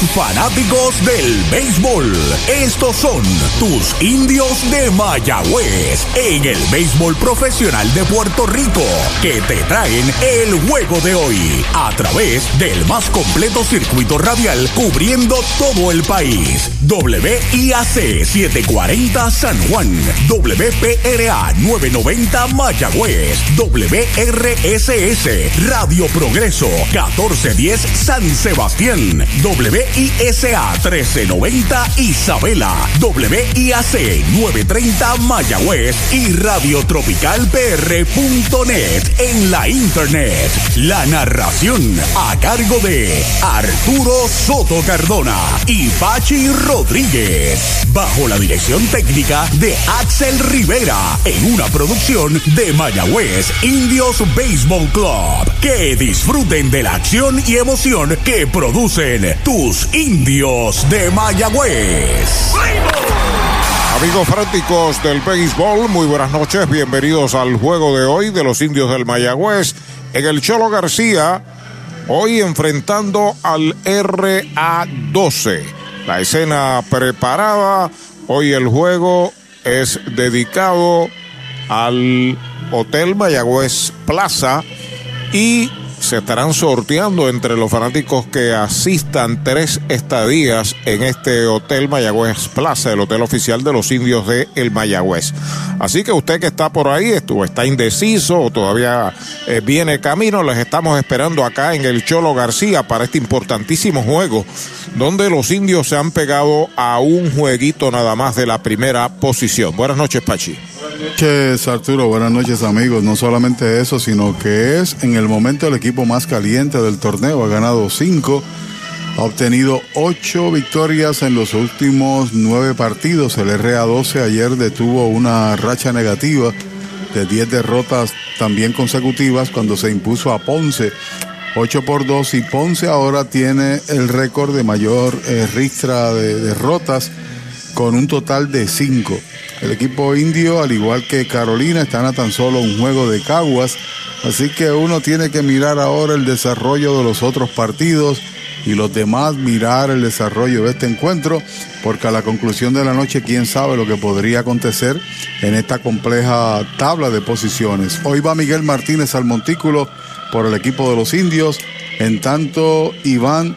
los fanáticos del béisbol. Estos son tus indios de Mayagüez en el béisbol profesional de Puerto Rico que te traen el juego de hoy a través del más completo circuito radial cubriendo todo el país. WIAC 740 San Juan, WPRA 990 Mayagüez, WRSS Radio Progreso 1410 San Sebastián, WISA 1390 Isabela, WIAC 930 Mayagüez. Y radiotropicalpr.net en la internet. La narración a cargo de Arturo Soto Cardona y Pachi Rodríguez, bajo la dirección técnica de Axel Rivera, en una producción de Mayagüez Indios Baseball Club. Que disfruten de la acción y emoción que producen tus indios de Mayagüez. Amigos fanáticos del béisbol, muy buenas noches, bienvenidos al juego de hoy de los indios del Mayagüez en el Cholo García, hoy enfrentando al RA12. La escena preparada, hoy el juego es dedicado al Hotel Mayagüez Plaza y se estarán sorteando entre los fanáticos que asistan tres estadías en este Hotel Mayagüez Plaza, el hotel oficial de los indios de El Mayagüez. Así que usted que está por ahí, estuvo, está indeciso o todavía eh, viene camino, les estamos esperando acá en el Cholo García para este importantísimo juego, donde los indios se han pegado a un jueguito nada más de la primera posición. Buenas noches, Pachi. Noches Arturo, buenas noches amigos. No solamente eso, sino que es en el momento el equipo más caliente del torneo. Ha ganado cinco, ha obtenido ocho victorias en los últimos nueve partidos. El RA12 ayer detuvo una racha negativa de 10 derrotas también consecutivas cuando se impuso a Ponce 8 por 2 y Ponce ahora tiene el récord de mayor eh, ristra de derrotas con un total de 5. El equipo indio, al igual que Carolina, están a tan solo un juego de caguas, así que uno tiene que mirar ahora el desarrollo de los otros partidos y los demás mirar el desarrollo de este encuentro, porque a la conclusión de la noche, quién sabe lo que podría acontecer en esta compleja tabla de posiciones. Hoy va Miguel Martínez al montículo por el equipo de los indios, en tanto Iván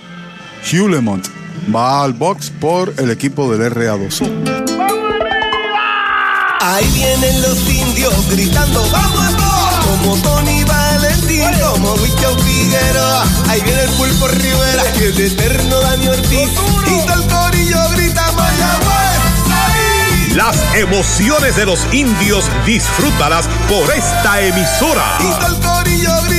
Hulemont va al box por el equipo del RA2. Ahí vienen los indios gritando, ¡vamos Como Tony Valentín, como Wicho Figueroa. Ahí viene el pulpo Rivera, que es eterno Dani Ortiz. Y todo el corillo grita Mayagüez. Las emociones de los indios disfrútalas por esta emisora. Y todo el corillo grita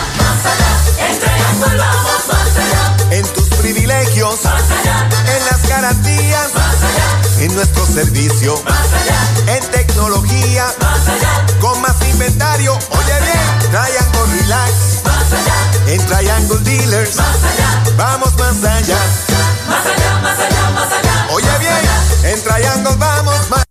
En tus privilegios, en las garantías, en nuestro servicio, en tecnología, con más inventario. Oye bien, Triangle Relax En Triangle Dealers. Más allá. Vamos más allá. Más allá, más allá, más allá. Oye bien, en Triangle vamos más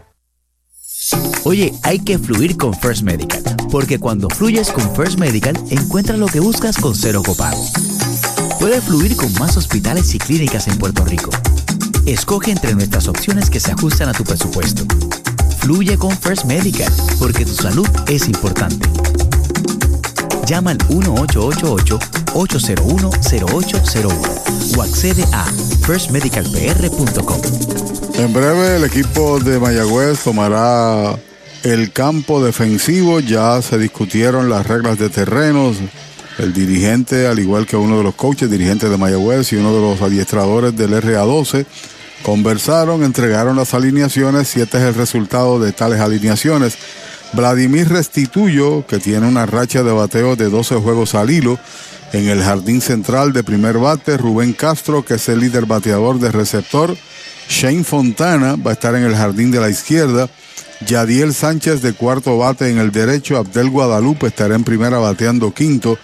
Oye, hay que fluir con First Medical, porque cuando fluyes con First Medical, encuentras lo que buscas con cero copago. Puedes fluir con más hospitales y clínicas en Puerto Rico. Escoge entre nuestras opciones que se ajustan a tu presupuesto. Fluye con First Medical, porque tu salud es importante. Llama al 1888-801-0801 o accede a firstmedicalpr.com. En breve el equipo de Mayagüez tomará el campo defensivo. Ya se discutieron las reglas de terrenos. El dirigente, al igual que uno de los coaches, dirigentes de Mayagüez y uno de los adiestradores del RA12, conversaron, entregaron las alineaciones y este es el resultado de tales alineaciones. Vladimir Restituyo, que tiene una racha de bateo de 12 juegos al hilo, en el jardín central de primer bate, Rubén Castro, que es el líder bateador de receptor, Shane Fontana va a estar en el jardín de la izquierda. Yadiel Sánchez de cuarto bate en el derecho. Abdel Guadalupe estará en primera bateando quinto.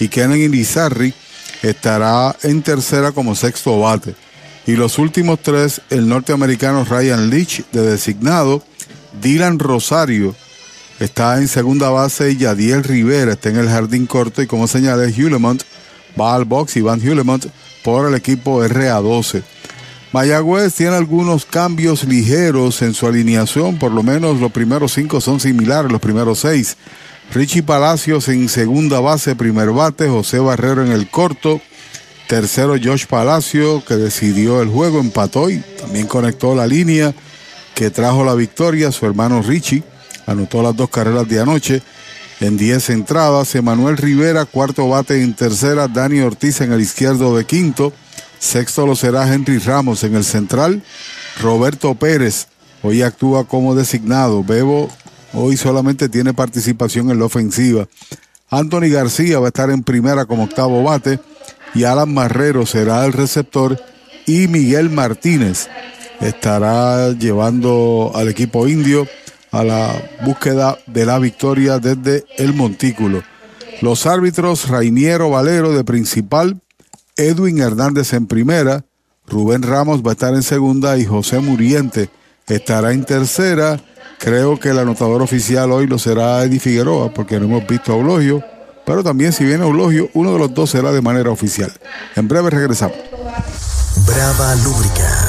Y Kenan Irizarry estará en tercera como sexto bate. Y los últimos tres, el norteamericano Ryan Leach de designado. Dylan Rosario está en segunda base Yadiel Rivera está en el jardín corto. Y como señalé, Hulemont va al box, Iván Hulemont, por el equipo RA12. Mayagüez tiene algunos cambios ligeros en su alineación, por lo menos los primeros cinco son similares, los primeros seis. Richie Palacios en segunda base, primer bate, José Barrero en el corto, tercero Josh Palacio que decidió el juego, empató y también conectó la línea que trajo la victoria, su hermano Richie anotó las dos carreras de anoche en 10 entradas, Emanuel Rivera, cuarto bate en tercera, Dani Ortiz en el izquierdo de quinto. Sexto lo será Henry Ramos en el central. Roberto Pérez hoy actúa como designado. Bebo hoy solamente tiene participación en la ofensiva. Anthony García va a estar en primera como octavo bate. Y Alan Marrero será el receptor. Y Miguel Martínez estará llevando al equipo indio a la búsqueda de la victoria desde el montículo. Los árbitros Rainiero Valero de principal, Edwin Hernández en primera, Rubén Ramos va a estar en segunda y José Muriente estará en tercera. Creo que el anotador oficial hoy lo será Eddie Figueroa porque no hemos visto a Eulogio, pero también si viene Eulogio, uno de los dos será de manera oficial. En breve regresamos. Brava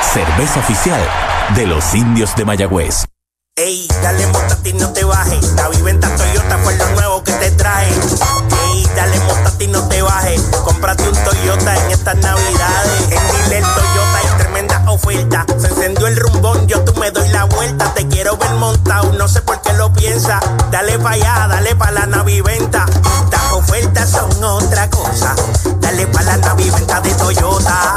Cerveza oficial de los indios de Mayagüez. Ey, dale montate y no te bajes. La viventa Toyota fue lo nuevo que te trae. Ey, dale montate y no te bajes. Cómprate un Toyota en estas navidades. En Dile Toyota hay tremenda oferta. Se encendió el rumbón, yo tú me doy la vuelta. Te quiero ver montado, no sé por qué lo piensa. Dale pa' allá, dale pa' la naviventa. Las ofertas son otra cosa. Dale pa' la naviventa de Toyota.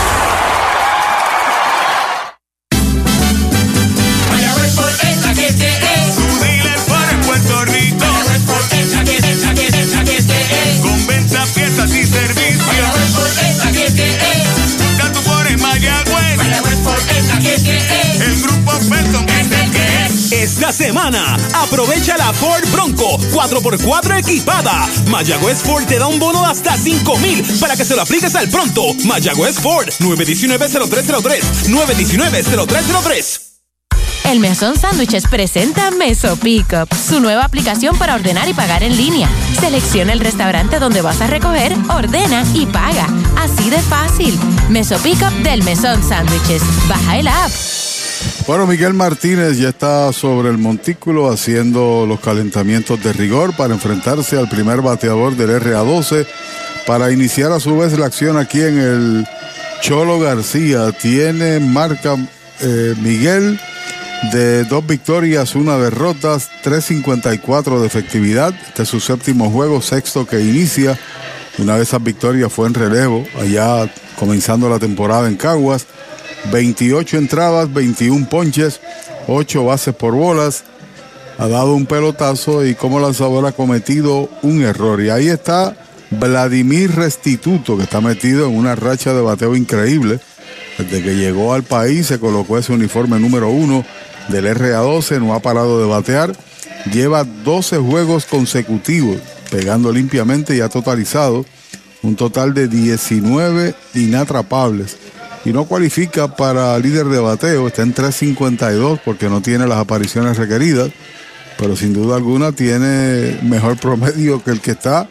Aprovecha la Ford Bronco 4x4 equipada. Mayagüez Ford te da un bono hasta 5 mil para que se lo apliques al pronto. Mayagüez Ford 919-0303. 919-0303. El Mesón Sándwiches presenta Meso Pickup, su nueva aplicación para ordenar y pagar en línea. Selecciona el restaurante donde vas a recoger, ordena y paga. Así de fácil. Meso Pickup del Mesón Sándwiches. Baja el app. Bueno, Miguel Martínez ya está sobre el montículo haciendo los calentamientos de rigor para enfrentarse al primer bateador del RA12 para iniciar a su vez la acción aquí en el Cholo García. Tiene marca eh, Miguel de dos victorias, una derrota, 3.54 de efectividad. Este es su séptimo juego, sexto que inicia. Una de esas victorias fue en relevo, allá comenzando la temporada en Caguas. 28 entradas, 21 ponches, 8 bases por bolas. Ha dado un pelotazo y como lanzador ha cometido un error. Y ahí está Vladimir Restituto, que está metido en una racha de bateo increíble. Desde que llegó al país se colocó ese uniforme número uno del RA12, no ha parado de batear. Lleva 12 juegos consecutivos, pegando limpiamente y ha totalizado un total de 19 inatrapables y no cualifica para líder de bateo, está en 3.52 porque no tiene las apariciones requeridas, pero sin duda alguna tiene mejor promedio que el que está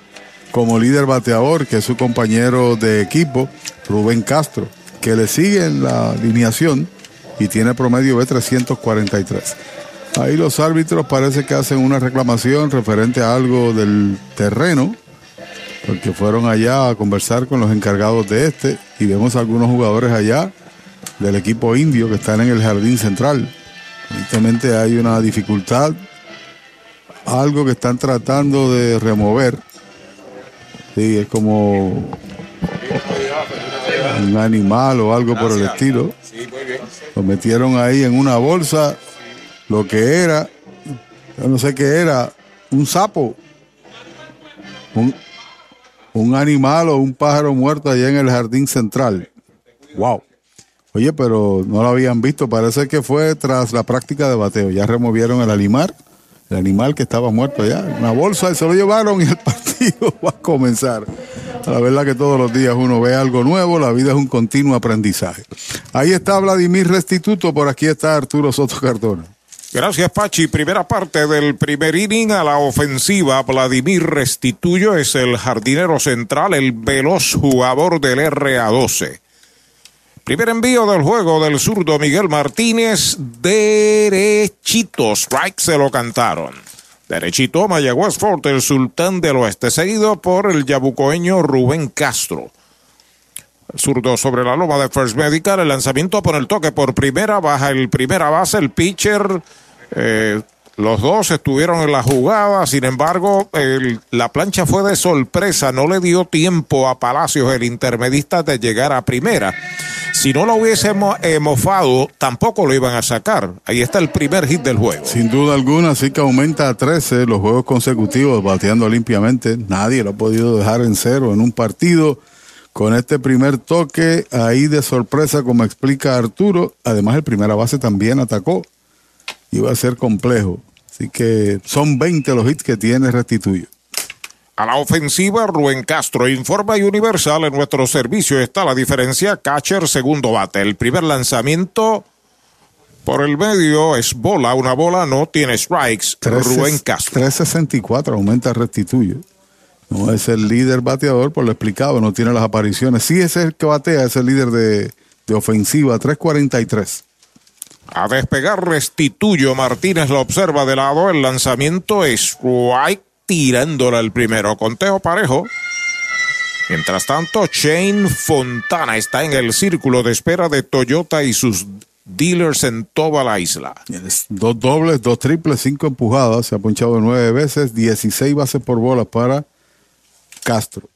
como líder bateador, que es su compañero de equipo, Rubén Castro, que le sigue en la alineación y tiene promedio de 343. Ahí los árbitros parece que hacen una reclamación referente a algo del terreno, porque fueron allá a conversar con los encargados de este y vemos algunos jugadores allá del equipo indio que están en el jardín central. Evidentemente hay una dificultad, algo que están tratando de remover. Sí, es como un animal o algo por el estilo. Lo metieron ahí en una bolsa, lo que era, yo no sé qué era, un sapo. Un, un animal o un pájaro muerto allá en el jardín central. Wow. Oye, pero no lo habían visto. Parece que fue tras la práctica de bateo. Ya removieron el animal, el animal que estaba muerto allá. Una bolsa, y se lo llevaron y el partido va a comenzar. La verdad que todos los días uno ve algo nuevo, la vida es un continuo aprendizaje. Ahí está Vladimir Restituto, por aquí está Arturo Soto Cardona. Gracias, Pachi. Primera parte del primer inning a la ofensiva. Vladimir Restituyo es el jardinero central, el veloz jugador del RA12. Primer envío del juego del zurdo Miguel Martínez. Derechito. Strike se lo cantaron. Derechito Mayagüez Fort, el sultán del oeste, seguido por el yabucoeño Rubén Castro. Zurdo sobre la loma de First Medical. El lanzamiento por el toque por primera. Baja el primera base. El pitcher. eh, los dos estuvieron en la jugada. Sin embargo, la plancha fue de sorpresa. No le dio tiempo a Palacios, el intermedista, de llegar a primera. Si no lo hubiésemos eh, mofado, tampoco lo iban a sacar. Ahí está el primer hit del juego. Sin duda alguna, sí que aumenta a 13 los juegos consecutivos bateando limpiamente. Nadie lo ha podido dejar en cero en un partido. Con este primer toque ahí de sorpresa, como explica Arturo, además el primera base también atacó. Iba a ser complejo. Así que son 20 los hits que tiene Restituyo. A la ofensiva, Rubén Castro informa y Universal en nuestro servicio está la diferencia. Catcher, segundo bate. El primer lanzamiento por el medio es bola. Una bola no tiene strikes. Rubén Castro. 364 aumenta Restituyo. No es el líder bateador, por lo explicado, no tiene las apariciones. Sí es el que batea, es el líder de, de ofensiva, 343. A despegar Restituyo. Martínez lo observa de lado. El lanzamiento es tirándola el primero. Conteo parejo. Mientras tanto, Shane Fontana está en el círculo de espera de Toyota y sus dealers en toda la isla. Dos dobles, dos triples, cinco empujadas. Se ha ponchado nueve veces, 16 bases por bola para Castro.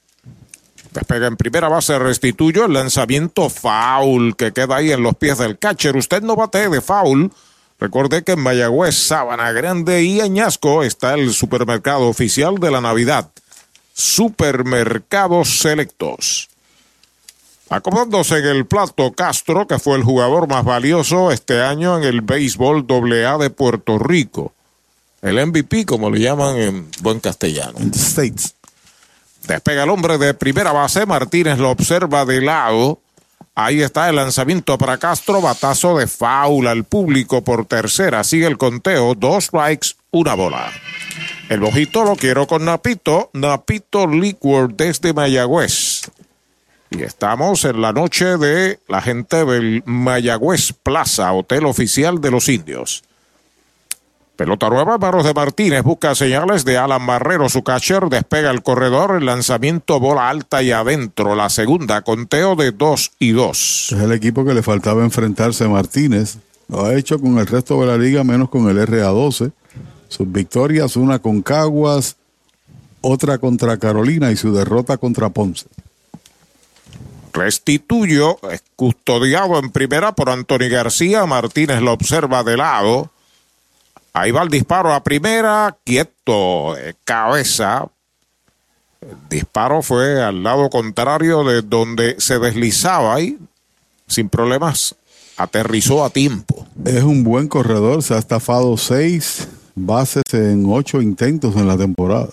Despega en primera base, restituyo el lanzamiento foul que queda ahí en los pies del catcher. Usted no bate de foul. Recordé que en Mayagüez, Sabana Grande y Añasco está el supermercado oficial de la Navidad. Supermercados Selectos. Acomodándose en el plato Castro, que fue el jugador más valioso este año en el béisbol AA de Puerto Rico. El MVP, como le llaman en buen castellano. States. Despega el hombre de primera base. Martínez lo observa de lado. Ahí está el lanzamiento para Castro. Batazo de faula al público por tercera. Sigue el conteo. Dos strikes, una bola. El mojito lo quiero con Napito. Napito Liquor desde Mayagüez. Y estamos en la noche de la gente del Mayagüez Plaza, hotel oficial de los indios. Pelota nueva, manos de Martínez, busca señales de Alan Barrero, su catcher, despega el corredor, el lanzamiento, bola alta y adentro, la segunda, conteo de 2 y 2. Es el equipo que le faltaba enfrentarse a Martínez. Lo ha hecho con el resto de la liga, menos con el RA12. Sus victorias, una con Caguas, otra contra Carolina y su derrota contra Ponce. Restituyo, es custodiado en primera por Anthony García, Martínez lo observa de lado. Ahí va el disparo a primera, quieto, de cabeza. El disparo fue al lado contrario de donde se deslizaba y sin problemas aterrizó a tiempo. Es un buen corredor, se ha estafado seis bases en ocho intentos en la temporada.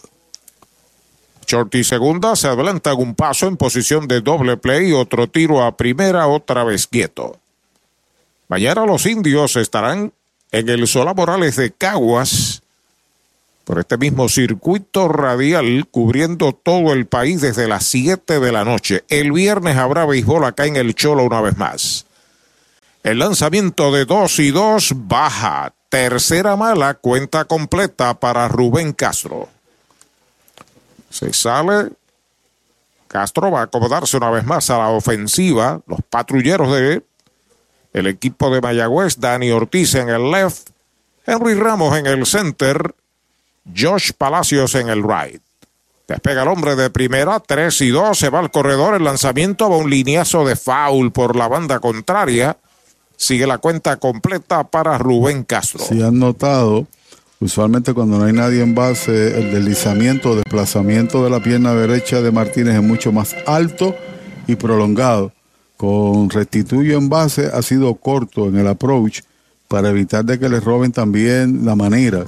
Shorty segunda, se adelanta un paso en posición de doble play, otro tiro a primera, otra vez quieto. Mañana los indios estarán en el Sola Morales de Caguas por este mismo circuito radial cubriendo todo el país desde las 7 de la noche. El viernes habrá béisbol acá en el Cholo una vez más. El lanzamiento de 2 y 2 baja. Tercera mala, cuenta completa para Rubén Castro. Se sale. Castro va a acomodarse una vez más a la ofensiva. Los patrulleros de el equipo de Mayagüez, Dani Ortiz en el left, Henry Ramos en el center, Josh Palacios en el right. Despega el hombre de primera, 3 y 2, se va al corredor, el lanzamiento va un lineazo de foul por la banda contraria. Sigue la cuenta completa para Rubén Castro. Si han notado, usualmente cuando no hay nadie en base, el deslizamiento o desplazamiento de la pierna derecha de Martínez es mucho más alto y prolongado. Con restituyo en base ha sido corto en el approach para evitar de que le roben también la manera.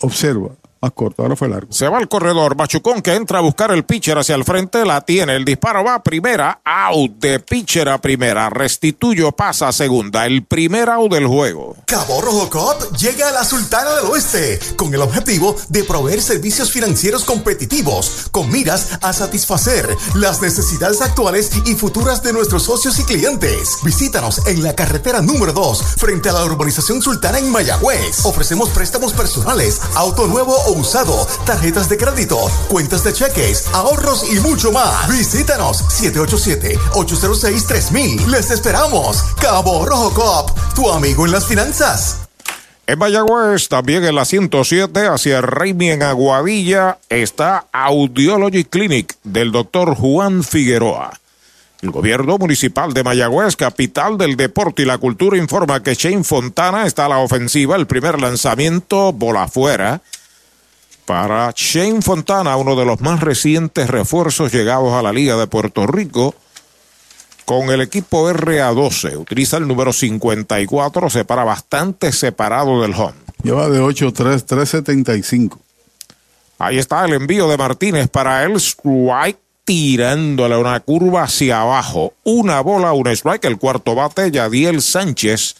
Observa, más corto, ahora fue largo. Se va al corredor, Machucón que entra a buscar el pitcher hacia el frente, la tiene, el disparo va a primera, out de pitcher a primera, Restituyo pasa a segunda, el primer out del juego. Cabo Rojo Coop llega a la Sultana del Oeste con el objetivo de proveer servicios financieros competitivos con miras a satisfacer las necesidades actuales y futuras de nuestros socios y clientes. Visítanos en la carretera número 2 frente a la urbanización Sultana en Mayagüez. Ofrecemos préstamos personales, auto nuevo o usado, tarjetas de crédito, cuentas de cheques, ahorros y mucho más. Visítanos 787-806-3000. Les esperamos. Cabo Rojo Coop, tu amigo en las finanzas. En Mayagüez, también en la 107, hacia Raimi en Aguadilla, está Audiology Clinic del doctor Juan Figueroa. El gobierno municipal de Mayagüez, capital del deporte y la cultura, informa que Shane Fontana está a la ofensiva. El primer lanzamiento, bola afuera. Para Shane Fontana, uno de los más recientes refuerzos llegados a la Liga de Puerto Rico, con el equipo RA12. Utiliza el número 54, se para bastante separado del home. Lleva de 8-3, 3-75. Ahí está el envío de Martínez para el strike, tirándole una curva hacia abajo. Una bola, un strike. El cuarto bate, Yadiel Sánchez.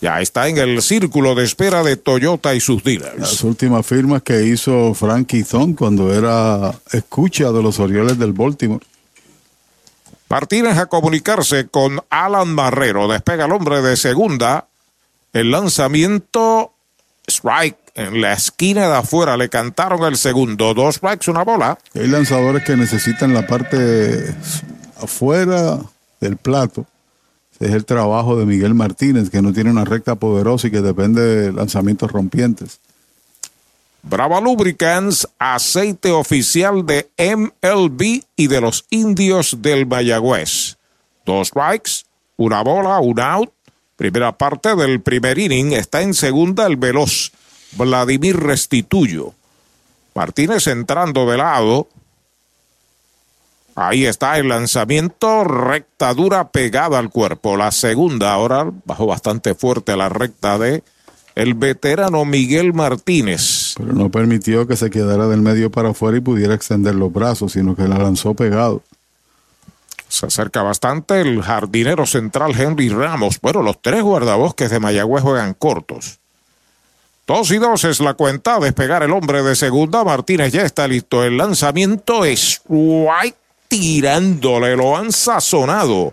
Ya está en el círculo de espera de Toyota y sus dealers. Las últimas firmas que hizo Frankie Thon cuando era escucha de los Orioles del Baltimore. Martínez a comunicarse con Alan Marrero. Despega el hombre de segunda. El lanzamiento strike en la esquina de afuera. Le cantaron el segundo. Dos strikes, una bola. Hay lanzadores que necesitan la parte afuera del plato. Es el trabajo de Miguel Martínez, que no tiene una recta poderosa y que depende de lanzamientos rompientes. Brava Lubricants, aceite oficial de MLB y de los indios del Mayagüez. Dos strikes, una bola, un out. Primera parte del primer inning está en segunda el veloz Vladimir Restituyo. Martínez entrando de lado. Ahí está el lanzamiento, recta dura pegada al cuerpo. La segunda ahora bajó bastante fuerte la recta de el veterano Miguel Martínez. Pero no permitió que se quedara del medio para afuera y pudiera extender los brazos, sino que la lanzó pegado. Se acerca bastante el jardinero central Henry Ramos. Bueno, los tres guardabosques de Mayagüez juegan cortos. Dos y dos es la cuenta. Despegar el hombre de segunda. Martínez ya está listo. El lanzamiento es white tirándole, lo han sazonado.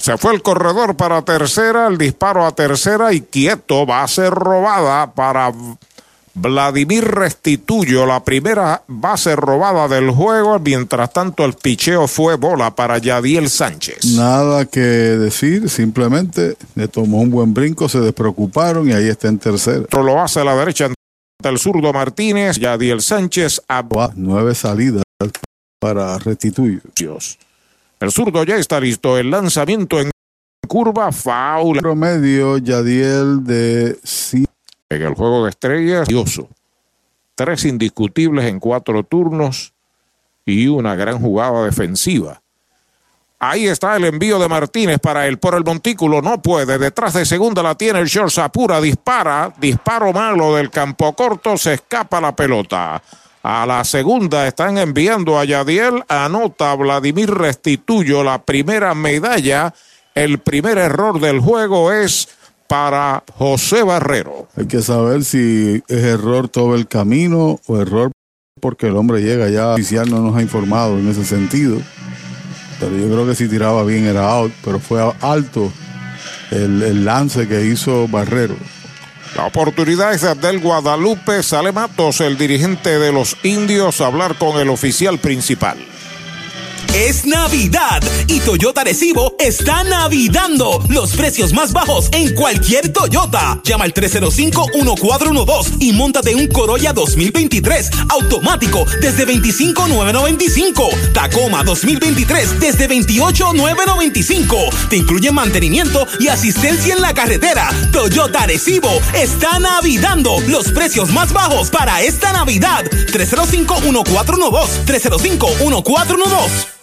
Se fue el corredor para tercera, el disparo a tercera y quieto va a ser robada para Vladimir Restituyo, la primera base robada del juego. Mientras tanto, el picheo fue bola para Yadiel Sánchez. Nada que decir, simplemente le tomó un buen brinco, se despreocuparon y ahí está en tercera. Lo hace a la derecha el zurdo Martínez, Yadiel Sánchez. A... Nueve salidas para Restituyo. Dios. El zurdo ya está listo. El lanzamiento en curva, foul. Promedio, Yadiel de En el juego de estrellas, dioso. Tres indiscutibles en cuatro turnos y una gran jugada defensiva. Ahí está el envío de Martínez para él por el montículo. No puede. Detrás de segunda la tiene el short. Apura, dispara. Disparo malo del campo corto. Se escapa la pelota. A la segunda están enviando a Yadiel, anota Vladimir Restituyo la primera medalla. El primer error del juego es para José Barrero. Hay que saber si es error todo el camino o error porque el hombre llega ya. El oficial no nos ha informado en ese sentido. Pero yo creo que si tiraba bien era out, pero fue alto el, el lance que hizo Barrero. La oportunidad es de Abdel Guadalupe. Sale Matos, el dirigente de los indios, hablar con el oficial principal. Es Navidad y Toyota Recibo está navidando. Los precios más bajos en cualquier Toyota. Llama al 305-1412 y montate un Corolla 2023 automático desde 25,995. Tacoma 2023 desde 28,995. Te incluye mantenimiento y asistencia en la carretera. Toyota Recibo está navidando. Los precios más bajos para esta Navidad. 305-1412. 305-1412.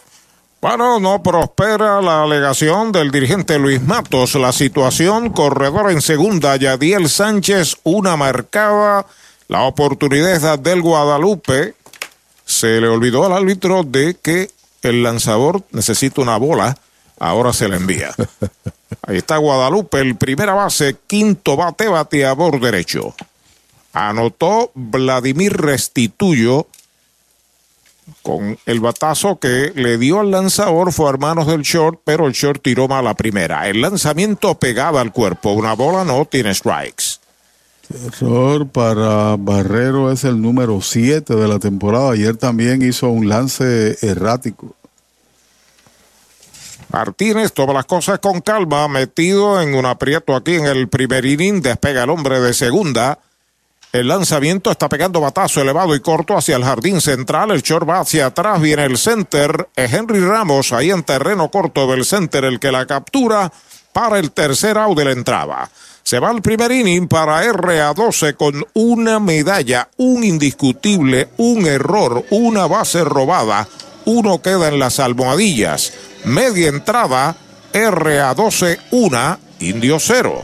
Bueno, no prospera la alegación del dirigente Luis Matos. La situación, corredor en segunda, Yadiel Sánchez, una marcada. La oportunidad del Guadalupe. Se le olvidó al árbitro de que el lanzador necesita una bola. Ahora se la envía. Ahí está Guadalupe, el primera base, quinto bate, bateador derecho. Anotó Vladimir Restituyo con el batazo que le dio al lanzador fue a manos del short, pero el short tiró mal la primera. El lanzamiento pegaba al cuerpo, una bola no tiene strikes. Error para Barrero es el número 7 de la temporada. Ayer también hizo un lance errático. Martínez toma las cosas con calma, metido en un aprieto aquí en el primer inning, despega el hombre de segunda. El lanzamiento está pegando batazo elevado y corto hacia el jardín central. El short va hacia atrás. Viene el center. Es Henry Ramos ahí en terreno corto del center el que la captura para el tercer out de la entrada. Se va el primer inning para RA12 con una medalla, un indiscutible, un error, una base robada. Uno queda en las almohadillas. Media entrada, RA12, una, Indio cero.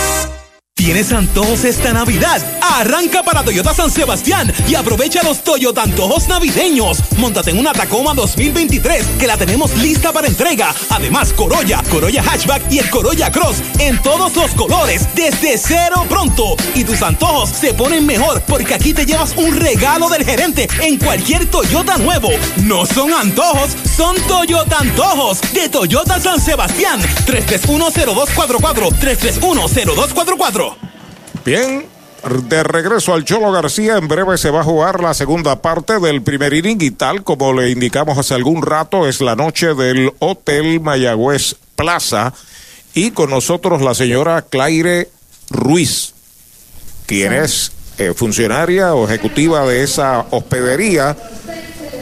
¿Tienes antojos esta Navidad? Arranca para Toyota San Sebastián y aprovecha los Toyota antojos navideños. Móntate en una Tacoma 2023 que la tenemos lista para entrega. Además, Corolla, Corolla Hatchback y el Corolla Cross en todos los colores desde cero pronto. Y tus antojos se ponen mejor porque aquí te llevas un regalo del gerente en cualquier Toyota nuevo. No son antojos, son Toyota antojos de Toyota San Sebastián. 3310244 3310244 Bien, de regreso al Cholo García, en breve se va a jugar la segunda parte del primer inning y tal como le indicamos hace algún rato, es la noche del Hotel Mayagüez Plaza y con nosotros la señora Claire Ruiz, quien es eh, funcionaria o ejecutiva de esa hospedería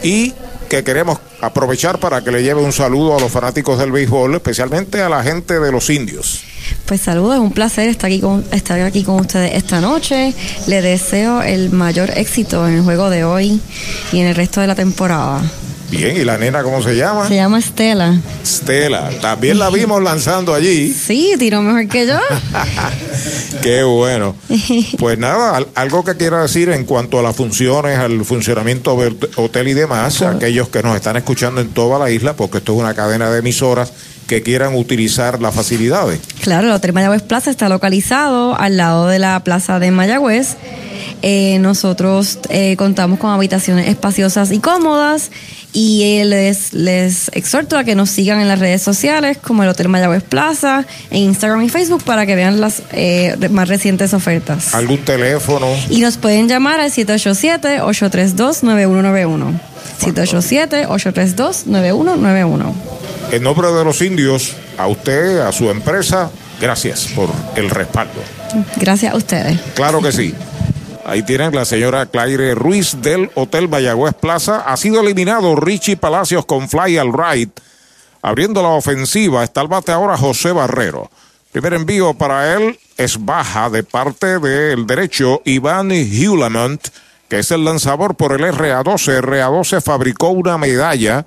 y que queremos aprovechar para que le lleve un saludo a los fanáticos del béisbol, especialmente a la gente de los indios. Pues saludos, es un placer estar aquí, con, estar aquí con ustedes esta noche. Le deseo el mayor éxito en el juego de hoy y en el resto de la temporada. Bien, ¿y la nena cómo se llama? Se llama Estela. Estela, también la vimos lanzando allí. Sí, tiró mejor que yo. Qué bueno. Pues nada, al- algo que quiera decir en cuanto a las funciones, al funcionamiento del hotel y demás, aquellos que nos están escuchando en toda la isla, porque esto es una cadena de emisoras que quieran utilizar las facilidades. Claro, el Hotel Mayagüez Plaza está localizado al lado de la Plaza de Mayagüez. Eh, nosotros eh, contamos con habitaciones espaciosas y cómodas y eh, les, les exhorto a que nos sigan en las redes sociales como el Hotel Mayagüez Plaza, en Instagram y Facebook para que vean las eh, más recientes ofertas. ¿Algún teléfono? Y nos pueden llamar al 787-832-9191. 787-832-9191. En nombre de los indios, a usted, a su empresa, gracias por el respaldo. Gracias a ustedes. Claro que sí. Ahí tienen la señora Claire Ruiz del Hotel Mayagüez Plaza. Ha sido eliminado Richie Palacios con fly al right. Abriendo la ofensiva está el bate ahora José Barrero. Primer envío para él es baja de parte del derecho Iván Hewlemont, que es el lanzador por el RA12. RA12 fabricó una medalla,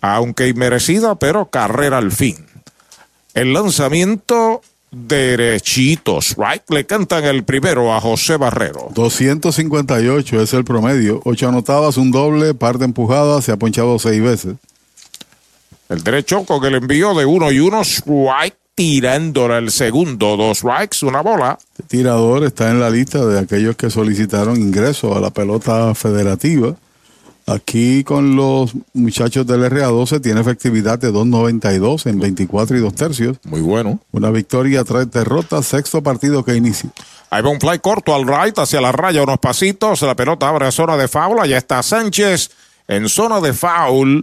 aunque inmerecida, pero carrera al fin. El lanzamiento derechitos, right? Le cantan el primero a José Barrero. 258 es el promedio. Ocho anotadas, un doble, par de empujadas, se ha ponchado seis veces. El derecho con el envío de uno y uno, strike, tirándole el segundo, dos strikes, una bola. El tirador está en la lista de aquellos que solicitaron ingreso a la pelota federativa. Aquí con los muchachos del RA12 tiene efectividad de 2.92 en 24 y 2 tercios. Muy bueno. Una victoria, tres derrotas, sexto partido que inicia. Ahí va un fly corto al right, hacia la raya, unos pasitos. La pelota abre a zona de foul. Allá está Sánchez en zona de foul.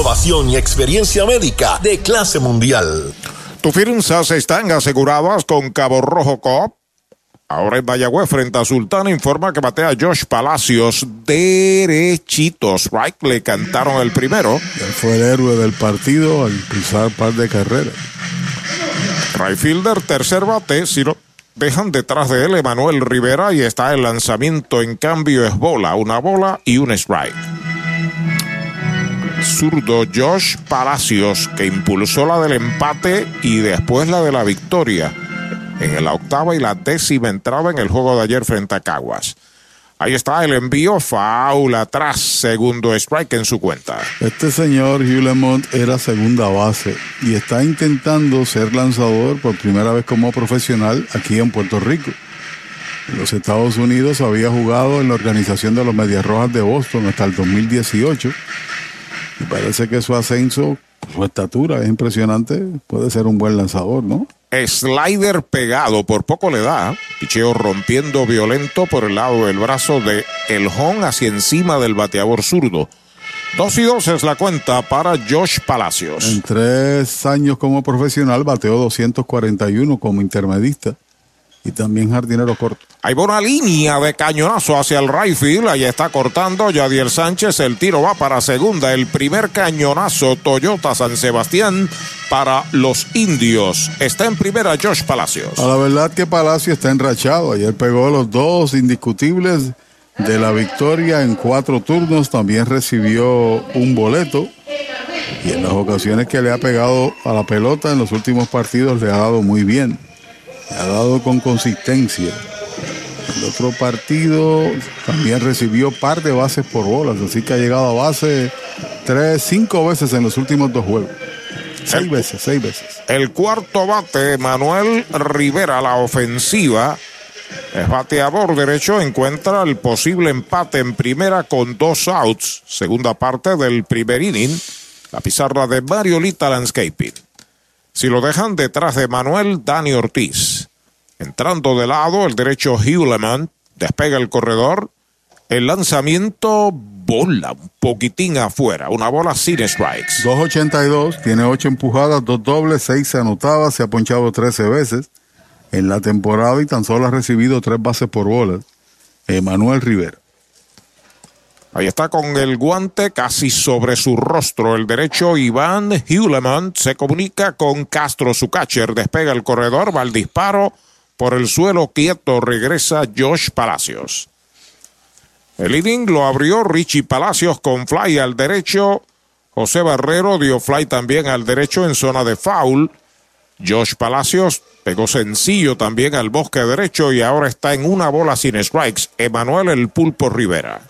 Innovación y experiencia médica de clase mundial. Tus finanzas están aseguradas con Cabo Rojo Coop. Ahora en Mayagüez frente a Sultán informa que batea Josh Palacios derechitos. Right, le cantaron el primero. Él fue el héroe del partido al cruzar par de carreras. Right fielder, tercer bate, si lo dejan detrás de él Emanuel Rivera y está el lanzamiento en cambio es bola, una bola y un strike zurdo Josh Palacios, que impulsó la del empate y después la de la victoria en la octava y la décima entrada en el juego de ayer frente a Caguas. Ahí está el envío, faul atrás, segundo strike en su cuenta. Este señor Hugh Lemont era segunda base y está intentando ser lanzador por primera vez como profesional aquí en Puerto Rico. En los Estados Unidos había jugado en la organización de los Medias Rojas de Boston hasta el 2018 y parece que su ascenso, su estatura es impresionante. Puede ser un buen lanzador, ¿no? Slider pegado, por poco le da. Picheo rompiendo violento por el lado del brazo de El Hon hacia encima del bateador zurdo. Dos y dos es la cuenta para Josh Palacios. En tres años como profesional bateó 241 como intermedista y también jardinero corto. Hay una línea de cañonazo hacia el right field. Ahí está cortando Yadiel Sánchez. El tiro va para segunda. El primer cañonazo Toyota San Sebastián para los indios. Está en primera Josh Palacios. A la verdad que Palacio está enrachado. Ayer pegó los dos indiscutibles de la victoria en cuatro turnos. También recibió un boleto. Y en las ocasiones que le ha pegado a la pelota en los últimos partidos le ha dado muy bien ha dado con consistencia. El otro partido también recibió par de bases por bolas, así que ha llegado a base tres, cinco veces en los últimos dos juegos. Seis veces, seis veces. El cuarto bate, Manuel Rivera, la ofensiva. Es bateador derecho, encuentra el posible empate en primera con dos outs. Segunda parte del primer inning. La pizarra de Mariolita Landscaping. Si lo dejan detrás de Manuel Dani Ortiz. Entrando de lado, el derecho Hewleman despega el corredor. El lanzamiento bola un poquitín afuera, una bola sin strikes. 2.82, tiene 8 empujadas, dos dobles, 6 anotadas, se ha ponchado 13 veces en la temporada y tan solo ha recibido 3 bases por bola. Emanuel Rivera. Ahí está con el guante casi sobre su rostro. El derecho Iván Hewleman se comunica con Castro, su catcher. Despega el corredor, va al disparo. Por el suelo quieto regresa Josh Palacios. El inning lo abrió Richie Palacios con fly al derecho. José Barrero dio fly también al derecho en zona de foul. Josh Palacios pegó sencillo también al bosque derecho y ahora está en una bola sin strikes. Emanuel El Pulpo Rivera.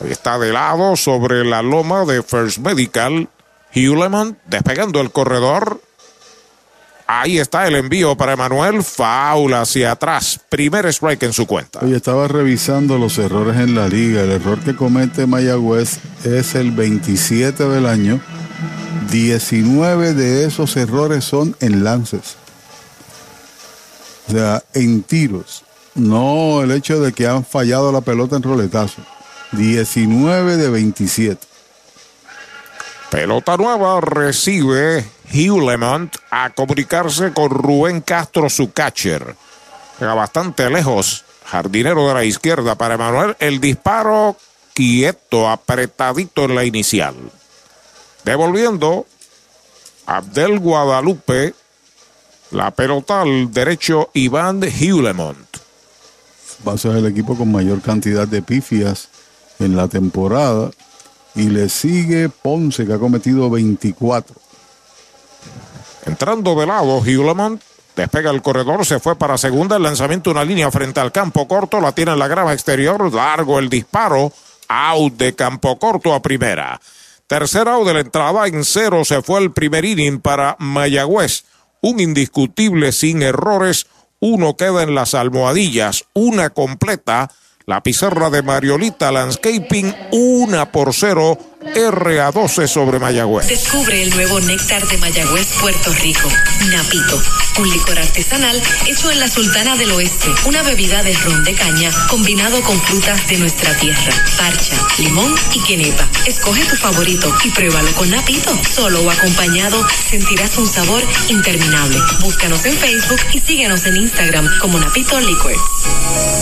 Ahí está de lado sobre la loma de First Medical. Hewleman despegando el corredor. Ahí está el envío para Emanuel. Faula hacia atrás. Primer strike en su cuenta. Estaba revisando los errores en la liga. El error que comete Mayagüez es el 27 del año. 19 de esos errores son en lances. O sea, en tiros. No el hecho de que han fallado la pelota en roletazo. 19 de 27. Pelota nueva recibe Hewlemont a comunicarse con Rubén Castro, su catcher. Llega bastante lejos. Jardinero de la izquierda para Emanuel. El disparo quieto, apretadito en la inicial. Devolviendo Abdel Guadalupe. La pelota al derecho Iván Hewlemont. Va a ser el equipo con mayor cantidad de pifias en la temporada. Y le sigue Ponce, que ha cometido 24. Entrando de lado, despega el corredor, se fue para segunda. El lanzamiento, una línea frente al campo corto, la tiene en la grava exterior. Largo el disparo. Out de campo corto a primera. Tercer out de la entrada en cero se fue el primer inning para Mayagüez. Un indiscutible sin errores. Uno queda en las almohadillas. Una completa. La pizarra de Mariolita Landscaping, una por cero, RA12 sobre Mayagüez. Descubre el nuevo néctar de Mayagüez, Puerto Rico. Napito, un licor artesanal hecho en la Sultana del Oeste. Una bebida de ron de caña combinado con frutas de nuestra tierra. Parcha, limón y quenepa. Escoge tu favorito y pruébalo con Napito. Solo o acompañado sentirás un sabor interminable. Búscanos en Facebook y síguenos en Instagram como Napito Liquors.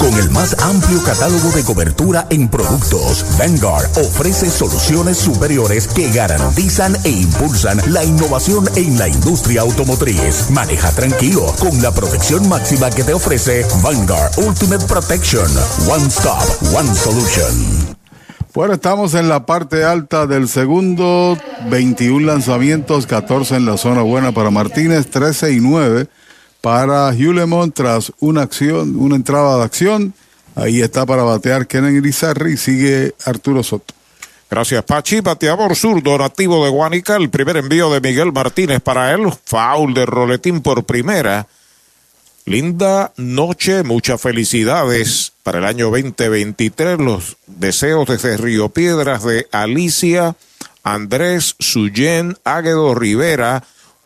Con el más amplio catálogo de cobertura en productos, Vanguard ofrece soluciones superiores que garantizan e impulsan la innovación en la industria automotriz. Maneja tranquilo con la protección máxima que te ofrece Vanguard Ultimate Protection. One Stop, One Solution. Bueno, estamos en la parte alta del segundo, 21 lanzamientos, 14 en la zona buena para Martínez, 13 y 9 para Hewlemont tras una acción, una entrada de acción. Ahí está para batear Kenen Irizarry y sigue Arturo Soto. Gracias, Pachi. Bateador zurdo nativo de Guanica. El primer envío de Miguel Martínez para él. Foul de Roletín por primera. Linda noche, muchas felicidades para el año 2023. Los deseos desde Río Piedras de Alicia, Andrés, Suyen, Águedo Rivera.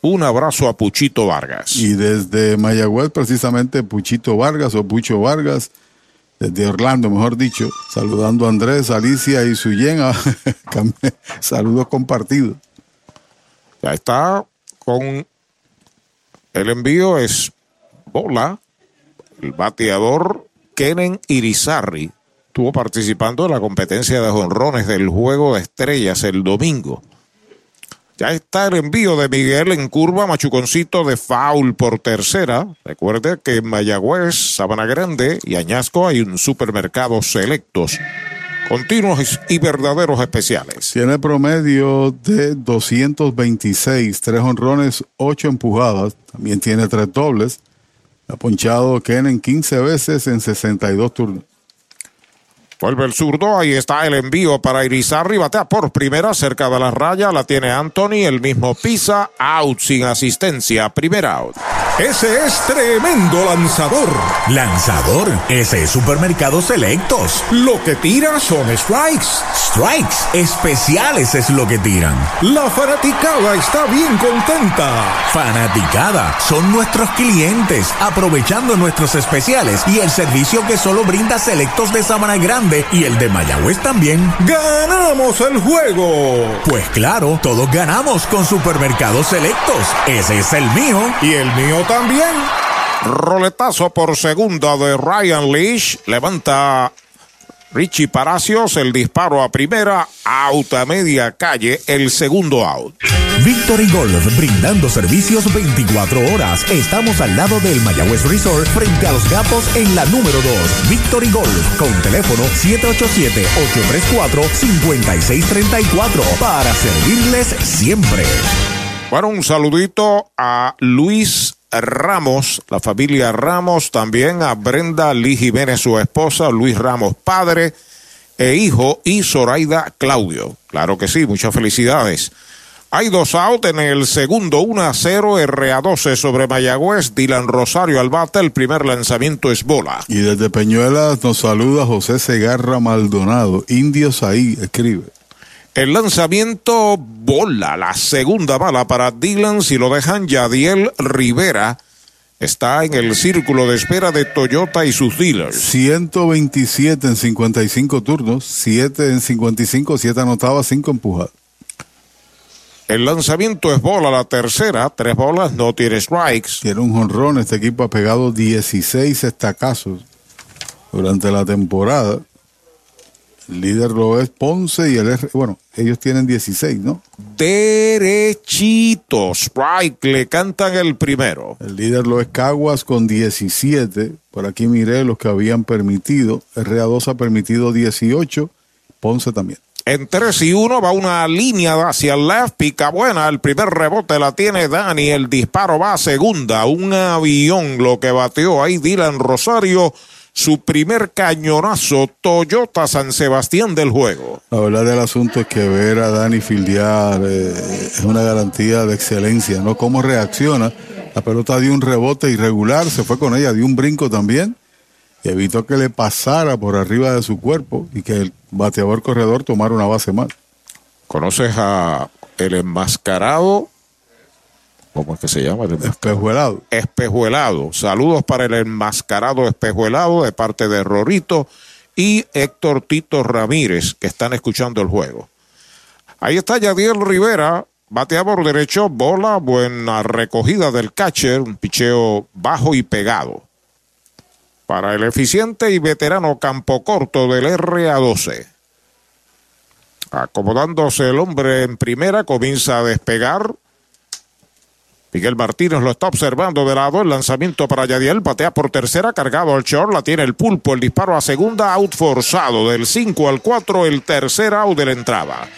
Un abrazo a Puchito Vargas. Y desde Mayagüez, precisamente Puchito Vargas o Pucho Vargas, desde Orlando, mejor dicho, saludando a Andrés, Alicia y Suyen. Saludos compartidos. Ya está con el envío es bola. El bateador Kenen Irizarri estuvo participando en la competencia de jonrones del Juego de Estrellas el domingo. Ya está el envío de Miguel en curva, machuconcito de foul por tercera. Recuerde que en Mayagüez, Sabana Grande y Añasco hay un supermercado selectos, continuos y verdaderos especiales. Tiene promedio de 226, tres honrones, ocho empujadas. También tiene tres dobles. Ha ponchado Kenen 15 veces en 62 turnos. Vuelve el zurdo, ahí está el envío para Irizarri, batea por primera cerca de la raya, la tiene Anthony, el mismo pisa, out sin asistencia, primer out. Ese es tremendo lanzador. Lanzador, ese es Supermercado Selectos. Lo que tira son strikes. Strikes, especiales es lo que tiran. La fanaticada está bien contenta. Fanaticada, son nuestros clientes, aprovechando nuestros especiales y el servicio que solo brinda Selectos de Sabana Grande grande y el de Mayagüez también. ¡Ganamos el juego! Pues claro, todos ganamos con Supermercados Selectos. Ese es el mío. Y el mío también. Roletazo por segunda de Ryan Leash. Levanta Richie Palacios, el disparo a primera, out a media calle, el segundo out. Victory Golf, brindando servicios 24 horas. Estamos al lado del Mayagüez Resort, frente a los gatos en la número 2. Victory Golf, con teléfono 787-834-5634, para servirles siempre. Bueno, un saludito a Luis Ramos, la familia Ramos, también a Brenda Lee Jiménez, su esposa, Luis Ramos, padre e hijo, y Zoraida Claudio. Claro que sí, muchas felicidades. Hay dos out en el segundo, 1 a 0, RA12 sobre Mayagüez, Dylan Rosario al bate, el primer lanzamiento es bola. Y desde Peñuelas nos saluda José Segarra Maldonado, Indios ahí, escribe. El lanzamiento bola, la segunda bala para Dylan, si lo dejan, Yadiel Rivera está en el círculo de espera de Toyota y sus dealers. 127 en 55 turnos, 7 en 55, 7 anotadas, 5 empujadas. El lanzamiento es bola, la tercera, tres bolas, no tiene strikes. Tiene un jonrón, este equipo ha pegado 16 estacazos durante la temporada. El líder lo es Ponce y el R, bueno, ellos tienen 16, ¿no? Derechito, strike, le cantan el primero. El líder lo es Caguas con 17. Por aquí miré los que habían permitido. RA2 ha permitido 18. Ponce también. En 3 y 1 va una línea hacia el left, pica buena, el primer rebote la tiene Dani, el disparo va a segunda, un avión lo que bateó ahí Dylan Rosario, su primer cañonazo Toyota San Sebastián del juego. La verdad del asunto es que ver a Dani fildear eh, es una garantía de excelencia, ¿no? Cómo reacciona. La pelota dio un rebote irregular, se fue con ella, dio un brinco también y evitó que le pasara por arriba de su cuerpo y que el bateador corredor tomara una base más. ¿Conoces a el enmascarado? ¿Cómo es que se llama? Espejuelado. Espejuelado. Saludos para el enmascarado espejuelado de parte de Rorito y Héctor Tito Ramírez, que están escuchando el juego. Ahí está Yadiel Rivera, batea por derecho, bola, buena recogida del catcher, un picheo bajo y pegado. Para el eficiente y veterano campo corto del RA12. Acomodándose el hombre en primera, comienza a despegar. Miguel Martínez lo está observando de lado. El lanzamiento para Yadiel. Patea por tercera. Cargado al short. La tiene el pulpo. El disparo a segunda. Out forzado. Del 5 al 4. El tercer out de la entrada.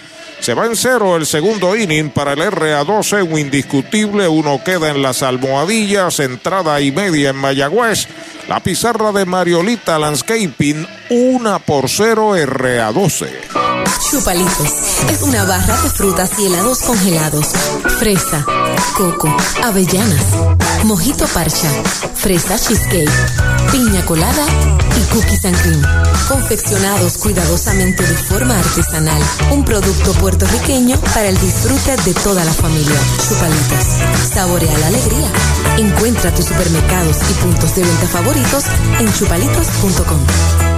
Se va en cero el segundo inning para el RA12. Un indiscutible. Uno queda en las almohadillas. Entrada y media en Mayagüez. La pizarra de Mariolita Landscaping. Una por cero RA12. Chupalitos es una barra de frutas y helados congelados. Fresa, coco, avellanas, mojito parcha, fresa cheesecake, piña colada y cookies and. Confeccionados cuidadosamente de forma artesanal. Un producto puertorriqueño para el disfrute de toda la familia. Chupalitos. Saborea la alegría. Encuentra tus supermercados y puntos de venta favoritos en chupalitos.com.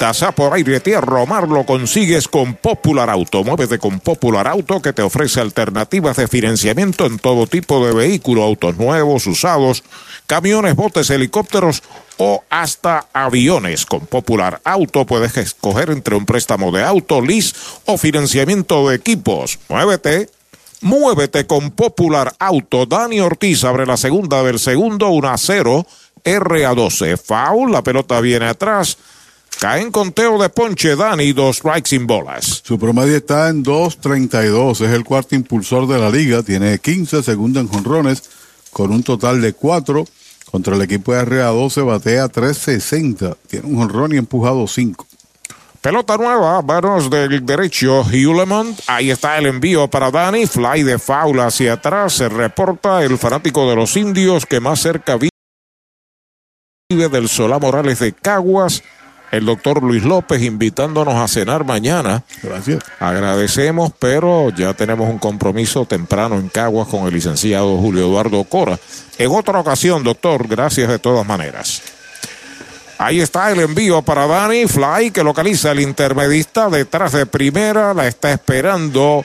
a por aire, tierra o mar, lo consigues con Popular Auto. Muévete con Popular Auto que te ofrece alternativas de financiamiento en todo tipo de vehículos, autos nuevos, usados, camiones, botes, helicópteros o hasta aviones. Con Popular Auto puedes escoger entre un préstamo de auto, lease o financiamiento de equipos. Muévete. Muévete con Popular Auto. Dani Ortiz abre la segunda del segundo, 1 a 0. RA12. Foul, la pelota viene atrás. Cae en conteo de ponche Dani, dos strikes sin bolas. Su promedio está en 2.32, es el cuarto impulsor de la liga, tiene 15 segundos en jonrones, con un total de 4. Contra el equipo de RA12 batea 3.60, tiene un jonrón y empujado 5. Pelota nueva, manos del derecho, Hulemont. Ahí está el envío para Dani. Fly de foul hacia atrás. Se reporta el fanático de los indios que más cerca vive del Solá Morales de Caguas. El doctor Luis López invitándonos a cenar mañana. Gracias. Agradecemos, pero ya tenemos un compromiso temprano en Caguas con el licenciado Julio Eduardo Cora. En otra ocasión, doctor, gracias de todas maneras. Ahí está el envío para Dani Fly que localiza el intermedista detrás de primera. La está esperando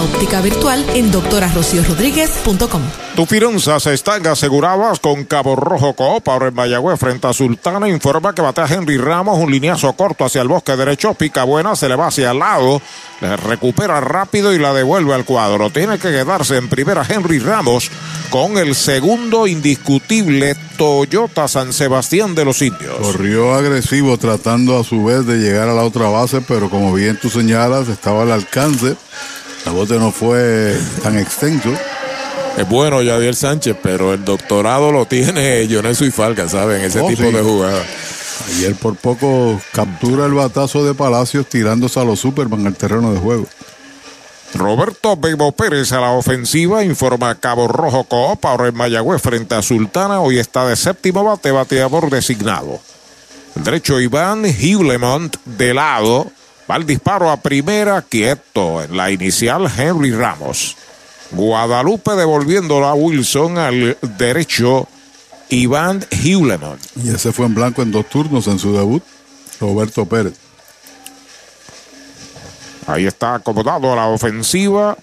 óptica virtual en doctorarociorodríguez.com. Tus finanzas están aseguradas con Cabo Rojo Coop. Ahora en Mayagüez frente a Sultana informa que batea Henry Ramos un lineazo corto hacia el bosque derecho. Pica buena, se le va hacia el lado. Le recupera rápido y la devuelve al cuadro. Tiene que quedarse en primera Henry Ramos con el segundo indiscutible Toyota San Sebastián de los Indios. Corrió agresivo tratando a su vez de llegar a la otra base, pero como bien tú señalas, estaba al alcance. La bote no fue tan extenso. Es bueno Javier Sánchez, pero el doctorado lo tiene Jonesu y Falca, ¿saben? Ese Oh, tipo sí. de jugada. Ayer por poco captura el batazo de Palacios tirándose a los Superman al terreno de juego. Roberto Bebo Pérez a la ofensiva, informa Cabo Rojo Coop, ahora en Mayagüez frente a Sultana, hoy está de séptimo bate, bateador designado. El derecho Iván Hewlemont de lado, va el disparo a primera, quieto, en la inicial Henry Ramos. Guadalupe devolviéndola a Wilson al derecho Iván Hewlemont. Y ese fue en blanco en dos turnos en su debut, Roberto Pérez. Ahí está acomodado a la ofensiva,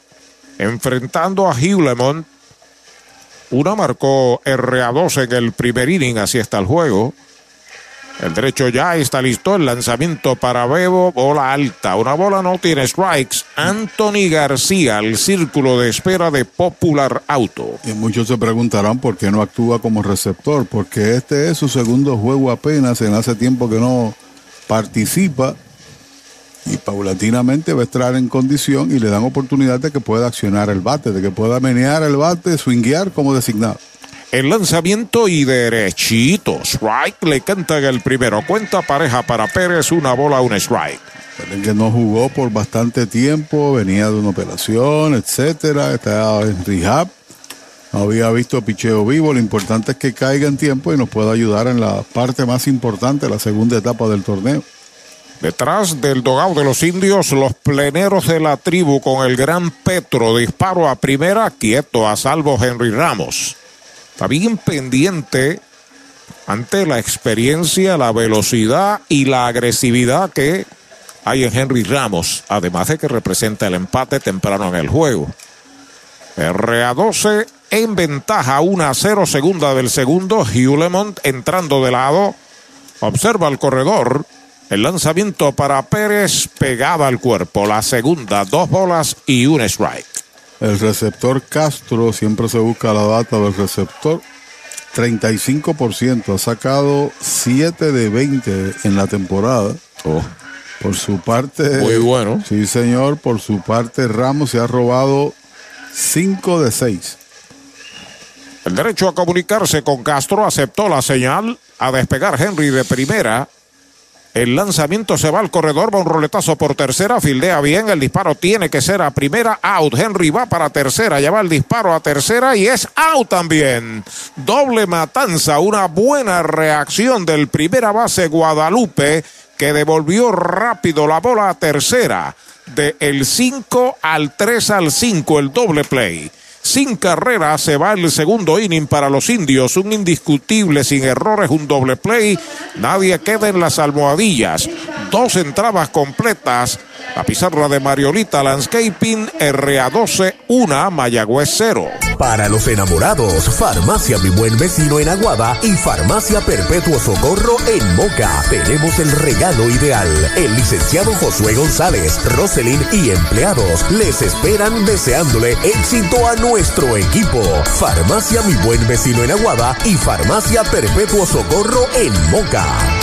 enfrentando a Hewlemont. Una marcó RA2 en el primer inning, así está el juego. El derecho ya está listo, el lanzamiento para Bebo, bola alta. Una bola no tiene strikes. Anthony García, el círculo de espera de Popular Auto. Y muchos se preguntarán por qué no actúa como receptor, porque este es su segundo juego apenas, en hace tiempo que no participa y paulatinamente va a estar en condición y le dan oportunidad de que pueda accionar el bate, de que pueda menear el bate, swinguear como designado. El lanzamiento y derechito. Strike le cantan el primero. Cuenta pareja para Pérez, una bola, un strike. Que no jugó por bastante tiempo, venía de una operación, etcétera, estaba en rehab, no había visto picheo vivo. Lo importante es que caiga en tiempo y nos pueda ayudar en la parte más importante, la segunda etapa del torneo. Detrás del dogado de los indios, los pleneros de la tribu con el gran Petro. Disparo a primera, quieto, a salvo Henry Ramos. Está bien pendiente ante la experiencia, la velocidad y la agresividad que hay en Henry Ramos, además de que representa el empate temprano en el juego. RA12 en ventaja 1 a 0, segunda del segundo. Hewlemont entrando de lado. Observa el corredor. El lanzamiento para Pérez pegada al cuerpo. La segunda, dos bolas y un strike. El receptor Castro, siempre se busca la data del receptor. 35%, ha sacado 7 de 20 en la temporada. Por su parte. Muy bueno. Sí, señor. Por su parte, Ramos se ha robado 5 de 6. El derecho a comunicarse con Castro aceptó la señal a despegar Henry de primera. El lanzamiento se va al corredor, va un roletazo por tercera, fildea bien, el disparo tiene que ser a primera, out. Henry va para tercera, lleva el disparo a tercera y es out también. Doble matanza, una buena reacción del primera base Guadalupe que devolvió rápido la bola a tercera. De el 5 al 3 al 5, el doble play. Sin carrera se va el segundo inning para los indios. Un indiscutible, sin errores, un doble play. Nadie queda en las almohadillas. Dos entradas completas. La pizarra de Mariolita Landscaping, RA12, 1, Mayagüez 0. Para los enamorados, Farmacia Mi Buen Vecino en Aguada y Farmacia Perpetuo Socorro en Moca. Tenemos el regalo ideal. El licenciado Josué González, Roselyn y empleados les esperan deseándole éxito a nuestro equipo. Farmacia Mi Buen Vecino en Aguada y Farmacia Perpetuo Socorro en Moca.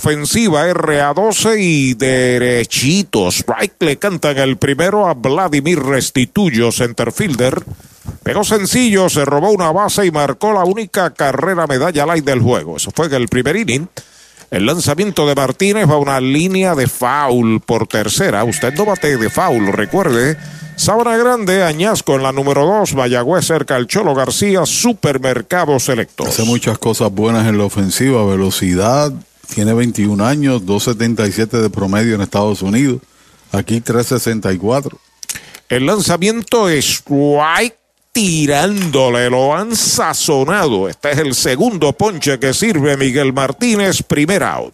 ofensiva RA12 y derechitos. Strike le cantan el primero a Vladimir Restituyo, centerfielder. Pero sencillo, se robó una base y marcó la única carrera medalla light del juego. Eso fue en el primer inning. El lanzamiento de Martínez va a una línea de foul por tercera. Usted no bate de foul, recuerde. Sabana Grande, Añasco en la número 2, Mayagüez cerca al Cholo García, Supermercados Selectos. Hace muchas cosas buenas en la ofensiva, velocidad, tiene 21 años, 2.77 de promedio en Estados Unidos, aquí 3.64. El lanzamiento es White tirándole, lo han sazonado. Este es el segundo ponche que sirve Miguel Martínez, primer out.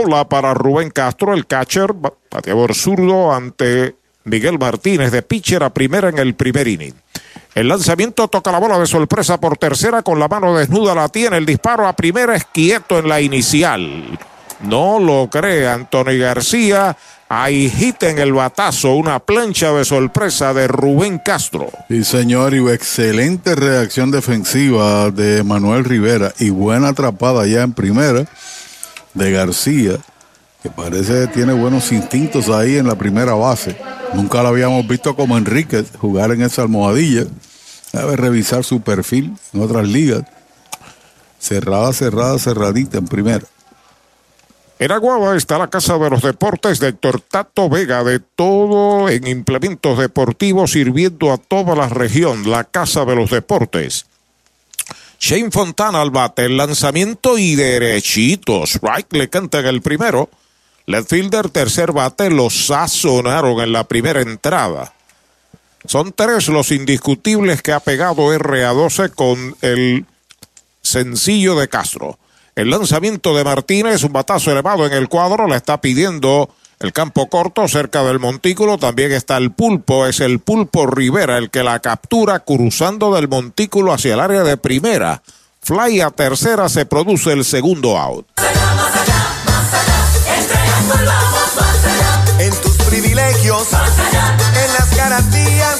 bola para Rubén Castro, el catcher, bateador zurdo ante Miguel Martínez de pitcher a primera en el primer inning. El lanzamiento toca la bola de sorpresa por tercera con la mano desnuda la tiene. El disparo a primera es quieto en la inicial. No lo cree Anthony García. Ahí hit en el batazo, una plancha de sorpresa de Rubén Castro. Sí, señor, y excelente reacción defensiva de Manuel Rivera y buena atrapada ya en primera de García, que parece que tiene buenos instintos ahí en la primera base. Nunca lo habíamos visto como Enrique jugar en esa almohadilla. Debe revisar su perfil en otras ligas. Cerrada, cerrada, cerradita en primera. En Aguaba está la Casa de los Deportes de Héctor Tato Vega, de todo en implementos deportivos, sirviendo a toda la región. La Casa de los Deportes. Shane Fontana al bate, el lanzamiento y derechitos. Right le cantan el primero. Left fielder, tercer bate, los sazonaron en la primera entrada. Son tres los indiscutibles que ha pegado RA12 con el sencillo de Castro. El lanzamiento de Martínez, un batazo elevado en el cuadro, le está pidiendo el campo corto cerca del montículo. También está el pulpo, es el pulpo Rivera el que la captura cruzando del montículo hacia el área de primera. Fly a tercera, se produce el segundo out. En tus privilegios, en las garantías,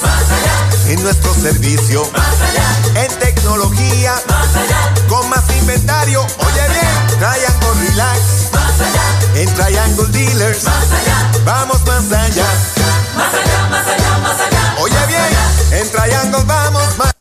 en nuestro servicio, en tecnología, con más inventario. Oye bien, Triangle Relax, en Triangle Dealers, vamos más allá. Más allá, más allá, más allá. Oye bien, en Triangle vamos más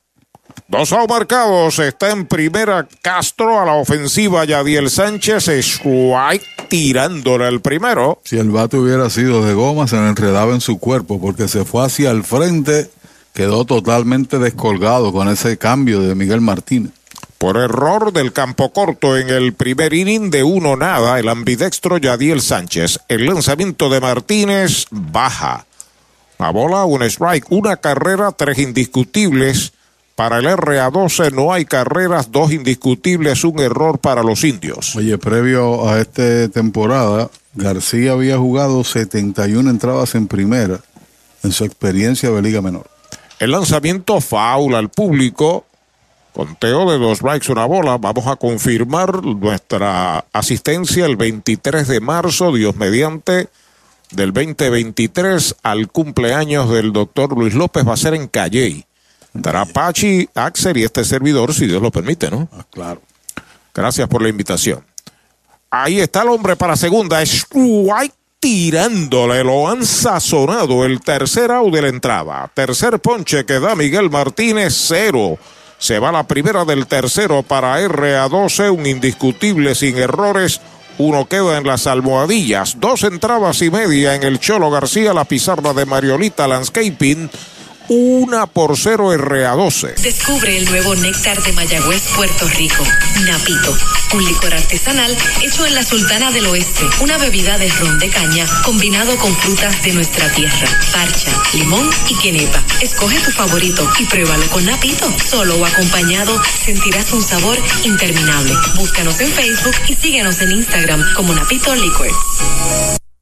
Dos out marcados, está en primera Castro a la ofensiva Yadiel Sánchez, strike tirándole el primero. Si el bate hubiera sido de goma, se le enredaba en su cuerpo porque se fue hacia el frente, quedó totalmente descolgado con ese cambio de Miguel Martínez. Por error del campo corto en el primer inning de uno nada, el ambidextro Yadiel Sánchez. El lanzamiento de Martínez baja. La bola, un strike, una carrera, tres indiscutibles. Para el RA12 no hay carreras, dos indiscutibles, un error para los indios. Oye, previo a esta temporada, García había jugado 71 entradas en primera en su experiencia de Liga Menor. El lanzamiento faula al público. Conteo de dos strikes, una bola. Vamos a confirmar nuestra asistencia el 23 de marzo, Dios mediante, del 2023 al cumpleaños del doctor Luis López. Va a ser en Calley. Estará Pachi, Axel y este servidor, si Dios lo permite, ¿no? claro. Gracias por la invitación. Ahí está el hombre para segunda. Strike tirándole, lo han sazonado. El tercer out de la entrada. Tercer ponche que da Miguel Martínez, cero. Se va la primera del tercero para RA12, un indiscutible sin errores. Uno queda en las almohadillas. Dos entradas y media en el Cholo García, la pizarra de Mariolita Landscaping. Una por cero RA12. Descubre el nuevo néctar de Mayagüez, Puerto Rico. Napito, un licor artesanal hecho en la Sultana del Oeste. Una bebida de ron de caña combinado con frutas de nuestra tierra. Parcha, limón y quenepa. Escoge tu favorito y pruébalo con Napito. Solo o acompañado sentirás un sabor interminable. Búscanos en Facebook y síguenos en Instagram como Napito Liquors.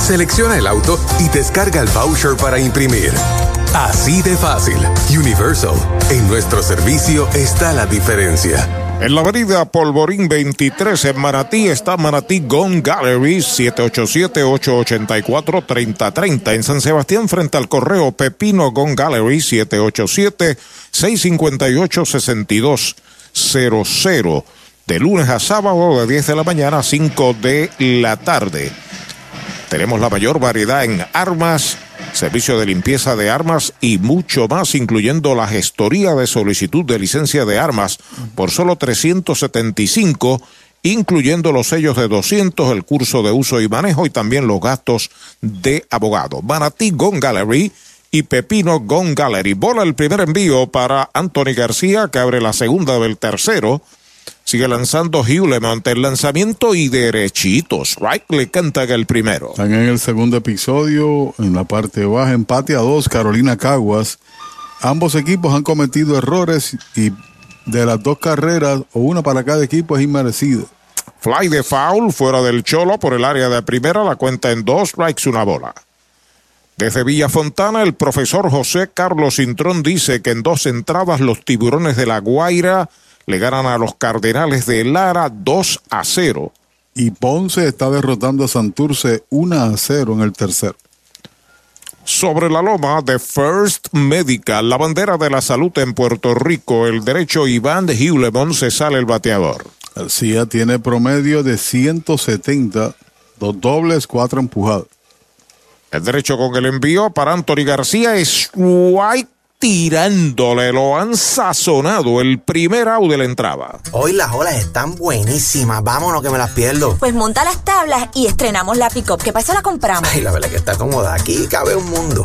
Selecciona el auto y descarga el voucher para imprimir. Así de fácil. Universal. En nuestro servicio está la diferencia. En la avenida Polvorín 23 en Manatí está Manatí Gone Gallery 787-884-3030. En San Sebastián frente al correo Pepino Gone Gallery 787-658-6200. De lunes a sábado de 10 de la mañana a 5 de la tarde. Tenemos la mayor variedad en armas, servicio de limpieza de armas y mucho más, incluyendo la gestoría de solicitud de licencia de armas por solo 375, incluyendo los sellos de 200, el curso de uso y manejo y también los gastos de abogado. Manatí Gun Gallery y Pepino Gun Gallery. Bola el primer envío para Anthony García, que abre la segunda del tercero. Sigue lanzando Hewlem ante el lanzamiento y derechitos. Right le canta el primero. Están en el segundo episodio, en la parte baja, empate a dos, Carolina Caguas ambos equipos han cometido errores y de las dos carreras, o una para cada equipo, es inmerecido. Fly de foul fuera del Cholo por el área de primera, la cuenta en dos strikes, una bola. Desde Villa Fontana, el profesor José Carlos Intrón dice que en dos entradas los tiburones de La Guaira le ganan a los Cardenales de Lara 2 a 0. Y Ponce está derrotando a Santurce 1 a 0 en el tercero. Sobre la loma de First Medical, la bandera de la salud en Puerto Rico, el derecho Iván de Hewlemon se sale el bateador. García tiene promedio de 170, dos dobles, cuatro empujados. El derecho con el envío para Anthony García es White tirándole, lo han sazonado el primer out de la entrada. Hoy las olas están buenísimas, vámonos que me las pierdo. Pues monta las tablas y estrenamos la pick-up, que para eso la compramos. Ay, la verdad que está cómoda, aquí cabe un mundo.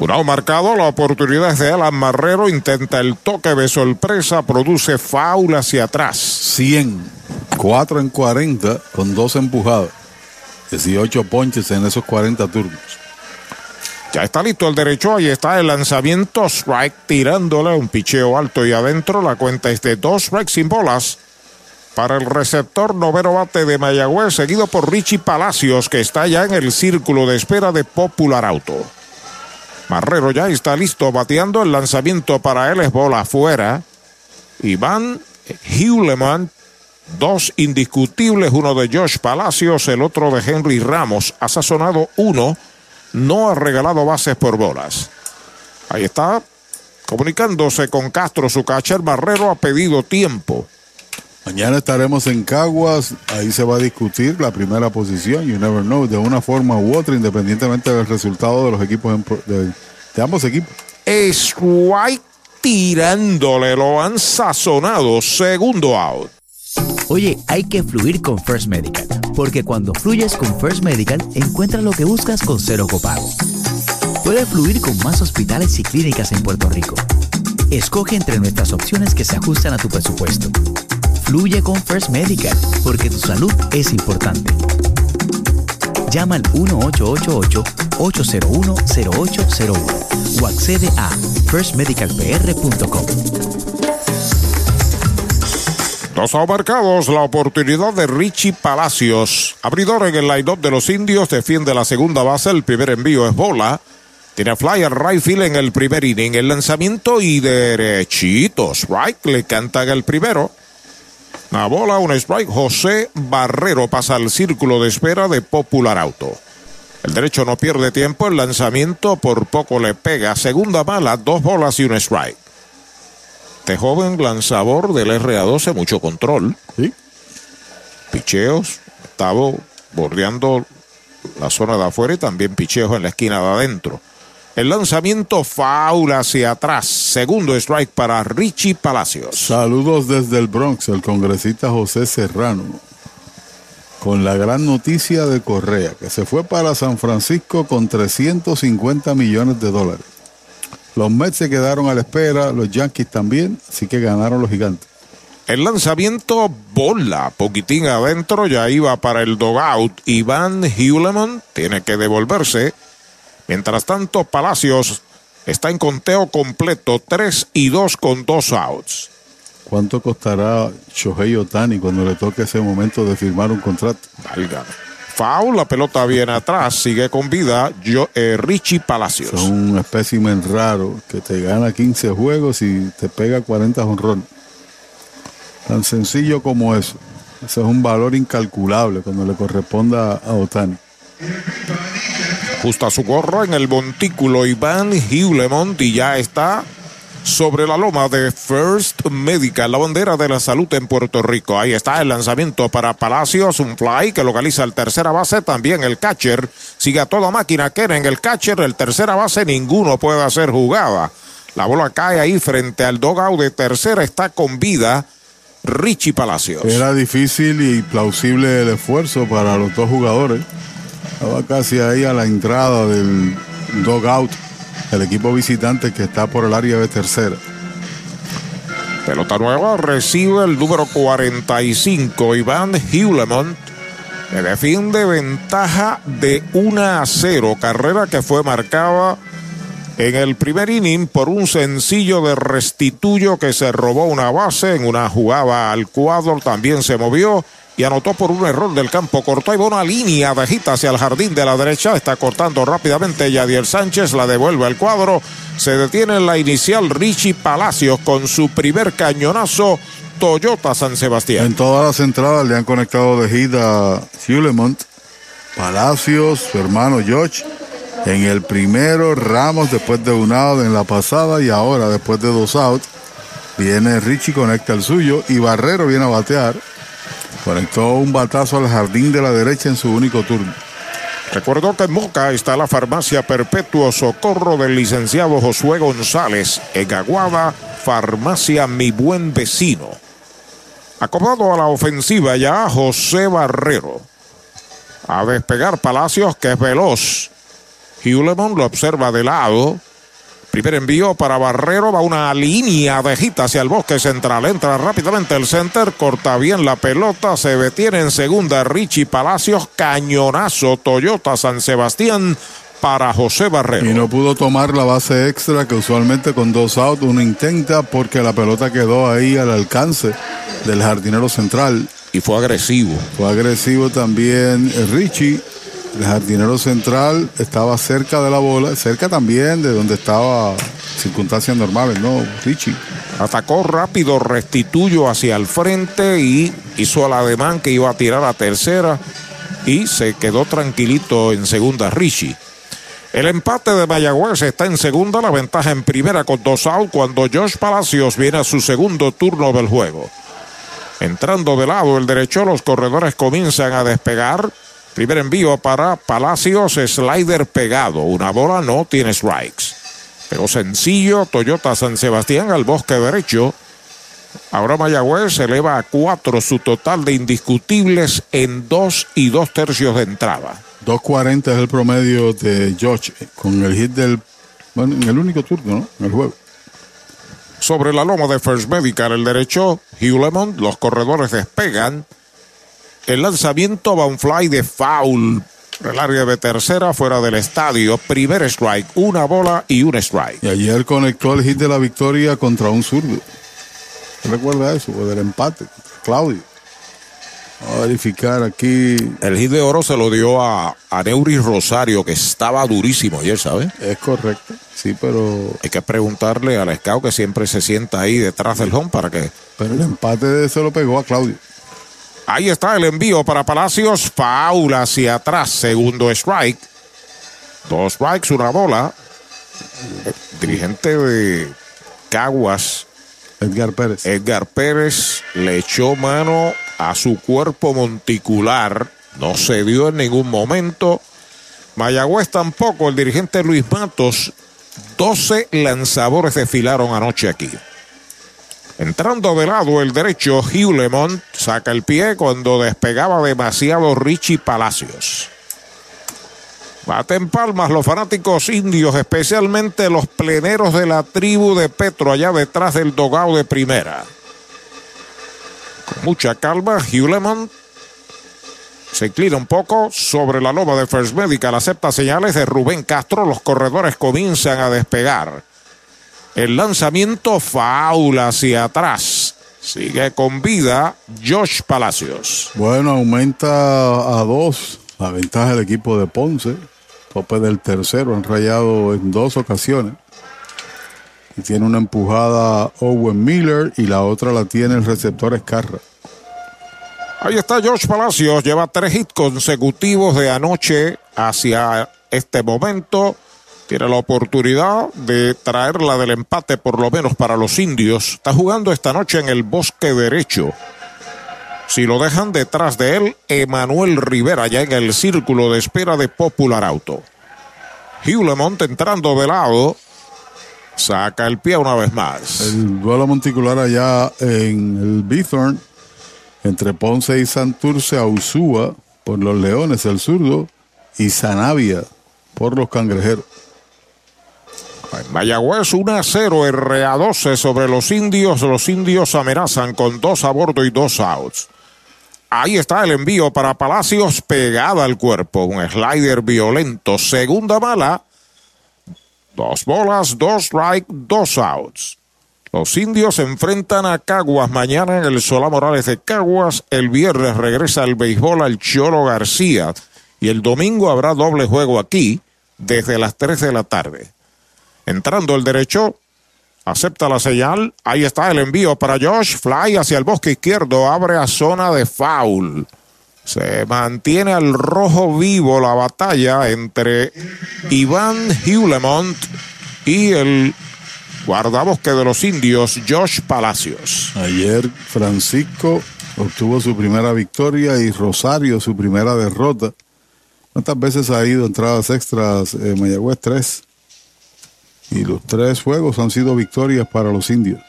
Un out marcado, la oportunidad es de Alan Marrero, intenta el toque de sorpresa, produce foul hacia atrás. 100. 4 en 40 con 2 empujadas. 18 ponches en esos 40 turnos. Ya está listo el derecho, ahí está el lanzamiento, strike tirándole un picheo alto y adentro. La cuenta es de dos strikes sin bolas para el receptor noveno bate de Mayagüez, seguido por Richie Palacios, que está ya en el círculo de espera de Popular Auto. Marrero ya está listo, bateando el lanzamiento para él es bola afuera. Iván Hewleman Dos indiscutibles, uno de Josh Palacios, el otro de Henry Ramos. Ha sazonado uno, no ha regalado bases por bolas. Ahí está, comunicándose con Castro, su catcher Marrero ha pedido tiempo. Mañana estaremos en Caguas, ahí se va a discutir la primera posición, you never know, de una forma u otra, independientemente del resultado de los equipos, de, de ambos equipos. Es White tirándole, lo han sazonado, segundo out. Oye, hay que fluir con First Medical, porque cuando fluyes con First Medical, encuentras lo que buscas con cero copago. Puedes fluir con más hospitales y clínicas en Puerto Rico. Escoge entre nuestras opciones que se ajustan a tu presupuesto. Fluye con First Medical, porque tu salud es importante. Llama al 1888-801-0801 o accede a firstmedicalpr.com. Dos marcados, la oportunidad de Richie Palacios. Abridor en el line-up de los indios, defiende la segunda base, el primer envío es bola. Tiene fly al right field en el primer inning, el lanzamiento y derechito. Strike, le cantan el primero. La bola, un strike. José Barrero pasa al círculo de espera de Popular Auto. El derecho no pierde tiempo, el lanzamiento por poco le pega. Segunda bala, dos bolas y un strike. Este joven lanzador del RA12, mucho control. Sí. Picheos, estaba bordeando la zona de afuera y también picheos en la esquina de adentro. El lanzamiento faula hacia atrás. Segundo strike para Richie Palacios. Saludos desde el Bronx, el congresista José Serrano. Con la gran noticia de Correa, que se fue para San Francisco con 350 millones de dólares. Los Mets se quedaron a la espera, los Yankees también, así que ganaron los gigantes. El lanzamiento bola, poquitín adentro, ya iba para el dogout. Iván Hewleman tiene que devolverse. Mientras tanto, Palacios está en conteo completo, 3 y 2 con dos outs. ¿Cuánto costará Shohei Otani cuando le toque ese momento de firmar un contrato? Válgame. Foul, la pelota viene atrás, sigue con vida yo, eh, Richie Palacios. Es un espécimen raro que te gana 15 juegos y te pega 40 honrones. Tan sencillo como eso. Ese es un valor incalculable cuando le corresponda a Otani. Justa su gorro en el montículo Iván y ya está sobre la loma de First Medical, la bandera de la salud en Puerto Rico. Ahí está el lanzamiento para Palacios, un fly que localiza el tercera base, también el catcher. Sigue a toda máquina, que en el catcher, el tercera base, ninguno puede hacer jugada. La bola cae ahí frente al dogout de tercera, está con vida Richie Palacios. Era difícil y plausible el esfuerzo para los dos jugadores. Estaba casi ahí a la entrada del dogout, el equipo visitante que está por el área de tercera. Pelota nueva recibe el número 45, Iván Hewlemont. Que defiende ventaja de 1 a 0. Carrera que fue marcada en el primer inning por un sencillo de restituyo que se robó una base en una jugada al cuadro. También se movió y anotó por un error del campo. Cortó y va una línea de gita hacia el jardín de la derecha. Está cortando rápidamente Yadier Sánchez. La devuelve al cuadro. Se detiene en la inicial Richie Palacios con su primer cañonazo. Toyota San Sebastián. En todas las entradas le han conectado de hit a Hulemont, Palacios, su hermano George. En el primero, Ramos después de un out en la pasada y ahora después de dos outs. Viene Richie, conecta el suyo y Barrero viene a batear. Conectó un batazo al jardín de la derecha en su único turno. Recuerdo que en Moca está la farmacia Perpetuo Socorro del licenciado Josué González. En Aguada, farmacia Mi Buen Vecino. Acomodado a la ofensiva ya José Barrero. A despegar Palacios, que es veloz. Hulemon lo observa de lado. Primer envío para Barrero, va una línea de gita hacia el bosque central. Entra rápidamente el center, corta bien la pelota, se detiene en segunda Richie Palacios, cañonazo Toyota San Sebastián para José Barrero. Y no pudo tomar la base extra que usualmente con dos outs uno intenta porque la pelota quedó ahí al alcance del jardinero central. Y fue agresivo. Fue agresivo también Richie. El jardinero central estaba cerca de la bola, cerca también de donde estaba circunstancias normales, ¿no? Richie. Atacó rápido, restituyó hacia el frente y hizo el ademán que iba a tirar a tercera y se quedó tranquilito en segunda Richie. El empate de Mayagüez está en segunda, la ventaja en primera con dos out cuando Josh Palacios viene a su segundo turno del juego. Entrando de lado el derecho, los corredores comienzan a despegar. Primer envío para Palacios, slider pegado. Una bola no tiene strikes. Pero sencillo, Toyota San Sebastián al bosque derecho. Ahora Mayagüez eleva a cuatro su total de indiscutibles en dos y dos tercios de entrada. 2.40 es el promedio de George con el hit del. Bueno, en el único turno, ¿no? En el juego. Sobre la loma de First Medical, el derecho, Hugh Lemon, los corredores despegan. El lanzamiento va un fly de foul. El área de tercera fuera del estadio. Primer strike, una bola y un strike. Y ayer conectó el hit de la victoria contra un zurdo. ¿Recuerda eso? O del empate. Claudio. Vamos a verificar aquí. El hit de oro se lo dio a, a Neuri Rosario, que estaba durísimo ayer, ¿sabes? Es correcto. Sí, pero. Hay que preguntarle al scout que siempre se sienta ahí detrás del home para que. Pero el empate se lo pegó a Claudio. Ahí está el envío para Palacios. Foul hacia atrás. Segundo strike. Dos strikes, una bola. El dirigente de Caguas. Edgar Pérez. Edgar Pérez le echó mano a su cuerpo monticular. No se dio en ningún momento. Mayagüez tampoco. El dirigente Luis Matos. 12 lanzadores desfilaron anoche aquí. Entrando de lado el derecho, Hugh Lemont saca el pie cuando despegaba demasiado Richie Palacios. Baten palmas los fanáticos indios, especialmente los pleneros de la tribu de Petro, allá detrás del dogao de primera. Con mucha calma, Hugh Lemont se inclina un poco sobre la loma de First Medical, acepta señales de Rubén Castro, los corredores comienzan a despegar. El lanzamiento faula hacia atrás. Sigue con vida Josh Palacios. Bueno, aumenta a dos la ventaja del equipo de Ponce. Tope del tercero, han rayado en dos ocasiones. Y tiene una empujada Owen Miller y la otra la tiene el receptor Escarra. Ahí está Josh Palacios, lleva tres hits consecutivos de anoche hacia este momento. Tiene la oportunidad de traerla del empate, por lo menos para los indios. Está jugando esta noche en el bosque derecho. Si lo dejan detrás de él, Emanuel Rivera ya en el círculo de espera de Popular Auto. Hugh Lemont entrando de lado. Saca el pie una vez más. El duelo monticular allá en el Bithorn entre Ponce y Santurce a por los Leones, el zurdo. y Sanavia por los cangrejeros. Mayagüez 1 a 0, RA12 sobre los indios. Los indios amenazan con dos a bordo y dos outs. Ahí está el envío para Palacios pegada al cuerpo. Un slider violento. Segunda mala. Dos bolas, dos strike, dos outs. Los indios se enfrentan a Caguas mañana en el Solá Morales de Caguas. El viernes regresa el béisbol al Cholo García. Y el domingo habrá doble juego aquí desde las 3 de la tarde. Entrando el derecho, acepta la señal. Ahí está el envío para Josh. Fly hacia el bosque izquierdo. Abre a zona de foul. Se mantiene al rojo vivo la batalla entre Iván Hewlemont y el guardabosque de los indios, Josh Palacios. Ayer Francisco obtuvo su primera victoria y Rosario su primera derrota. ¿Cuántas veces ha ido entradas extras eh, Mayagüez 3? Y los tres juegos han sido victorias para los indios.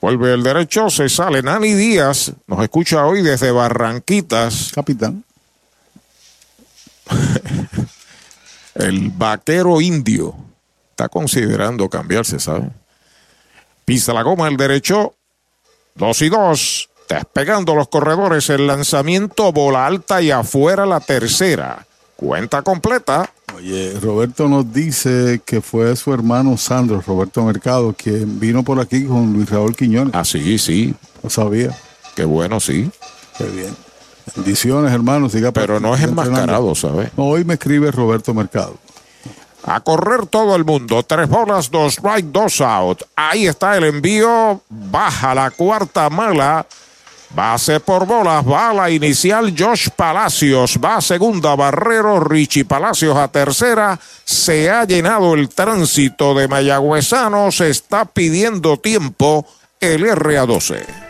Vuelve el derecho, se sale Nani Díaz. Nos escucha hoy desde Barranquitas. Capitán. el vaquero indio está considerando cambiarse, ¿sabe? Pisa la goma el derecho. Dos y dos. Despegando los corredores. El lanzamiento bola alta y afuera la tercera. Cuenta completa. Oye, Roberto nos dice que fue su hermano Sandro, Roberto Mercado, quien vino por aquí con Luis Raúl Quiñones. Ah, sí, sí. No sabía. Qué bueno, sí. Qué bien. Bendiciones, hermano. Siga Pero no es enmascarado, ¿sabes? Hoy me escribe Roberto Mercado. A correr todo el mundo. Tres bolas, dos right, dos out. Ahí está el envío. Baja la cuarta mala. Base por bolas, bala inicial Josh Palacios, va a segunda Barrero, Richie Palacios a tercera, se ha llenado el tránsito de Mayagüezano, se está pidiendo tiempo el RA12.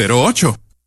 408-8808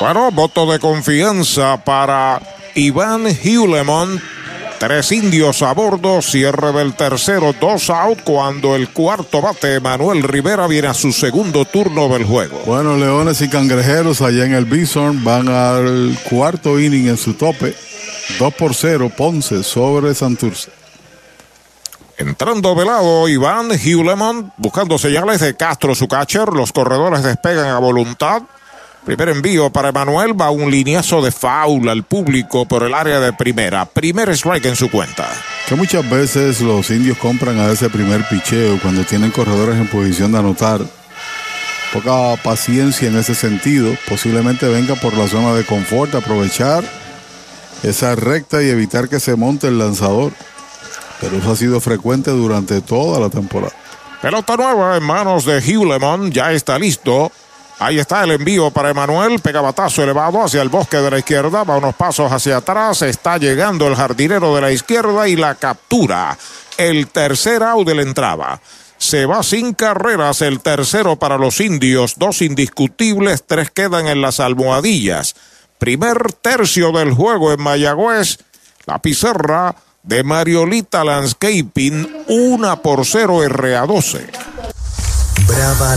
Bueno, voto de confianza para Iván Hewlemont. Tres indios a bordo, cierre del tercero, dos out cuando el cuarto bate Manuel Rivera viene a su segundo turno del juego. Bueno, Leones y Cangrejeros allá en el Bison van al cuarto inning en su tope. 2 por 0, Ponce sobre Santurce. Entrando de lado, Iván Hewlemont buscando señales de Castro, su catcher. Los corredores despegan a voluntad. Primer envío para Emanuel, va un lineazo de foul al público por el área de primera. Primer strike en su cuenta. Que muchas veces los indios compran a ese primer picheo cuando tienen corredores en posición de anotar. Poca paciencia en ese sentido. Posiblemente venga por la zona de confort, aprovechar esa recta y evitar que se monte el lanzador. Pero eso ha sido frecuente durante toda la temporada. Pelota nueva en manos de Hewlemon, ya está listo. Ahí está el envío para Emanuel. Pega batazo elevado hacia el bosque de la izquierda. Va unos pasos hacia atrás. Está llegando el jardinero de la izquierda y la captura. El tercer out de la entrada. Se va sin carreras el tercero para los indios. Dos indiscutibles. Tres quedan en las almohadillas. Primer tercio del juego en Mayagüez. La pizarra de Mariolita Landscaping. Una por cero RA12. Brava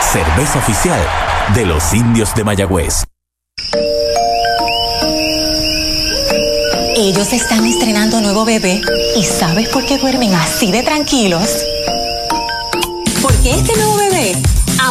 Cerveza oficial de los indios de Mayagüez. Ellos están estrenando nuevo bebé. ¿Y sabes por qué duermen así de tranquilos? Porque este nuevo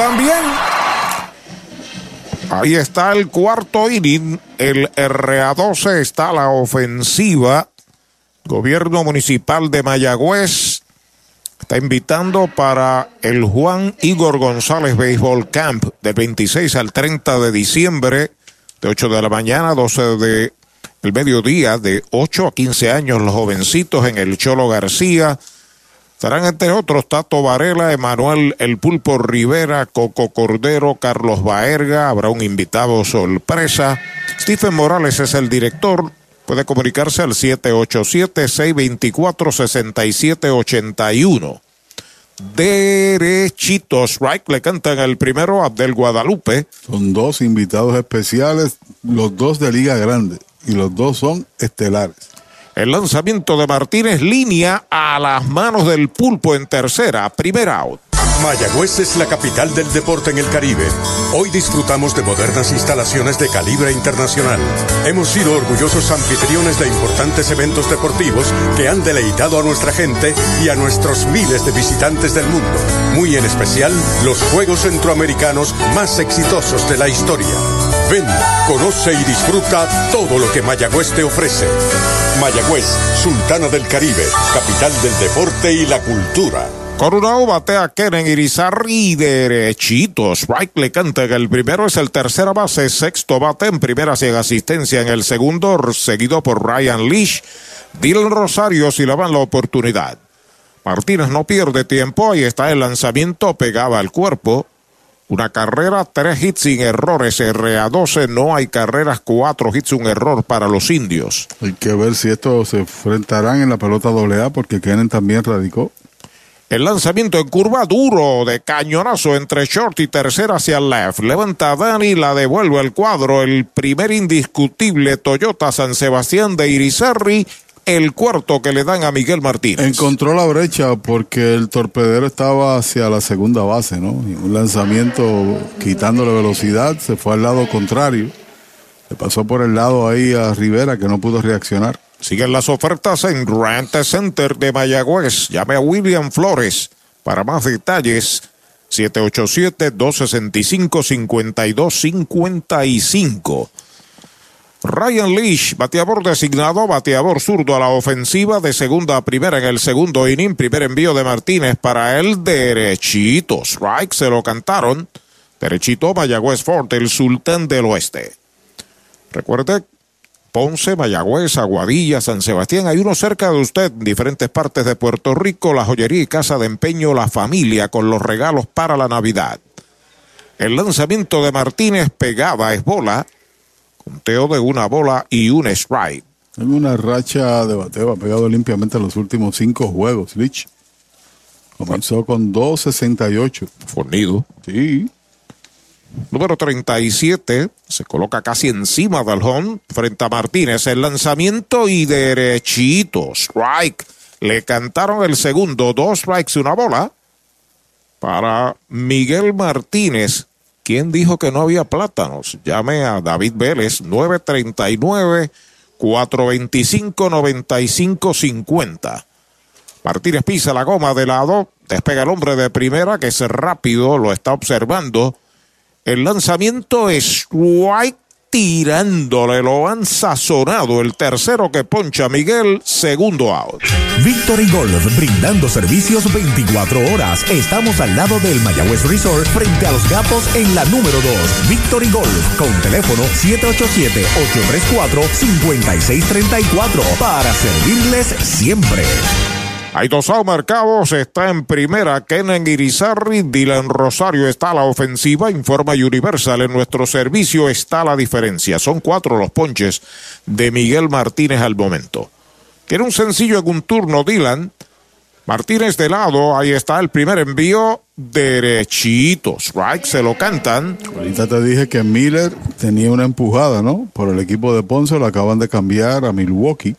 también. Ahí está el cuarto inning. El RA12 está la ofensiva. Gobierno Municipal de Mayagüez está invitando para el Juan Igor González Baseball Camp del 26 al 30 de diciembre, de 8 de la mañana a 12 de el mediodía, de 8 a 15 años, los jovencitos en el Cholo García. Estarán entre otros Tato Varela, Emanuel El Pulpo Rivera, Coco Cordero, Carlos Baerga, habrá un invitado sorpresa. Stephen Morales es el director, puede comunicarse al 787-624-6781. Derechitos, right, le cantan el primero Abdel Guadalupe. Son dos invitados especiales, los dos de Liga Grande, y los dos son estelares. El lanzamiento de Martínez línea a las manos del pulpo en tercera, primera out. Mayagüez es la capital del deporte en el Caribe. Hoy disfrutamos de modernas instalaciones de calibre internacional. Hemos sido orgullosos anfitriones de importantes eventos deportivos que han deleitado a nuestra gente y a nuestros miles de visitantes del mundo. Muy en especial, los Juegos Centroamericanos más exitosos de la historia. Ven, conoce y disfruta todo lo que Mayagüez te ofrece. Mayagüez, Sultana del Caribe, capital del deporte y la cultura. Coronado batea Keren Irizarri derechito. Strike le canta que el primero es el tercera base, sexto bate en primera sin asistencia en el segundo, seguido por Ryan Leash. Dylan Rosario si le van la oportunidad. Martínez no pierde tiempo, ahí está el lanzamiento, pegaba al cuerpo. Una carrera, tres hits sin errores. RA12 no hay carreras, cuatro hits, un error para los indios. Hay que ver si estos se enfrentarán en la pelota AA porque Kenen también radicó. El lanzamiento en curva duro de cañonazo entre short y tercera hacia el left. Levanta a Dani, la devuelve al cuadro. El primer indiscutible Toyota San Sebastián de Irizarri. El cuarto que le dan a Miguel Martínez. Encontró la brecha porque el torpedero estaba hacia la segunda base, ¿no? Y un lanzamiento quitándole velocidad, se fue al lado contrario. Le pasó por el lado ahí a Rivera que no pudo reaccionar. Siguen las ofertas en Grant Center de Mayagüez. Llame a William Flores para más detalles. 787-265-5255. Ryan Leash, bateador designado, bateador zurdo a la ofensiva de segunda a primera en el segundo inning. Primer envío de Martínez para el derechito. Strike se lo cantaron. Derechito Mayagüez Fort, el sultán del oeste. Recuerde, Ponce, Mayagüez, Aguadilla, San Sebastián. Hay uno cerca de usted en diferentes partes de Puerto Rico. La joyería y casa de empeño La Familia con los regalos para la Navidad. El lanzamiento de Martínez pegaba es bola. Conteo de una bola y un strike. En una racha de bateo, ha pegado limpiamente los últimos cinco juegos, Lich. Comenzó con 2.68. Fornido. Sí. Número 37 se coloca casi encima del home frente a Martínez. El lanzamiento y derechito. Strike. Le cantaron el segundo. Dos strikes y una bola para Miguel Martínez. ¿Quién dijo que no había plátanos? Llame a David Vélez 939 425 9550. Martínez pisa la goma de lado, despega el hombre de primera que es rápido, lo está observando. El lanzamiento es White tirándole, lo han sazonado. El tercero que poncha Miguel, segundo out. Victory Golf, brindando servicios 24 horas. Estamos al lado del Mayagüez Resort, frente a los gatos en la número 2. Victory Golf, con teléfono 787-834-5634, para servirles siempre. Hay dos marcados, está en primera Kenan Irizarry, Dylan Rosario está a la ofensiva, informa Universal, en nuestro servicio está la diferencia. Son cuatro los ponches de Miguel Martínez al momento. Tiene un sencillo en un turno Dylan. Martínez de lado, ahí está el primer envío derechito. Strike, se lo cantan. Ahorita te dije que Miller tenía una empujada, ¿no? Por el equipo de Ponce, lo acaban de cambiar a Milwaukee.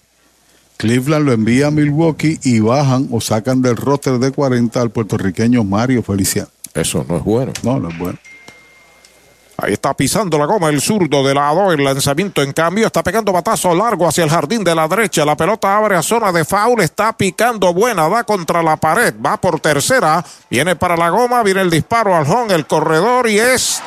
Cleveland lo envía a Milwaukee y bajan o sacan del roster de 40 al puertorriqueño Mario Feliciano. Eso no es bueno. No, no es bueno. Ahí está pisando la goma el zurdo de lado. El lanzamiento, en cambio, está pegando batazo largo hacia el jardín de la derecha. La pelota abre a zona de foul. Está picando buena. Va contra la pared. Va por tercera. Viene para la goma. Viene el disparo al home. El corredor y es.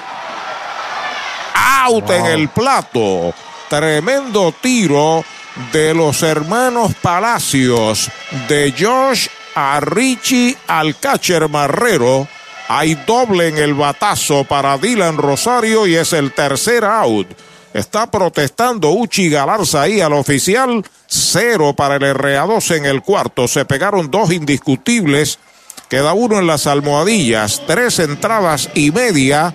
Out en el plato. Tremendo tiro de los hermanos Palacios, de Josh a Richie al catcher Marrero. Hay doble en el batazo para Dylan Rosario y es el tercer out. Está protestando Uchi Galarza ahí al oficial. Cero para el RA2 en el cuarto. Se pegaron dos indiscutibles. Queda uno en las almohadillas. Tres entradas y media.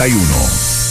91.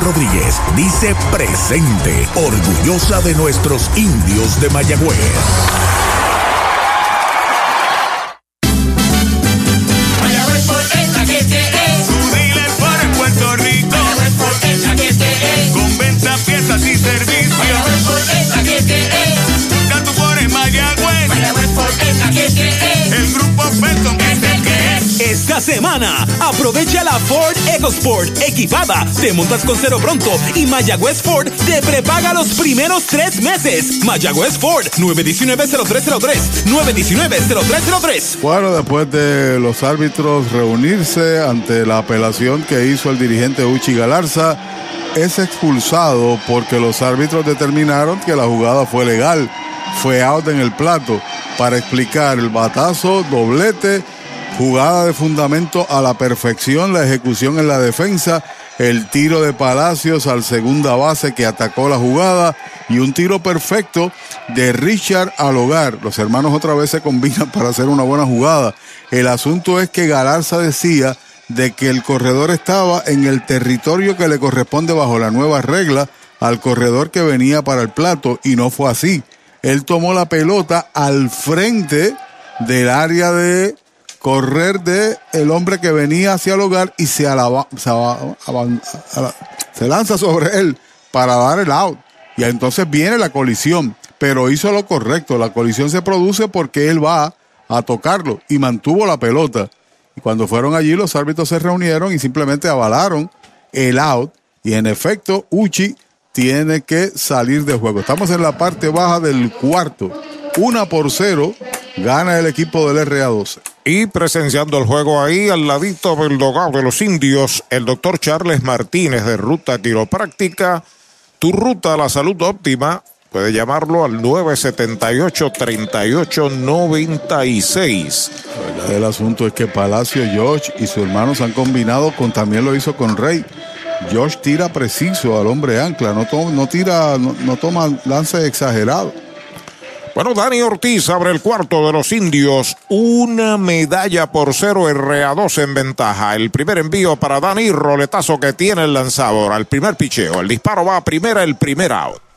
Rodríguez dice presente, orgullosa de nuestros indios de Mayagüez. Mayagüez porque es la que te es. Su dealer por Puerto Rico. Mayagüez porque es la que te es. Con venta, piezas y servicios. Mayagüez porque es la que te es. Busca tu por Mayagüez. Mayagüez porque es la que te es. El grupo esta semana. Aprovecha la Ford EcoSport equipada. Te montas con cero pronto y Mayagüez Ford te prepaga los primeros tres meses. Mayagüez Ford 919-0303. 919-0303. Bueno, después de los árbitros reunirse ante la apelación que hizo el dirigente Uchi Galarza, es expulsado porque los árbitros determinaron que la jugada fue legal. Fue out en el plato para explicar el batazo, doblete, jugada de fundamento a la perfección, la ejecución en la defensa, el tiro de Palacios al segunda base que atacó la jugada y un tiro perfecto de Richard al hogar. Los hermanos otra vez se combinan para hacer una buena jugada. El asunto es que Galarza decía de que el corredor estaba en el territorio que le corresponde bajo la nueva regla al corredor que venía para el plato y no fue así. Él tomó la pelota al frente del área de correr de el hombre que venía hacia el hogar y se, alaba, se, lanza sobre él para dar el out. Y entonces viene la colisión, pero hizo lo correcto. La colisión se produce porque él va a tocarlo y mantuvo la pelota. Y cuando fueron allí, los árbitros se reunieron y simplemente avalaron el out. Y en efecto, Uchi tiene que salir de juego. Estamos en la parte baja del cuarto. Una por cero gana el equipo del RA12. Y presenciando el juego ahí, al ladito del dogado de los indios, el doctor Charles Martínez de Ruta Quiropráctica. Tu ruta a la salud óptima, puede llamarlo al 978-3896. El asunto es que Palacio, George y su hermano se han combinado con, también lo hizo con Rey. George tira preciso al hombre ancla, no, to, no tira, no, no toma lance exagerado. Bueno, Dani Ortiz abre el cuarto de los indios. Una medalla por cero RA2 en ventaja. El primer envío para Dani, roletazo que tiene el lanzador al primer picheo. El disparo va a primera, el primer out.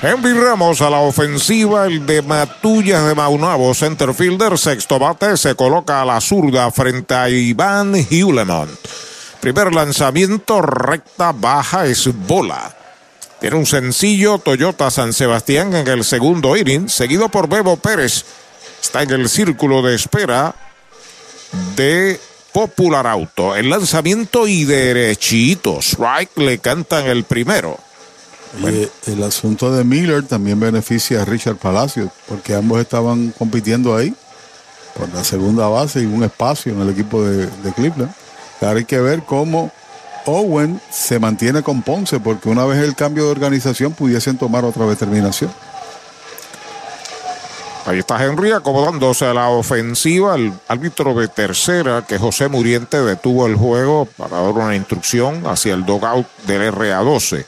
Henry Ramos a la ofensiva, el de Matullas de Maunabo, centerfielder, sexto bate, se coloca a la zurda frente a Iván Hewlemont. Primer lanzamiento, recta, baja, es bola. Tiene un sencillo Toyota San Sebastián en el segundo inning, seguido por Bebo Pérez. Está en el círculo de espera de Popular Auto. El lanzamiento y derechito. Strike le cantan el primero. Bueno. el asunto de Miller también beneficia a Richard Palacios, porque ambos estaban compitiendo ahí por la segunda base y un espacio en el equipo de, de Cleveland. Ahora hay que ver cómo Owen se mantiene con Ponce, porque una vez el cambio de organización pudiesen tomar otra determinación. Ahí está Henry acomodándose a la ofensiva. El árbitro de tercera, que José Muriente detuvo el juego para dar una instrucción hacia el dogout del RA12.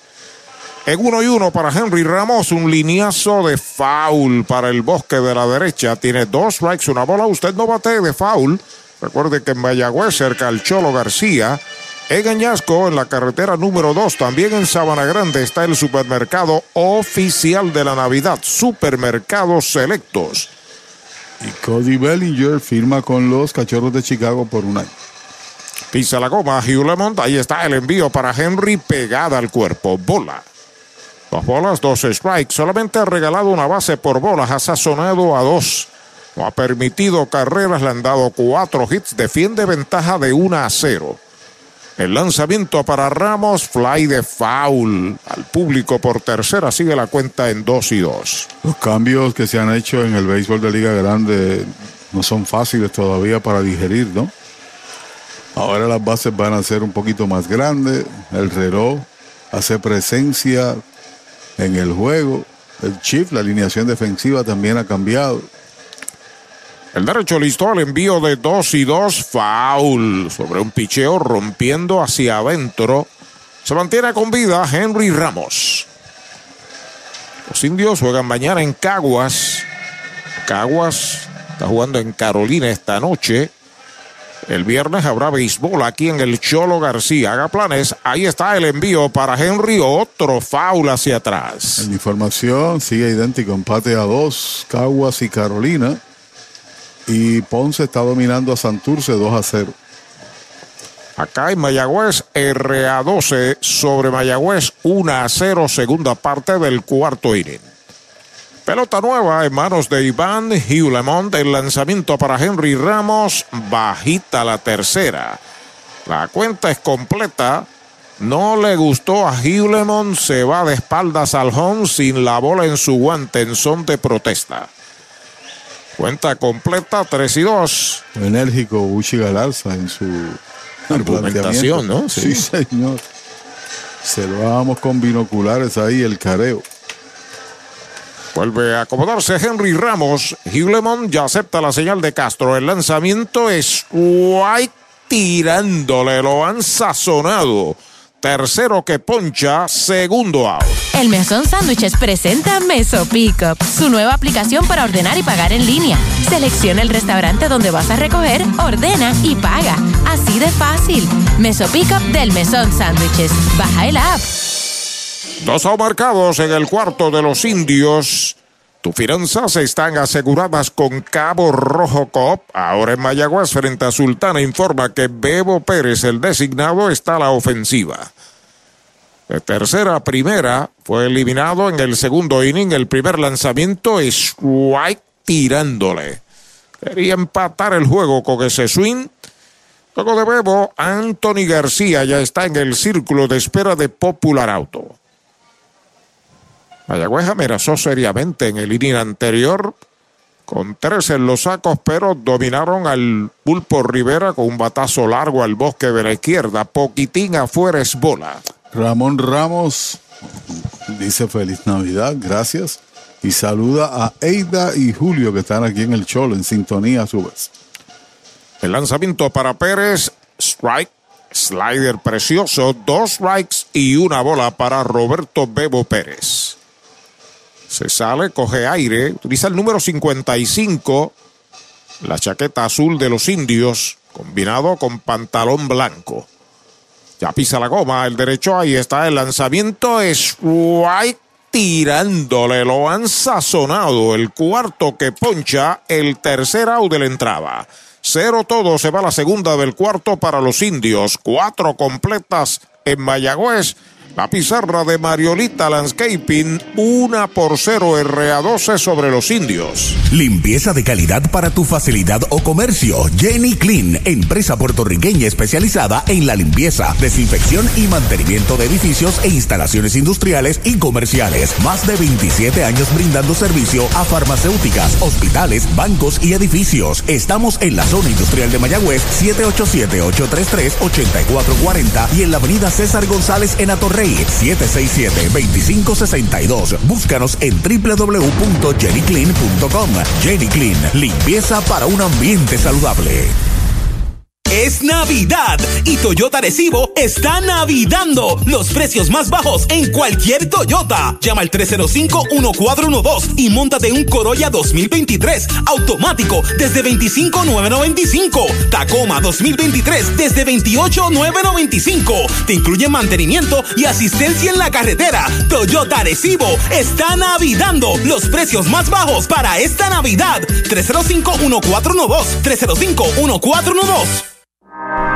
En uno y uno para Henry Ramos, un lineazo de foul para el bosque de la derecha. Tiene dos strikes, una bola. Usted no bate de foul. Recuerde que en Mayagüez, cerca al Cholo García. En Añasco, en la carretera número 2, también en Sabana Grande, está el supermercado oficial de la Navidad, Supermercados Selectos. Y Cody Bellinger firma con los Cachorros de Chicago por un año. Pisa la goma, Hugh Lemont, ahí está el envío para Henry, pegada al cuerpo, bola. Dos bolas, dos strikes. Solamente ha regalado una base por bolas. Ha sazonado a dos. No ha permitido carreras. Le han dado cuatro hits. Defiende ventaja de 1 a 0. El lanzamiento para Ramos. Fly de foul. Al público por tercera. Sigue la cuenta en 2 y 2. Los cambios que se han hecho en el béisbol de Liga Grande no son fáciles todavía para digerir, ¿no? Ahora las bases van a ser un poquito más grandes. El reloj hace presencia en el juego. El Chief, la alineación defensiva también ha cambiado. El derecho listo al envío de 2 y 2, foul sobre un picheo rompiendo hacia adentro. Se mantiene con vida Henry Ramos. Los indios juegan mañana en Caguas. Caguas está jugando en Carolina esta noche. El viernes habrá béisbol aquí en el Cholo García. Haga planes. Ahí está el envío para Henry. Otro foul hacia atrás. En información sigue idéntico. Empate a dos. Caguas y Carolina. Y Ponce está dominando a Santurce 2 a 0. Acá en Mayagüez, RA12 sobre Mayagüez 1 a 0, segunda parte del cuarto inning. Pelota nueva en manos de Iván Hewlemont. El lanzamiento para Henry Ramos. Bajita la tercera. La cuenta es completa. No le gustó a Hewlemont. Se va de espaldas al home sin la bola en su guante en son de protesta. Cuenta completa 3 y 2. Enérgico Uchi Galarza en su Argumentación. ¿no? Sí. Sí. señor. Se lo vamos con binoculares ahí, el careo. Vuelve a acomodarse Henry Ramos. Hewlemont ya acepta la señal de Castro. El lanzamiento es White tirándole. Lo han sazonado. Tercero que poncha, segundo out. El Mesón Sándwiches presenta Meso Pickup, su nueva aplicación para ordenar y pagar en línea. Selecciona el restaurante donde vas a recoger, ordena y paga. Así de fácil. Meso Pickup del Mesón Sándwiches. Baja el app. Dos marcados en el cuarto de los indios. Tus finanzas están aseguradas con Cabo Rojo Coop. Ahora en Mayagüez, frente a Sultana, informa que Bebo Pérez, el designado, está a la ofensiva. De tercera a primera, fue eliminado en el segundo inning. El primer lanzamiento es White tirándole. Quería empatar el juego con ese swing. Luego de Bebo, Anthony García ya está en el círculo de espera de Popular Auto. Mayagüez amenazó seriamente en el inning anterior con tres en los sacos, pero dominaron al Pulpo Rivera con un batazo largo al bosque de la izquierda. Poquitín afuera es bola. Ramón Ramos dice feliz Navidad, gracias. Y saluda a Eida y Julio que están aquí en el Cholo, en sintonía a su vez. El lanzamiento para Pérez, strike, slider precioso, dos strikes y una bola para Roberto Bebo Pérez. Se sale, coge aire, utiliza el número 55, la chaqueta azul de los indios, combinado con pantalón blanco. Ya pisa la goma, el derecho, ahí está el lanzamiento, es White tirándole, lo han sazonado, el cuarto que poncha, el tercer out de la entrada. Cero todo, se va la segunda del cuarto para los indios, cuatro completas en Mayagüez. La pizarra de Mariolita Landscaping, una por cero RA12 sobre los indios. Limpieza de calidad para tu facilidad o comercio. Jenny Clean, empresa puertorriqueña especializada en la limpieza, desinfección y mantenimiento de edificios e instalaciones industriales y comerciales. Más de 27 años brindando servicio a farmacéuticas, hospitales, bancos y edificios. Estamos en la zona industrial de Mayagüez, 787-833-8440 y en la avenida César González en Atorrey, 767-2562. Búscanos en www.jennyclean.com. Jenny Clean, limpieza para un ambiente saludable. Es Navidad y Toyota Recibo está navidando los precios más bajos en cualquier Toyota. Llama al 305-1412 y montate un Corolla 2023 automático desde 25,995. Tacoma 2023 desde 28,995. Te incluye mantenimiento y asistencia en la carretera. Toyota Recibo está navidando los precios más bajos para esta Navidad. 305-1412. 305-1412.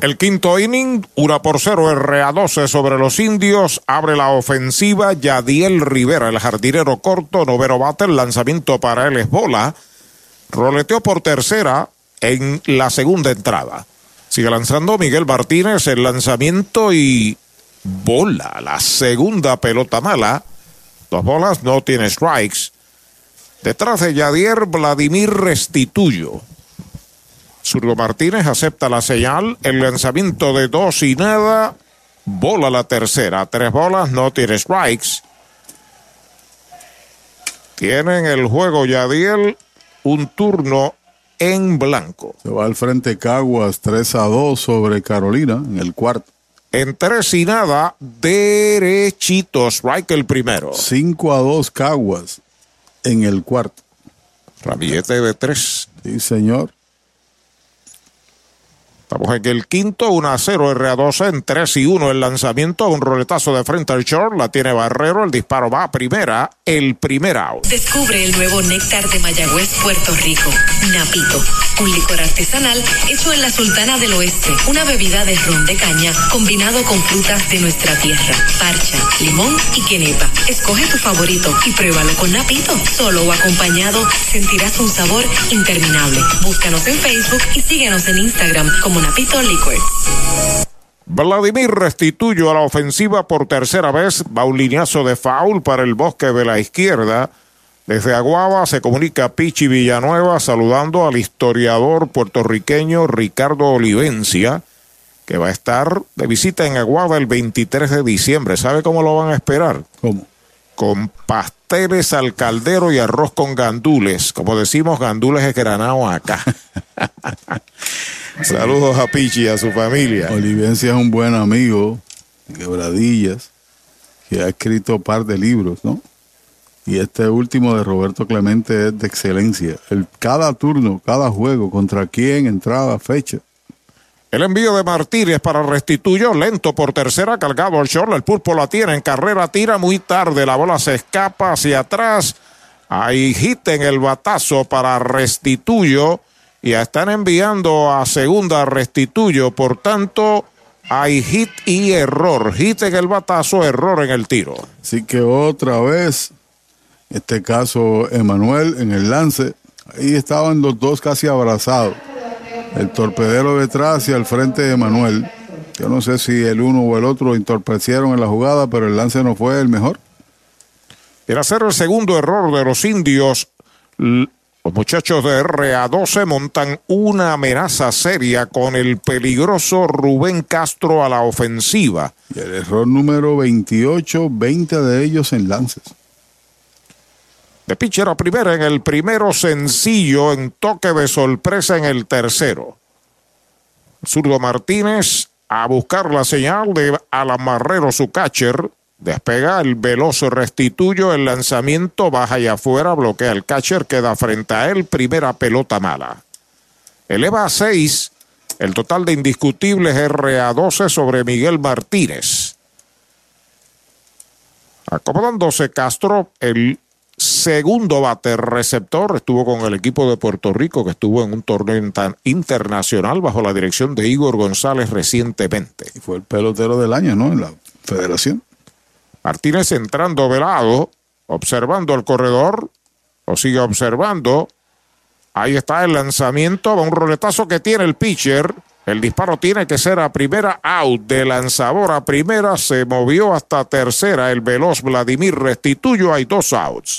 El quinto inning, 1 por 0 RA12 sobre los indios. Abre la ofensiva Yadiel Rivera, el jardinero corto, noveno bate. El lanzamiento para él es bola. Roleteó por tercera en la segunda entrada. Sigue lanzando Miguel Martínez el lanzamiento y bola. La segunda pelota mala. Dos bolas, no tiene strikes. Detrás de Yadier, Vladimir Restituyo. Zurdo Martínez acepta la señal. El lanzamiento de dos y nada. Bola la tercera. Tres bolas, no tiene strikes. Tienen el juego Yadiel un turno en blanco. Se va al frente Caguas 3 a 2 sobre Carolina en el cuarto. En tres y nada, derechito, strike el primero. 5 a 2 Caguas en el cuarto. Ramillete de tres. Sí, señor. Estamos en el quinto, 1 a 0 RA12 en 3 y 1 el lanzamiento, un roletazo de frente al short, la tiene Barrero, el disparo va a primera, el primer. Descubre el nuevo néctar de Mayagüez, Puerto Rico, Napito, un licor artesanal hecho en la Sultana del Oeste, una bebida de ron de caña combinado con frutas de nuestra tierra, parcha, limón y quenepa. Escoge tu favorito y pruébalo con Napito. Solo o acompañado sentirás un sabor interminable. Búscanos en Facebook y síguenos en Instagram como Napito Liquors. Vladimir restituyo a la ofensiva por tercera vez. Va un lineazo de foul para el bosque de la izquierda. Desde Aguaba se comunica Pichi Villanueva saludando al historiador puertorriqueño Ricardo Olivencia, que va a estar de visita en Aguaba el 23 de diciembre. ¿Sabe cómo lo van a esperar? ¿Cómo? Con pasteles al caldero y arroz con gandules. Como decimos, gandules es granado acá. Saludos a Pichi y a su familia. Olivencia es un buen amigo, Quebradillas, que ha escrito un par de libros, ¿no? Y este último de Roberto Clemente es de excelencia. El, cada turno, cada juego, contra quién, entrada, fecha. El envío de Martínez para Restituyo, lento por tercera, cargado al short. El pulpo la tiene en carrera, tira muy tarde. La bola se escapa hacia atrás. Ahí en el batazo para Restituyo. Y están enviando a segunda Restituyo. Por tanto, hay hit y error. Hit en el batazo, error en el tiro. Así que otra vez, este caso, Emanuel en el lance. Ahí estaban los dos casi abrazados. El torpedero detrás y al frente de Manuel. Yo no sé si el uno o el otro entorpecieron en la jugada, pero el lance no fue el mejor. Era ser el segundo error de los indios. Los muchachos de RA12 montan una amenaza seria con el peligroso Rubén Castro a la ofensiva. Y el error número 28, 20 de ellos en lances. De pitcher a primera en el primero sencillo, en toque de sorpresa en el tercero. Zurdo Martínez a buscar la señal de Alamarrero, su catcher. Despega el veloz restituyo, el lanzamiento baja y afuera, bloquea el catcher, queda frente a él, primera pelota mala. Eleva a 6 el total de indiscutibles RA12 sobre Miguel Martínez. Acomodándose Castro, el segundo bate receptor, estuvo con el equipo de Puerto Rico que estuvo en un torneo inter- internacional bajo la dirección de Igor González recientemente. Y fue el pelotero del año, ¿no? En la federación. Martínez entrando velado, observando el corredor, lo sigue observando. Ahí está el lanzamiento, va un roletazo que tiene el pitcher. El disparo tiene que ser a primera out de lanzador a primera. Se movió hasta tercera el veloz Vladimir Restituyo. Hay dos outs.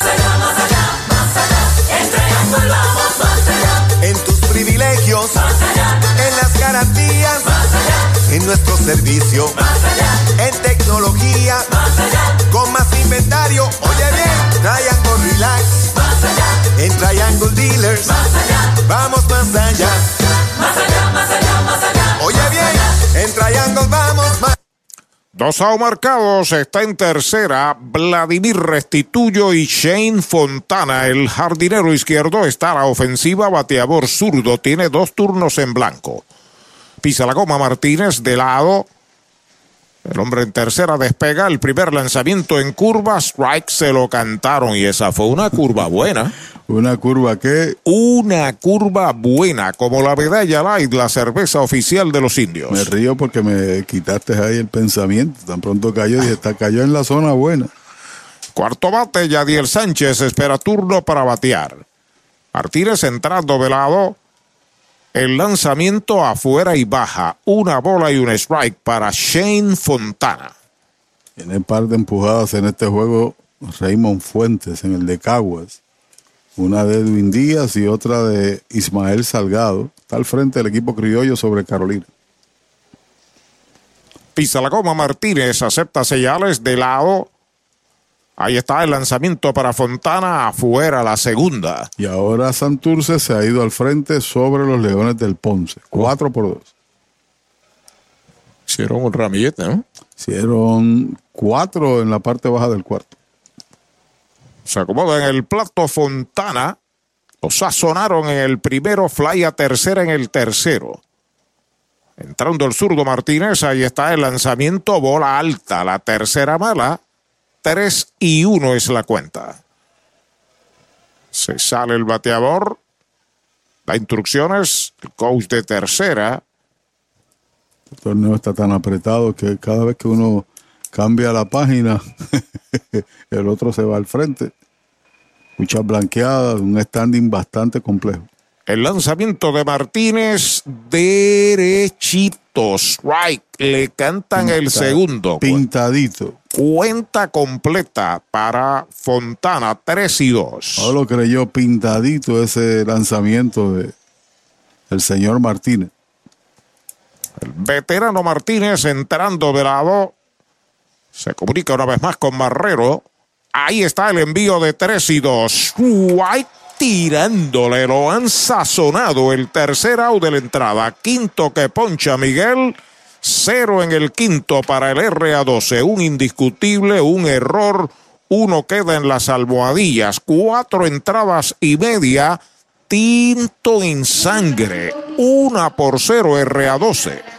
En tus privilegios, en las garantías, en nuestro servicio, en tecnología, con más inventario. Oye bien, Triangle Relax, en Triangle Dealers, vamos más allá. Oye bien, en Triangle vamos más Dos marcados, está en tercera Vladimir Restituyo y Shane Fontana. El jardinero izquierdo está a la ofensiva, bateador zurdo, tiene dos turnos en blanco. Pisa la goma Martínez de lado. El hombre en tercera despega el primer lanzamiento en curva, strike se lo cantaron y esa fue una curva buena. Una curva que. Una curva buena, como la medalla light, la cerveza oficial de los indios. Me río porque me quitaste ahí el pensamiento. Tan pronto cayó, y está cayó en la zona buena. Cuarto bate, Yadiel Sánchez espera turno para batear. Martínez entrando de lado. El lanzamiento afuera y baja. Una bola y un strike para Shane Fontana. Tiene un par de empujadas en este juego Raymond Fuentes en el de Caguas. Una de Edwin Díaz y otra de Ismael Salgado. Está al frente del equipo criollo sobre Carolina. Pisa la goma Martínez, acepta señales de lado. Ahí está el lanzamiento para Fontana, afuera la segunda. Y ahora Santurce se ha ido al frente sobre los Leones del Ponce. Cuatro por dos. Hicieron un ramillete, ¿no? Hicieron cuatro en la parte baja del cuarto. Se acomoda en el plato Fontana. Lo sazonaron en el primero, fly a tercera en el tercero. Entrando el zurdo Martínez, ahí está el lanzamiento, bola alta, la tercera mala. 3 y 1 es la cuenta. Se sale el bateador. Da instrucciones. El coach de tercera. El torneo está tan apretado que cada vez que uno cambia la página, el otro se va al frente. Muchas blanqueadas, un standing bastante complejo. El lanzamiento de Martínez derechito, strike. Le cantan Pinta, el segundo. Pintadito. Cuenta completa para Fontana, 3 y 2. No lo creyó pintadito ese lanzamiento de el señor Martínez. El veterano Martínez entrando de lado. Se comunica una vez más con Marrero. Ahí está el envío de 3 y 2. White tirándole, lo han sazonado el tercer out de la entrada. Quinto que poncha Miguel. Cero en el quinto para el RA12. Un indiscutible, un error. Uno queda en las almohadillas. Cuatro entradas y media. Tinto en sangre. Una por cero RA12.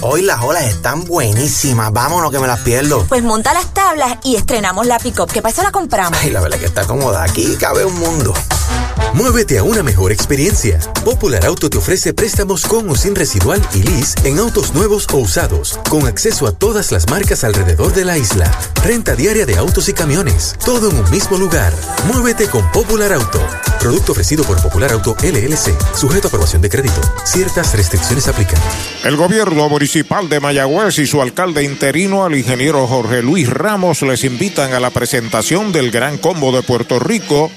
Hoy las olas están buenísimas. Vámonos que me las pierdo. Pues monta las tablas y estrenamos la pick-up, que para eso la compramos. Ay, la verdad que está cómoda. Aquí cabe un mundo. Muévete a una mejor experiencia. Popular Auto te ofrece préstamos con o sin residual y lease en autos nuevos o usados, con acceso a todas las marcas alrededor de la isla. Renta diaria de autos y camiones, todo en un mismo lugar. Muévete con Popular Auto. Producto ofrecido por Popular Auto LLC, sujeto a aprobación de crédito. Ciertas restricciones aplican. El gobierno municipal de Mayagüez y su alcalde interino, el ingeniero Jorge Luis Ramos, les invitan a la presentación del Gran Combo de Puerto Rico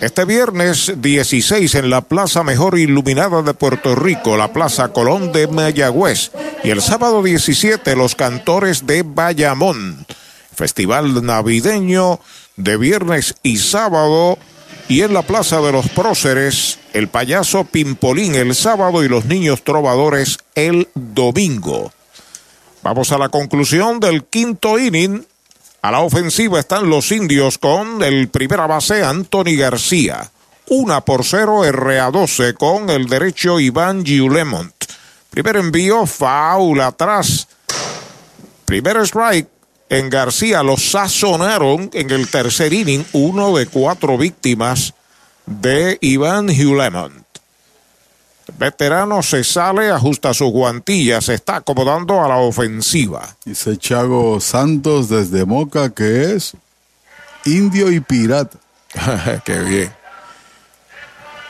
este viernes 16 en la plaza mejor iluminada de Puerto Rico, la Plaza Colón de Mayagüez. Y el sábado 17 los cantores de Bayamón. Festival navideño de viernes y sábado. Y en la Plaza de los Próceres, el payaso Pimpolín el sábado y los niños trovadores el domingo. Vamos a la conclusión del quinto inning. A la ofensiva están los indios con el primera base Anthony García. Una por cero RA12 con el derecho Iván Giulemont. Primer envío, foul atrás. Primer strike en García. Lo sazonaron en el tercer inning. Uno de cuatro víctimas de Iván Giulemont. Veterano se sale, ajusta sus guantillas, se está acomodando a la ofensiva. Dice Chago Santos desde Moca que es indio y pirata. Qué bien.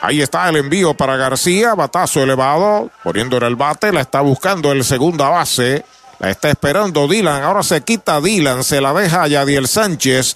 Ahí está el envío para García, batazo elevado, poniendo en el bate, la está buscando el segunda base. La está esperando Dylan. Ahora se quita Dylan. Se la deja a Yadiel Sánchez.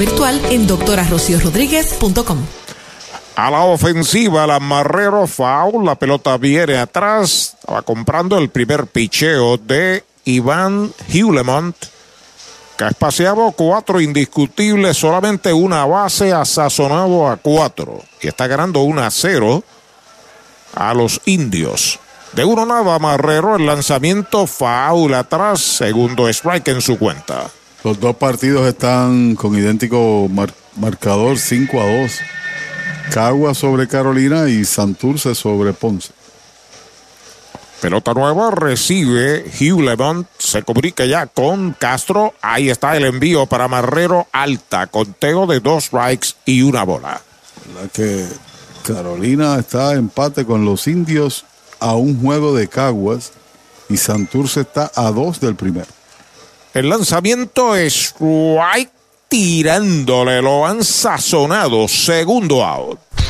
virtual en doctorarociorodríguez.com. A la ofensiva, la Marrero foul, la pelota viene atrás, estaba comprando el primer picheo de Iván Hewlemont, que ha espaciado cuatro indiscutibles, solamente una base, ha sazonado a cuatro, y está ganando 1 a 0 a los indios. De uno nada, Marrero, el lanzamiento foul atrás, segundo strike en su cuenta. Los dos partidos están con idéntico mar- marcador 5 a 2. Cagua sobre Carolina y Santurce sobre Ponce. Pelota nueva recibe Hugh. Se comunica ya con Castro. Ahí está el envío para Marrero alta. Conteo de dos strikes y una bola. La que Carolina está empate con los indios a un juego de Caguas y Santurce está a dos del primero. El lanzamiento es strike tirándole. Lo han sazonado. Segundo out.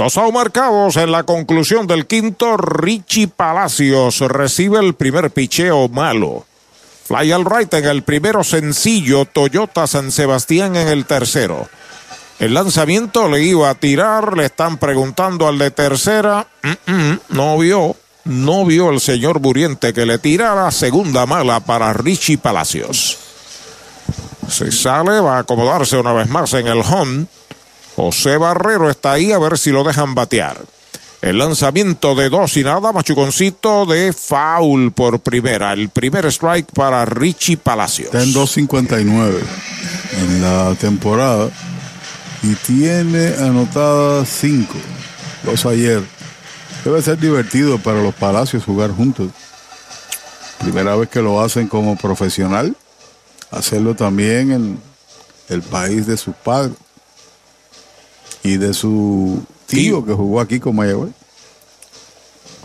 Dos marcados en la conclusión del quinto. Richie Palacios recibe el primer picheo malo. Fly al right en el primero sencillo. Toyota San Sebastián en el tercero. El lanzamiento le iba a tirar. Le están preguntando al de tercera. Mm, mm, no vio. No vio el señor Buriente que le tirara segunda mala para Richie Palacios. Se sale, va a acomodarse una vez más en el home. José Barrero está ahí a ver si lo dejan batear. El lanzamiento de dos y nada, machuconcito de foul por primera. El primer strike para Richie Palacios. Está en 2.59 en la temporada y tiene anotadas 5. Dos ayer. Debe ser divertido para los Palacios jugar juntos. Primera vez que lo hacen como profesional. Hacerlo también en el país de sus padres y de su tío que jugó aquí con Mayagüez.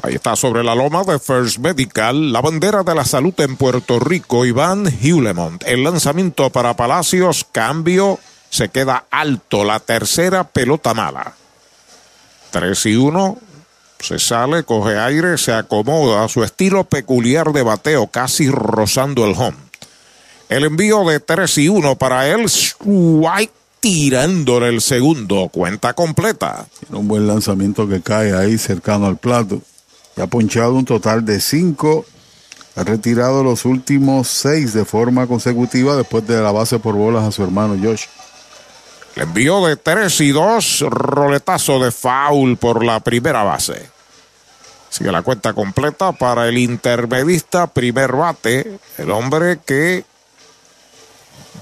Ahí está sobre la loma de First Medical, la bandera de la salud en Puerto Rico, Iván Hewlemont. El lanzamiento para Palacios, cambio, se queda alto, la tercera pelota mala. 3 y 1, se sale, coge aire, se acomoda, su estilo peculiar de bateo, casi rozando el home. El envío de 3 y 1 para él, White tirándole el segundo, cuenta completa. Tiene un buen lanzamiento que cae ahí cercano al plato. Y ha ponchado un total de cinco. Ha retirado los últimos seis de forma consecutiva después de la base por bolas a su hermano Josh. El envío de 3 y 2, roletazo de foul por la primera base. Sigue la cuenta completa para el intermedista, primer bate, el hombre que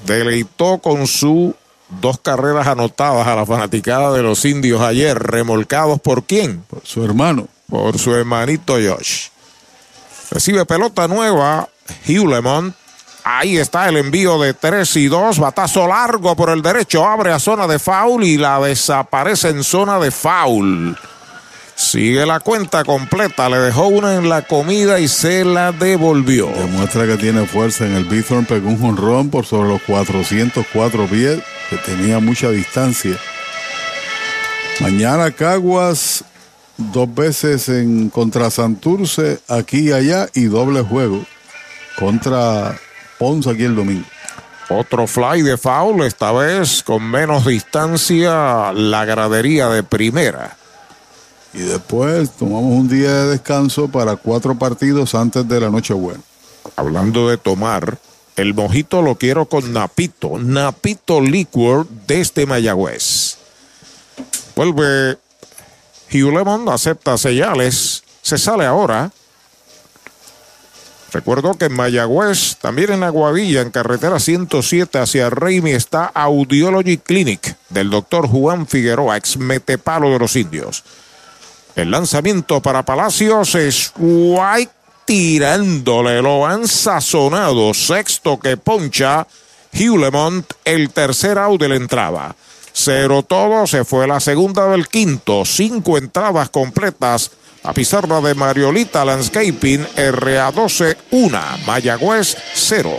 deleitó con su dos carreras anotadas a la fanaticada de los indios ayer, remolcados por quién? Por su hermano. Por su hermanito Josh. Recibe pelota nueva, Hugh Lemont. Ahí está el envío de 3 y 2. Batazo largo por el derecho. Abre a zona de foul y la desaparece en zona de foul. Sigue la cuenta completa. Le dejó una en la comida y se la devolvió. Demuestra que tiene fuerza en el Bithorn. Pegó un jonrón por sobre los 404 pies, que tenía mucha distancia. Mañana Caguas, dos veces en contra Santurce, aquí y allá, y doble juego contra Ponce aquí el domingo. Otro fly de foul, esta vez con menos distancia, la gradería de primera. Y después tomamos un día de descanso para cuatro partidos antes de la Nochebuena. Hablando de tomar, El mojito lo quiero con Napito. Napito Liquor desde Mayagüez. Vuelve Hugh Lemon, acepta señales. Se sale ahora. Recuerdo que en Mayagüez, también en Aguadilla, en carretera 107 hacia Raimi, está Audiology Clinic del doctor Juan Figueroa, ex metepalo de los indios. El lanzamiento para Palacios es White tirándole, lo han sazonado. Sexto que poncha Hugh Lemont, el tercer out de la entrada. Cero todo, se fue la segunda del quinto. Cinco entradas completas a pizarra de Mariolita Landscaping RA12 1, Mayagüez 0.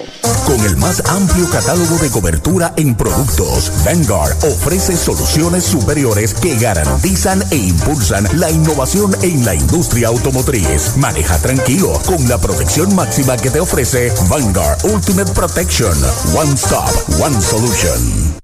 Con el más amplio catálogo de cobertura en productos, Vanguard ofrece soluciones superiores que garantizan e impulsan la innovación en la industria automotriz. Maneja tranquilo con la protección máxima que te ofrece Vanguard Ultimate Protection. One Stop, One Solution.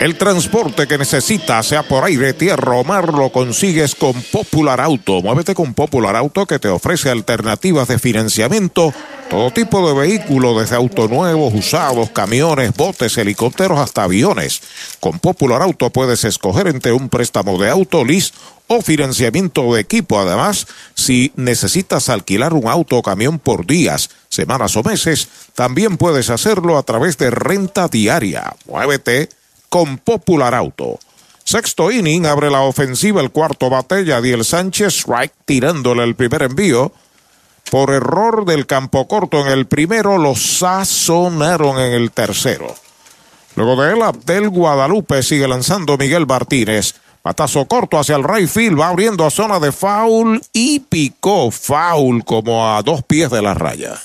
El transporte que necesitas, sea por aire, tierra o mar, lo consigues con Popular Auto. Muévete con Popular Auto que te ofrece alternativas de financiamiento, todo tipo de vehículos, desde autos nuevos, usados, camiones, botes, helicópteros hasta aviones. Con Popular Auto puedes escoger entre un préstamo de auto, lease o financiamiento de equipo. Además, si necesitas alquilar un auto o camión por días, semanas o meses, también puedes hacerlo a través de renta diaria. Muévete con Popular Auto. Sexto inning, abre la ofensiva el cuarto bate, Yadiel Sánchez, strike, tirándole el primer envío. Por error del campo corto en el primero, lo sazonaron en el tercero. Luego de él, Abdel Guadalupe sigue lanzando Miguel Martínez. Patazo corto hacia el right field, va abriendo a zona de foul y picó foul como a dos pies de la raya.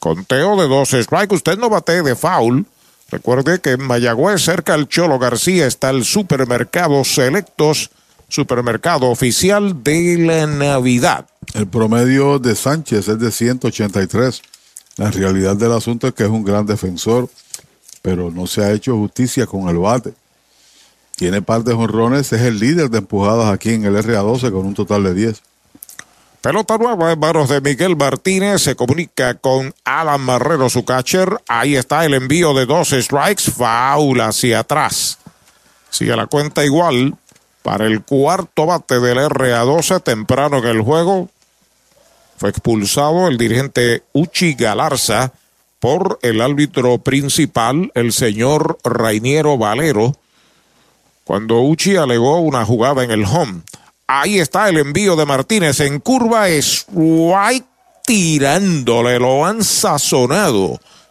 Conteo de dos strike, usted no bate de foul. Recuerde que en Mayagüez, cerca del Cholo García, está el supermercado Selectos, supermercado oficial de la Navidad. El promedio de Sánchez es de 183. La realidad del asunto es que es un gran defensor, pero no se ha hecho justicia con el bate. Tiene par de jonrones, es el líder de empujadas aquí en el RA12 con un total de 10. Pelota nueva en manos de Miguel Martínez. Se comunica con Alan Marrero, su catcher. Ahí está el envío de dos strikes. Foul hacia atrás. Sigue la cuenta igual para el cuarto bate del RA12 temprano en el juego. Fue expulsado el dirigente Uchi Galarza por el árbitro principal, el señor Rainiero Valero, cuando Uchi alegó una jugada en el home. Ahí está el envío de Martínez en curva. Es White tirándole. Lo han sazonado.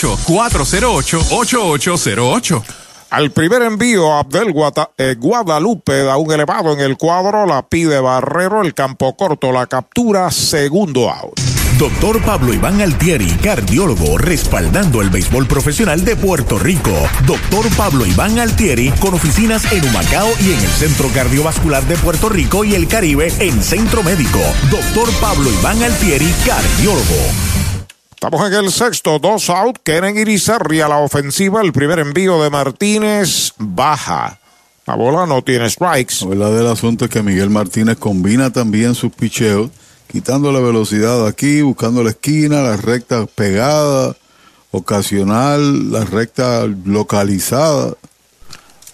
888-408-8808. Al primer envío, Abdel Guata- eh, Guadalupe da un elevado en el cuadro, la pide Barrero, el campo corto, la captura, segundo out. Doctor Pablo Iván Altieri, cardiólogo, respaldando el béisbol profesional de Puerto Rico. Doctor Pablo Iván Altieri, con oficinas en Humacao y en el Centro Cardiovascular de Puerto Rico y el Caribe en Centro Médico. Doctor Pablo Iván Altieri, cardiólogo. Estamos en el sexto, dos out, Kenen Irizarri a la ofensiva, el primer envío de Martínez baja. La bola no tiene strikes. La verdad del asunto es que Miguel Martínez combina también sus picheos, quitando la velocidad aquí, buscando la esquina, las rectas pegadas, ocasional, la recta localizada.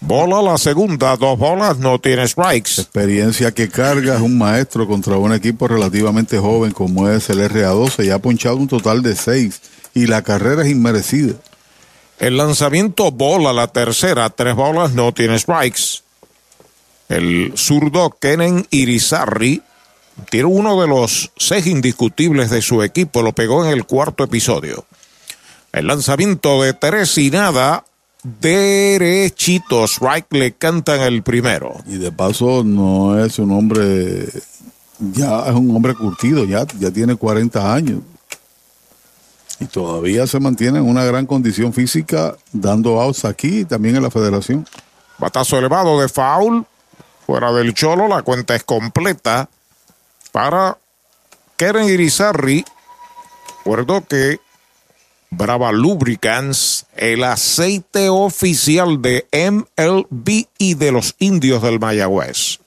Bola la segunda, dos bolas, no tiene strikes. Experiencia que carga, es un maestro contra un equipo relativamente joven como es el RA12, ya ha ponchado un total de seis y la carrera es inmerecida. El lanzamiento bola la tercera, tres bolas, no tiene strikes. El zurdo Kenen Irizarri tiene uno de los seis indiscutibles de su equipo, lo pegó en el cuarto episodio. El lanzamiento de tres y nada, derechito, strike le cantan el primero. Y de paso no es un hombre, ya es un hombre curtido, ya, ya tiene 40 años. Y todavía se mantiene en una gran condición física, dando outs aquí y también en la federación. Batazo elevado de foul, fuera del cholo, la cuenta es completa para Keren Irizarri. Recuerdo que Brava Lubricants, el aceite oficial de MLB y de los indios del Mayagüez.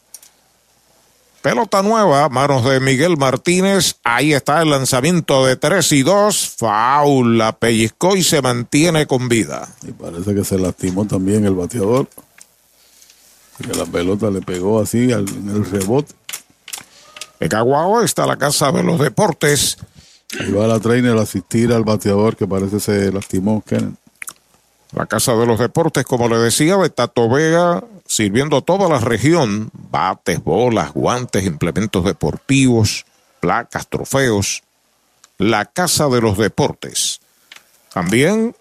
Pelota nueva, manos de Miguel Martínez. Ahí está el lanzamiento de 3 y 2. Foul, la pellizcó y se mantiene con vida. Y parece que se lastimó también el bateador. Que la pelota le pegó así al, en el rebote. En Caguao está la Casa de los Deportes. Ahí va la trainer a asistir al bateador que parece se lastimó, Kenneth. La Casa de los Deportes, como le decía, de Tato Vega, sirviendo a toda la región, bates, bolas, guantes, implementos deportivos, placas, trofeos. La Casa de los Deportes. También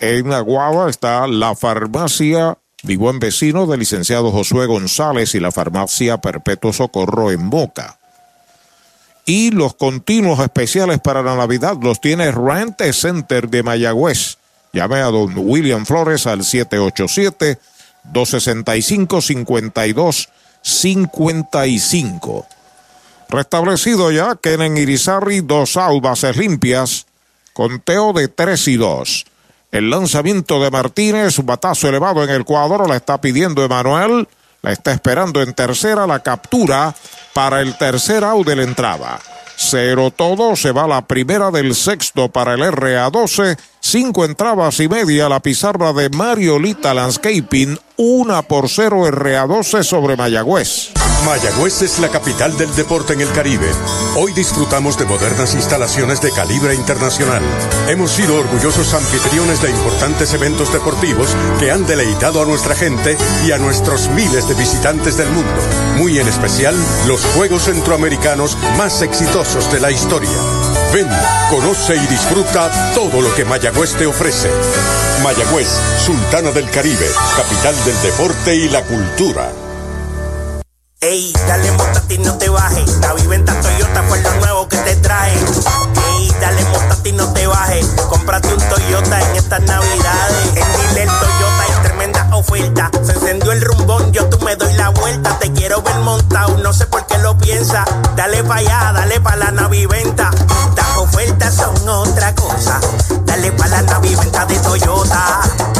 en Aguada está la farmacia Mi Buen Vecino del licenciado Josué González y la farmacia Perpetuo Socorro en Boca. Y los continuos especiales para la Navidad los tiene Rente Center de Mayagüez. Llame a don William Flores al 787-265-5255. Restablecido ya, Kenen Irizarri, dos out, bases limpias, conteo de 3 y 2. El lanzamiento de Martínez, un batazo elevado en el cuadro, la está pidiendo Emanuel, la está esperando en tercera, la captura para el tercer out de la entrada. Cero todo, se va la primera del sexto para el RA12, cinco entradas y media la pizarra de Mariolita Landscaping, una por cero RA12 sobre Mayagüez. Mayagüez es la capital del deporte en el Caribe. Hoy disfrutamos de modernas instalaciones de calibre internacional. Hemos sido orgullosos anfitriones de importantes eventos deportivos que han deleitado a nuestra gente y a nuestros miles de visitantes del mundo. Muy en especial, los Juegos Centroamericanos más exitosos de la historia. Ven, conoce y disfruta todo lo que Mayagüez te ofrece. Mayagüez, Sultana del Caribe, capital del deporte y la cultura. Ey, dale montate y no te bajes. La viventa Toyota fue lo nuevo que te trae. Ey, dale montate y no te bajes. Cómprate un Toyota en estas navidades. En Dile Toyota hay tremenda oferta. Se encendió el rumbón, yo tú me doy la vuelta. Te quiero ver montado, no sé por qué lo piensa. Dale pa' allá, dale pa' la naviventa. Las ofertas son otra cosa. Dale pa' la naviventa de Toyota.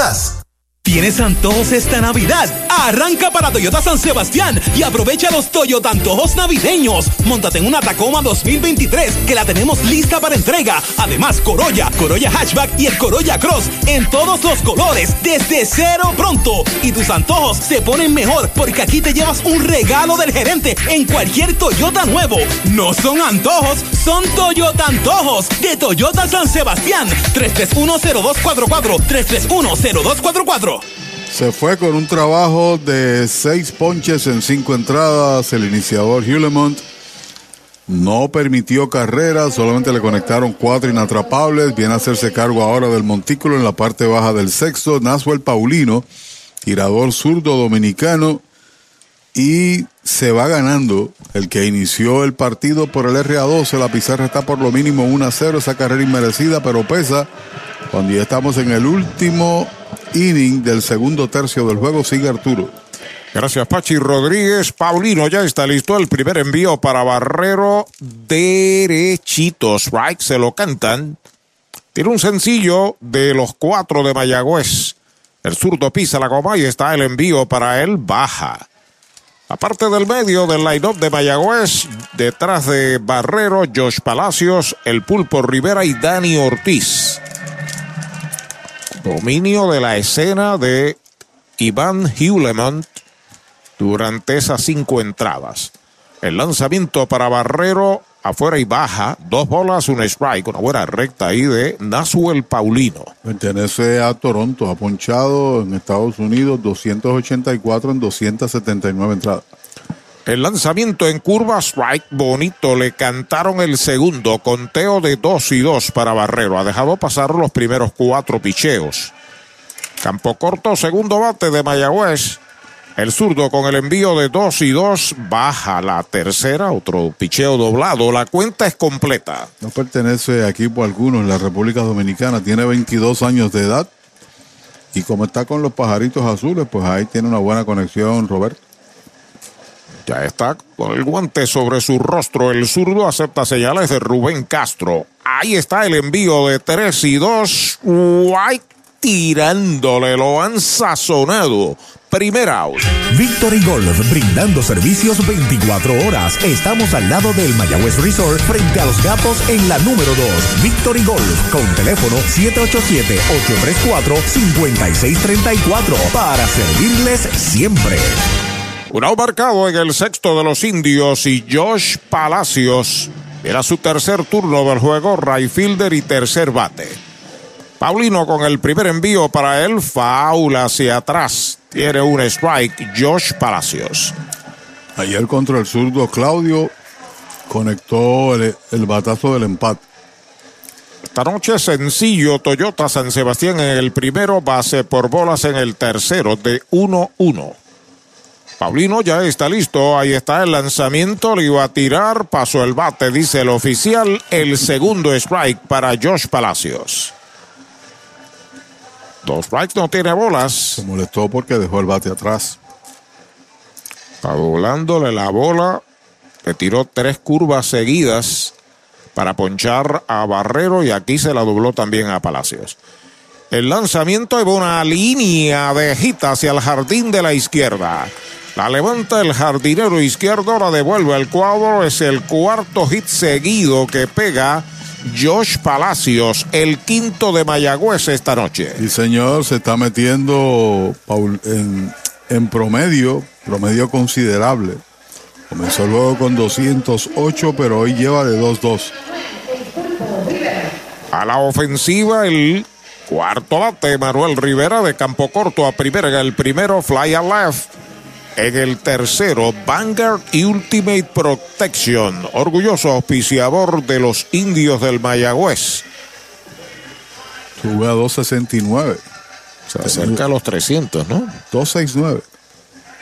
Texas ¿Tienes antojos esta Navidad? Arranca para Toyota San Sebastián y aprovecha los Toyota antojos navideños. Móntate en una Tacoma 2023 que la tenemos lista para entrega. Además, Corolla, Corolla Hatchback y el Corolla Cross en todos los colores desde cero pronto. Y tus antojos se ponen mejor porque aquí te llevas un regalo del gerente en cualquier Toyota nuevo. No son antojos, son Toyota antojos de Toyota San Sebastián. 3310244 3310244 Se fue con un trabajo de seis ponches en cinco entradas. El iniciador Hewlemont no permitió carreras, solamente le conectaron cuatro inatrapables. Viene a hacerse cargo ahora del montículo en la parte baja del sexto. Nasuel Paulino, tirador zurdo dominicano. Y se va ganando el que inició el partido por el RA12. La pizarra está por lo mínimo 1 a 0. Esa carrera inmerecida, pero pesa. Cuando ya estamos en el último inning del segundo tercio del juego, sigue Arturo. Gracias, Pachi Rodríguez. Paulino ya está listo. El primer envío para Barrero. Derechitos, right? Se lo cantan. Tiene un sencillo de los cuatro de Mayagüez. El zurdo pisa la goma y está el envío para él. Baja. Aparte del medio del line-up de Mayagüez, detrás de Barrero, Josh Palacios, el Pulpo Rivera y Dani Ortiz. Dominio de la escena de Iván Hewlemont durante esas cinco entradas. El lanzamiento para Barrero afuera y baja, dos bolas, un strike, una buena recta ahí de Nasuel Paulino. Pertenece a Toronto, ha ponchado en Estados Unidos 284 en 279 entradas. El lanzamiento en curva, strike bonito, le cantaron el segundo, conteo de 2 y 2 para Barrero. Ha dejado pasar los primeros cuatro picheos. Campo corto, segundo bate de Mayagüez. El zurdo con el envío de 2 y 2 baja la tercera, otro picheo doblado. La cuenta es completa. No pertenece a equipo alguno en la República Dominicana, tiene 22 años de edad. Y como está con los pajaritos azules, pues ahí tiene una buena conexión, Roberto. Ya está con el guante sobre su rostro. El zurdo acepta señales de Rubén Castro. Ahí está el envío de 3 y 2. White tirándole, lo han sazonado. Primer out. Victory Golf, brindando servicios 24 horas. Estamos al lado del Mayagüez Resort, frente a los gatos en la número 2. Victory Golf, con teléfono 787-834-5634, para servirles siempre. Un out marcado en el sexto de los indios y Josh Palacios. Era su tercer turno del juego, right fielder y tercer bate. Paulino con el primer envío para él, faula hacia atrás. Tiene un strike, Josh Palacios. Ayer contra el zurdo Claudio conectó el, el batazo del empate. Esta noche sencillo, Toyota San Sebastián en el primero, base por bolas en el tercero de 1-1. Paulino ya está listo, ahí está el lanzamiento, le iba a tirar, pasó el bate, dice el oficial, el segundo strike para Josh Palacios. Dos strikes no tiene bolas. Se molestó porque dejó el bate atrás. Está volándole la bola, le tiró tres curvas seguidas para ponchar a Barrero y aquí se la dobló también a Palacios. El lanzamiento de una línea de gita hacia el jardín de la izquierda. La levanta el jardinero izquierdo, la devuelve al cuadro. Es el cuarto hit seguido que pega Josh Palacios, el quinto de Mayagüez esta noche. Y señor, se está metiendo en, en promedio, promedio considerable. Comenzó luego con 208, pero hoy lleva de 2-2. A la ofensiva, el cuarto bate, Manuel Rivera de campo corto a primera. El primero, fly a left. En el tercero, Vanguard Ultimate Protection, orgulloso auspiciador de los indios del Mayagüez. Sube a 269. Se acerca a los 300, ¿no? 269.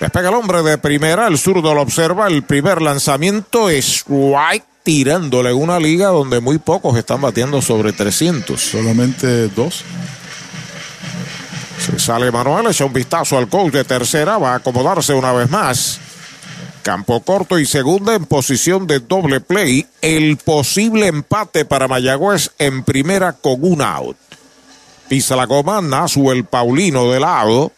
Despega el hombre de primera, el zurdo lo observa, el primer lanzamiento es White tirándole una liga donde muy pocos están bateando sobre 300. Solamente dos. Se sale Manuel, echa un vistazo al coach de tercera, va a acomodarse una vez más. Campo corto y segunda en posición de doble play. El posible empate para Mayagüez en primera con un out. Pisa la goma, el Paulino de lado.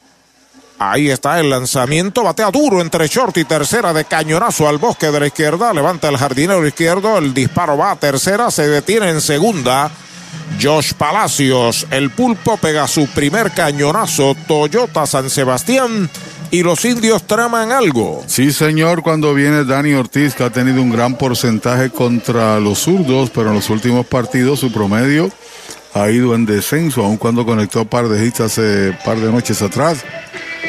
Ahí está el lanzamiento, batea duro entre short y tercera de cañonazo al bosque de la izquierda. Levanta el jardinero izquierdo, el disparo va a tercera, se detiene en segunda. Josh Palacios, el pulpo pega su primer cañonazo. Toyota San Sebastián y los indios traman algo. Sí, señor, cuando viene Dani Ortiz, que ha tenido un gran porcentaje contra los zurdos, pero en los últimos partidos su promedio ha ido en descenso, aun cuando conectó par de hits hace par de noches atrás.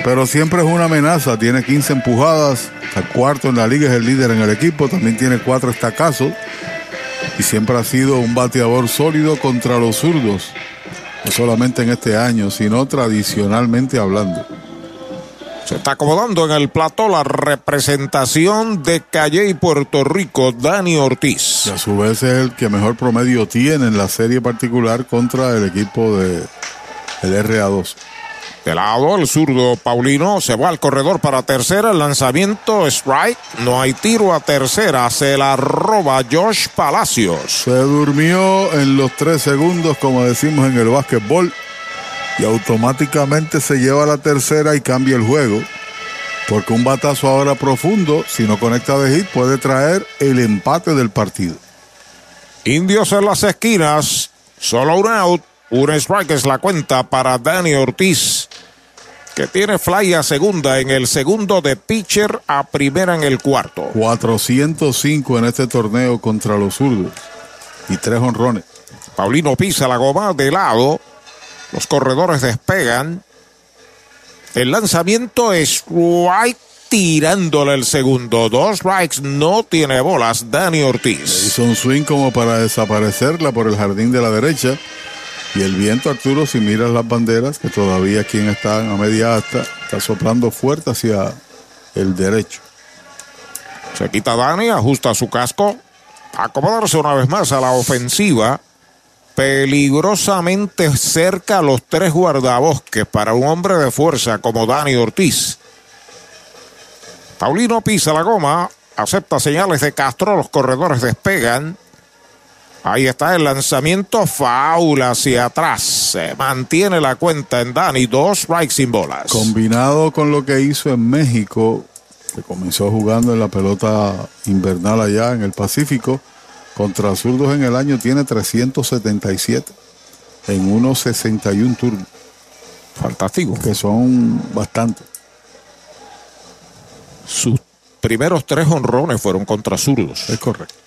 Pero siempre es una amenaza, tiene 15 empujadas, está cuarto en la liga, es el líder en el equipo, también tiene cuatro estacazos y siempre ha sido un bateador sólido contra los zurdos, no solamente en este año, sino tradicionalmente hablando. Se está acomodando en el plato la representación de Calle y Puerto Rico, Dani Ortiz. Y a su vez es el que mejor promedio tiene en la serie particular contra el equipo de el RA2. De lado, el zurdo Paulino se va al corredor para tercera. El lanzamiento strike. No hay tiro a tercera. Se la roba Josh Palacios. Se durmió en los tres segundos, como decimos en el básquetbol. Y automáticamente se lleva a la tercera y cambia el juego. Porque un batazo ahora profundo, si no conecta de hit, puede traer el empate del partido. Indios en las esquinas. Solo un out. Un strike es la cuenta para Dani Ortiz, que tiene fly a segunda en el segundo de pitcher a primera en el cuarto. 405 en este torneo contra los zurdos y tres honrones. Paulino pisa la goma de lado. Los corredores despegan. El lanzamiento es strike tirándole el segundo. Dos strikes, no tiene bolas. Dani Ortiz. Hizo un swing como para desaparecerla por el jardín de la derecha. Y el viento, Arturo, si miras las banderas, que todavía quien está a media asta, está soplando fuerte hacia el derecho. Se quita Dani, ajusta su casco, acomodarse una vez más a la ofensiva. Peligrosamente cerca a los tres guardabosques para un hombre de fuerza como Dani Ortiz. Paulino pisa la goma, acepta señales de Castro, los corredores despegan. Ahí está el lanzamiento faula hacia atrás. Se mantiene la cuenta en Dani. Dos strikes sin bolas. Combinado con lo que hizo en México, que comenzó jugando en la pelota invernal allá en el Pacífico, contra zurdos en el año tiene 377 en unos 61 turnos. Fantástico. Que son bastantes. Sus primeros tres honrones fueron contra zurdos. Es correcto.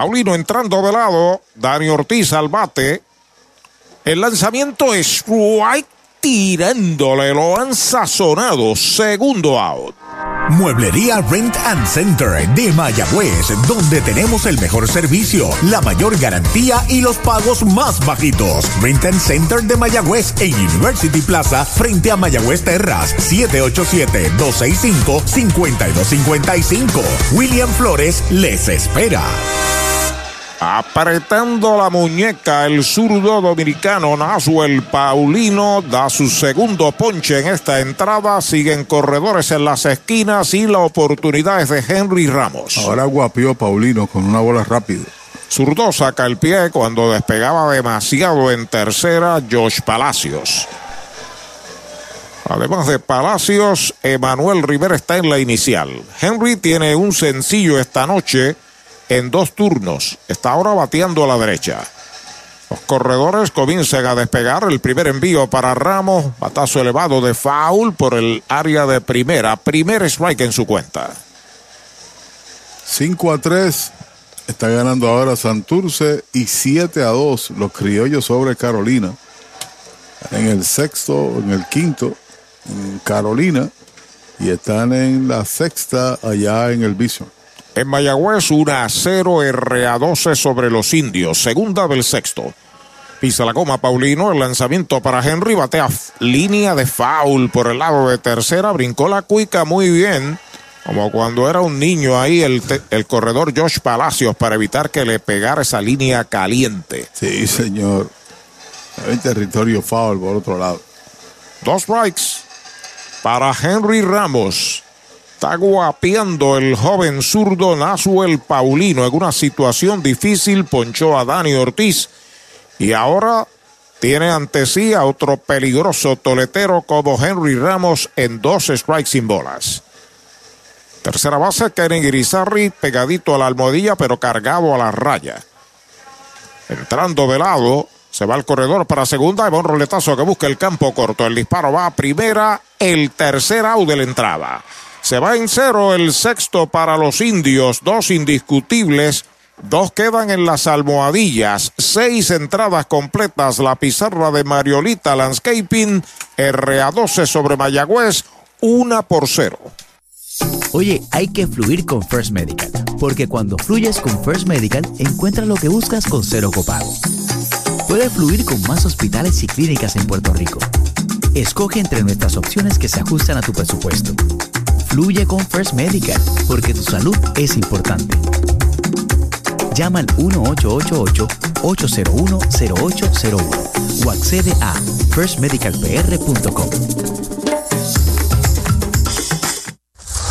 Paulino entrando de lado. Dani Ortiz al bate. El lanzamiento es White tirándole. Lo han sazonado. Segundo out. Mueblería Rent and Center de Mayagüez, donde tenemos el mejor servicio, la mayor garantía y los pagos más bajitos. Rent and Center de Mayagüez en University Plaza, frente a Mayagüez Terras, 787-265-5255. William Flores les espera. Apretando la muñeca, el zurdo dominicano Nasuel Paulino da su segundo ponche en esta entrada. Siguen corredores en las esquinas y la oportunidad es de Henry Ramos. Ahora guapió Paulino con una bola rápida. Zurdo saca el pie cuando despegaba demasiado en tercera Josh Palacios. Además de Palacios, Emanuel Rivera está en la inicial. Henry tiene un sencillo esta noche en dos turnos. Está ahora bateando a la derecha. Los corredores comienzan a despegar. El primer envío para Ramos. Batazo elevado de foul por el área de primera. Primer strike en su cuenta. 5 a 3. Está ganando ahora Santurce y 7 a 2 los criollos sobre Carolina. En el sexto, en el quinto, en Carolina. Y están en la sexta allá en el Bison. En Mayagüez, 1 a 0 RA12 sobre los indios. Segunda del sexto. Pisa la goma Paulino, el lanzamiento para Henry, batea línea de foul por el lado de tercera, brincó la cuica muy bien, como cuando era un niño ahí el, el corredor Josh Palacios para evitar que le pegara esa línea caliente. Sí, señor. Hay territorio foul por otro lado. Dos strikes para Henry Ramos. Está guapeando el joven zurdo Nasuel Paulino en una situación difícil. Ponchó a Dani Ortiz. Y ahora tiene ante sí a otro peligroso toletero como Henry Ramos en dos strikes sin bolas. Tercera base, Karen Irizarry pegadito a la almohadilla pero cargado a la raya. Entrando de lado, se va al corredor para segunda y va un roletazo que busca el campo corto. El disparo va a primera, el tercer out de la entrada. Se va en cero el sexto para los indios, dos indiscutibles. Dos quedan en las almohadillas, seis entradas completas, la pizarra de Mariolita Landscaping, RA12 sobre Mayagüez, una por cero. Oye, hay que fluir con First Medical, porque cuando fluyes con First Medical, encuentras lo que buscas con cero copago. Puedes fluir con más hospitales y clínicas en Puerto Rico. Escoge entre nuestras opciones que se ajustan a tu presupuesto. Fluye con First Medical, porque tu salud es importante. Llama al 1888-801-0801 o accede a firstmedicalpr.com.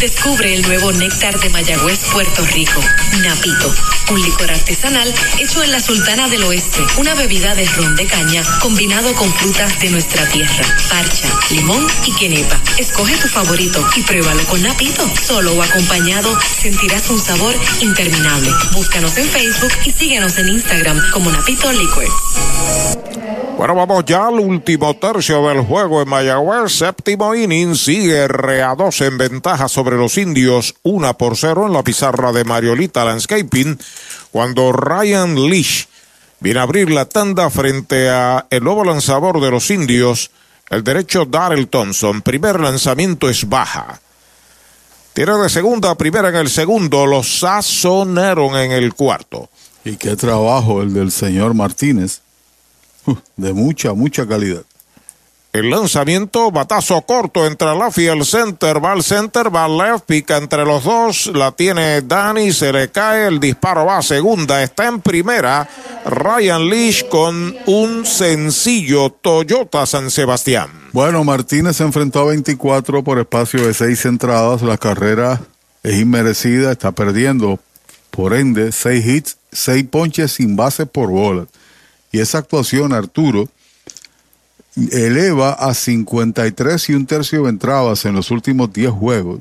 Descubre el nuevo néctar de Mayagüez, Puerto Rico. Napito, un licor artesanal hecho en la Sultana del Oeste. Una bebida de ron de caña combinado con frutas de nuestra tierra. Parcha, limón y quenepa. Escoge tu favorito y pruébalo con Napito. Solo o acompañado sentirás un sabor interminable. Búscanos en Facebook y síguenos en Instagram como Napito Liquors. Bueno, vamos ya al último tercio del juego en Mayagüez. Séptimo inning. Sigue RA2 en ventaja sobre los indios. Una por cero en la pizarra de Mariolita Landscaping. Cuando Ryan Leash viene a abrir la tanda frente a el nuevo lanzador de los indios. El derecho Darrell Thompson. Primer lanzamiento es baja. Tiene de segunda a primera en el segundo. Los sazonaron en el cuarto. Y qué trabajo el del señor Martínez. De mucha, mucha calidad. El lanzamiento, batazo corto entre la y el center, va al center, va al left, pica entre los dos, la tiene Dani, se le cae, el disparo va a segunda, está en primera, Ryan Leash con un sencillo Toyota San Sebastián. Bueno, Martínez se enfrentó a 24 por espacio de seis entradas. La carrera es inmerecida, está perdiendo. Por ende, seis hits, seis ponches sin base por bola. Y esa actuación, Arturo, eleva a 53 y un tercio de entradas en los últimos 10 juegos.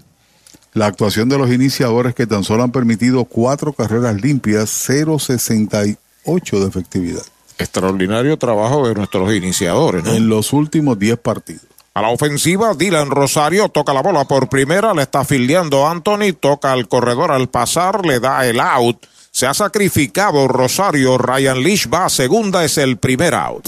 La actuación de los iniciadores que tan solo han permitido cuatro carreras limpias, 0.68 de efectividad. Extraordinario trabajo de nuestros iniciadores. ¿no? En los últimos 10 partidos. A la ofensiva, Dylan Rosario toca la bola por primera, le está fildeando Anthony, toca al corredor al pasar, le da el out. Se ha sacrificado Rosario, Ryan Leash va a segunda, es el primer out.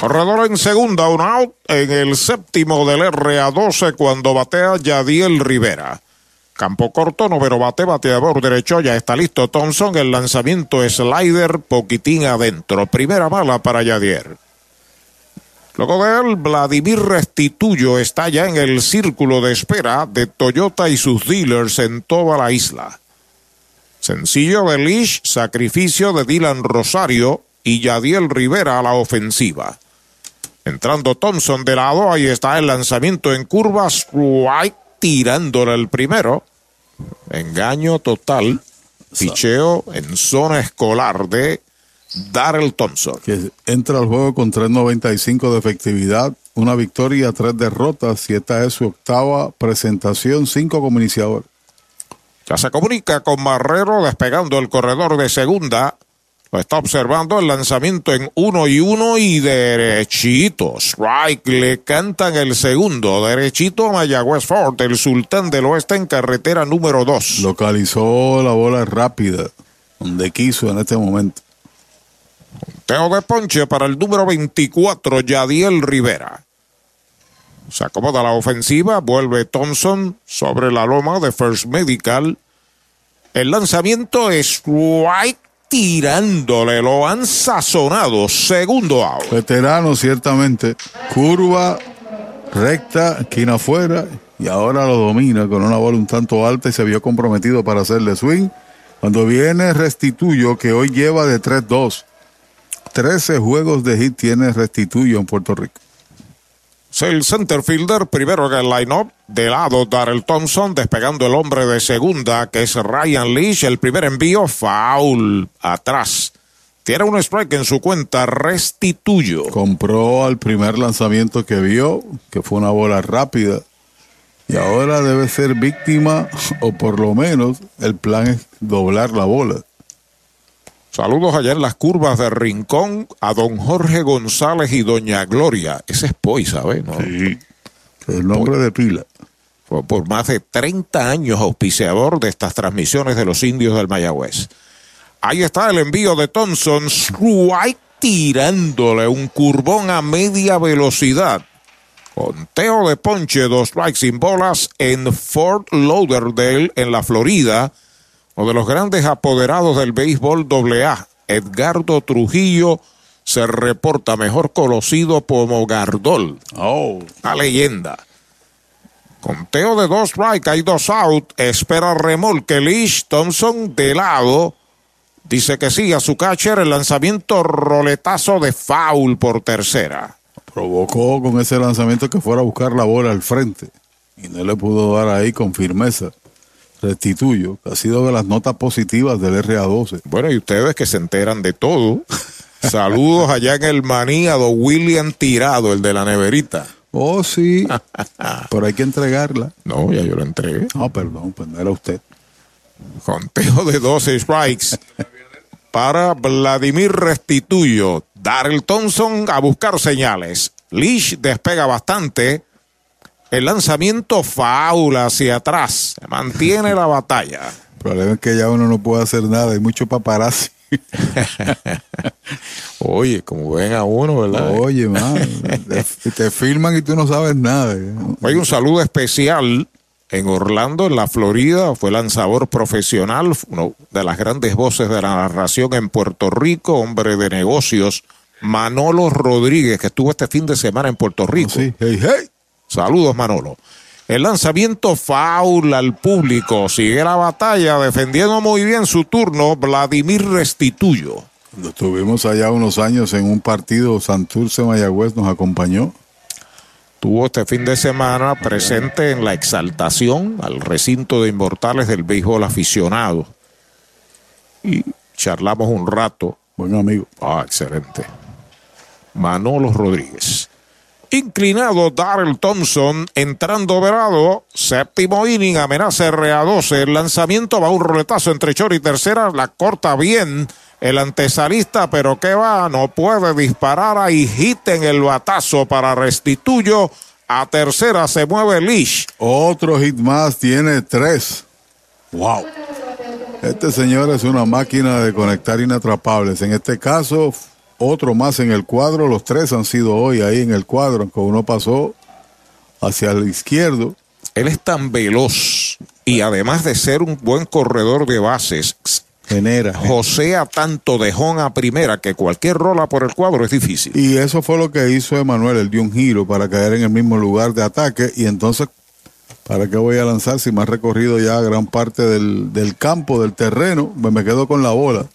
Corredor en segunda, un out en el séptimo del RA12 cuando batea Yadiel Rivera. Campo corto, noveno bate, bateador derecho, ya está listo Thompson. El lanzamiento slider, poquitín adentro. Primera mala para Yadier. Luego de él, Vladimir Restituyo está ya en el círculo de espera de Toyota y sus dealers en toda la isla. Sencillo de Lish, sacrificio de Dylan Rosario y Yadiel Rivera a la ofensiva. Entrando Thompson de lado, ahí está el lanzamiento en curvas, White tirándole el primero. Engaño total. Picheo en zona escolar de Darrell Thompson. Que entra al juego con 3.95 de efectividad, una victoria, tres derrotas y esta es su octava presentación, cinco como iniciador. Ya se comunica con Marrero despegando el corredor de segunda. Lo está observando el lanzamiento en uno y uno y derechito. Strike le cantan el segundo. Derechito a Mayagüez Ford, el sultán del oeste en carretera número dos. Localizó la bola rápida, donde quiso en este momento. Teo de ponche para el número 24, Yadiel Rivera. Se acomoda la ofensiva, vuelve Thompson sobre la loma de First Medical. El lanzamiento es White tirándole, lo han sazonado, segundo out. Veterano, ciertamente. Curva, recta, esquina afuera, y ahora lo domina con una bola un tanto alta y se vio comprometido para hacerle swing. Cuando viene Restituyo, que hoy lleva de 3-2. 13 juegos de hit tiene Restituyo en Puerto Rico. El center fielder primero en el line-up. De lado, Darrell Thompson despegando el hombre de segunda, que es Ryan Leach. El primer envío, foul atrás. Tiene un strike en su cuenta, restituyo. Compró al primer lanzamiento que vio, que fue una bola rápida. Y ahora debe ser víctima, o por lo menos el plan es doblar la bola. Saludos allá en las curvas de Rincón a don Jorge González y doña Gloria. Ese es Poi, ¿sabes? ¿No? Sí, el nombre de pila. Fue por más de 30 años auspiciador de estas transmisiones de los indios del Mayagüez. Ahí está el envío de Thompson. Strike tirándole un curbón a media velocidad. Conteo de ponche, dos strikes sin bolas en Fort Lauderdale, en la Florida uno de los grandes apoderados del béisbol AA, Edgardo Trujillo, se reporta mejor conocido como Gardol. Oh. La leyenda. Conteo de dos strike, hay dos out. Espera remolque Lish Thompson de lado. Dice que sí a su catcher el lanzamiento roletazo de foul por tercera. Provocó con ese lanzamiento que fuera a buscar la bola al frente y no le pudo dar ahí con firmeza. Restituyo, que ha sido de las notas positivas del RA12. Bueno, y ustedes que se enteran de todo. Saludos allá en el maníado William Tirado, el de la neverita. Oh, sí. Pero hay que entregarla. No, ya yo la entregué. Ah, perdón, pues no era usted. Conteo de 12 strikes para Vladimir Restituyo. Darrell Thompson a buscar señales. Lish despega bastante. El lanzamiento faula hacia atrás. Se mantiene la batalla. El problema es que ya uno no puede hacer nada. Hay mucho paparazzi. Oye, como ven a uno, ¿verdad? Oye, man, te, te filman y tú no sabes nada. Hay un saludo especial en Orlando, en la Florida. Fue lanzador profesional, uno de las grandes voces de la narración en Puerto Rico, hombre de negocios, Manolo Rodríguez, que estuvo este fin de semana en Puerto Rico. Sí, hey, hey. Saludos, Manolo. El lanzamiento foul al público. Sigue la batalla, defendiendo muy bien su turno, Vladimir Restituyo. Cuando estuvimos allá unos años en un partido, Santurce Mayagüez nos acompañó. Tuvo este fin de semana presente en la exaltación al recinto de inmortales del béisbol aficionado. Y charlamos un rato. Buen amigo. Ah, excelente. Manolo Rodríguez. Inclinado Darrell Thompson, entrando verado, séptimo inning, amenaza RA12, el lanzamiento va un roletazo entre short y tercera, la corta bien el antesalista, pero que va, no puede disparar, ahí en el batazo para Restituyo, a tercera se mueve Lish. Otro hit más, tiene tres. Wow. Este señor es una máquina de conectar inatrapables. En este caso, otro más en el cuadro. Los tres han sido hoy ahí en el cuadro, aunque uno pasó hacia el izquierdo. Él es tan veloz Y además de ser un buen corredor de bases, genera. Josea tanto de home a primera que cualquier rola por el cuadro es difícil. Y eso fue lo que hizo Emanuel, él dio un giro para caer en el mismo lugar de ataque y entonces, ¿para qué voy a lanzar si me ha recorrido ya gran parte del, del campo, del terreno? Me quedo con la bola.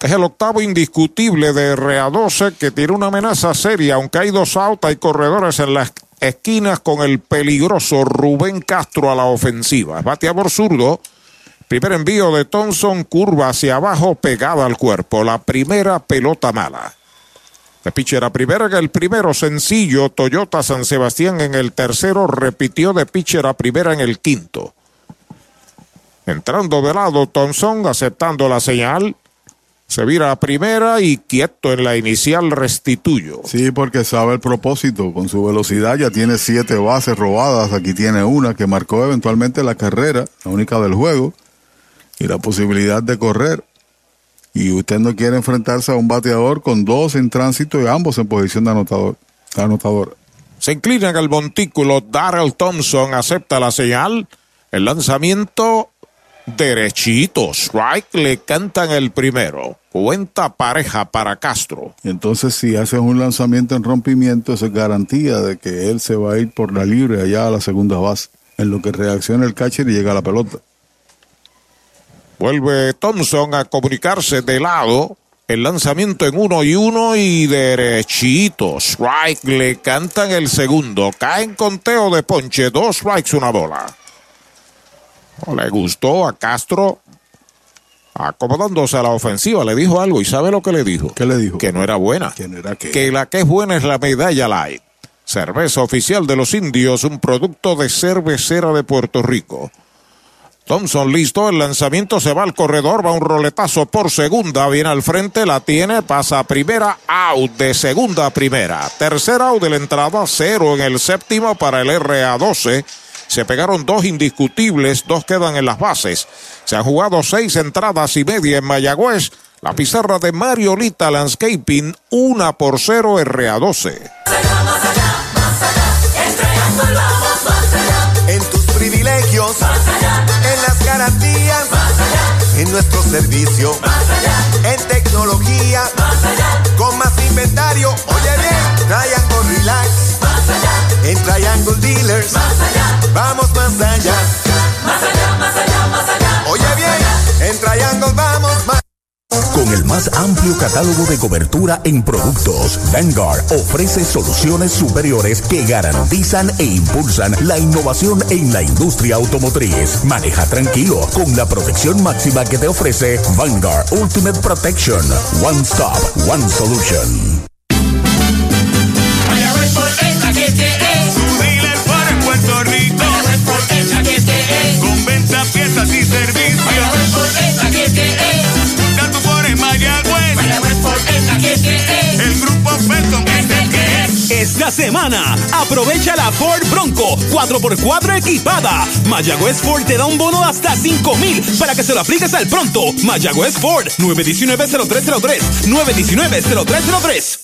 Es el octavo indiscutible de RA12 que tiene una amenaza seria, aunque hay dos autos y corredores en las esquinas con el peligroso Rubén Castro a la ofensiva. Bateador zurdo. Primer envío de Thompson, curva hacia abajo, pegada al cuerpo. La primera pelota mala. De pitcher a primera el primero sencillo, Toyota San Sebastián en el tercero, repitió de pitcher primera en el quinto. Entrando de lado Thompson, aceptando la señal. Se vira a primera y quieto en la inicial restituyo. Sí, porque sabe el propósito. Con su velocidad ya tiene siete bases robadas. Aquí tiene una que marcó eventualmente la carrera, la única del juego, y la posibilidad de correr. Y usted no quiere enfrentarse a un bateador con dos en tránsito y ambos en posición de anotador. anotador. Se inclina en el montículo. Darrell Thompson acepta la señal. El lanzamiento derechito. Strike le cantan el primero. Cuenta pareja para Castro. Entonces si haces un lanzamiento en rompimiento, eso es garantía de que él se va a ir por la libre allá a la segunda base. En lo que reacciona el catcher y llega a la pelota. Vuelve Thompson a comunicarse de lado. El lanzamiento en uno y uno y derechito. Strike le cantan el segundo. Cae en conteo de ponche. Dos strikes, una bola. Le gustó a Castro acomodándose a la ofensiva. Le dijo algo y ¿sabe lo que le dijo? ¿Qué le dijo? Que no era buena. ¿Que no era qué? Que la que es buena es la medalla light. Cerveza oficial de los indios, un producto de cervecera de Puerto Rico. Thompson listo, el lanzamiento se va al corredor, va un roletazo por segunda, viene al frente, la tiene, pasa a primera, out de segunda a primera. Tercera out de la entrada, cero en el séptimo para el RA12. Se pegaron dos indiscutibles, dos quedan en las bases. Se han jugado seis entradas y media en Mayagüez. La pizarra de Mariolita Landscaping, una por cero RA12. En tus privilegios, en las garantías, en nuestro servicio, en tecnología, con más inventario. Oye bien, Triangle Relax, en Triangle Dealers, vamos más allá. Más allá, más allá, más allá. Oye bien, en Triangle vamos más Con el más amplio catálogo de cobertura en productos, Vanguard ofrece soluciones superiores que garantizan e impulsan la innovación en la industria automotriz. Maneja tranquilo con la protección máxima que te ofrece Vanguard Ultimate Protection. One Stop, One Solution. Es es. Con venta, piezas y servicios. Mayagüez porque es que es. Tanto por en Mayagüez. Mayagüez porque es la que es. El grupo Felton es el que es. Esta semana, aprovecha la Ford Bronco 4x4 equipada. Mayagüez Ford te da un bono de hasta 5 mil para que se lo apliques al pronto. Mayagüez Ford 919-0303. 919-0303.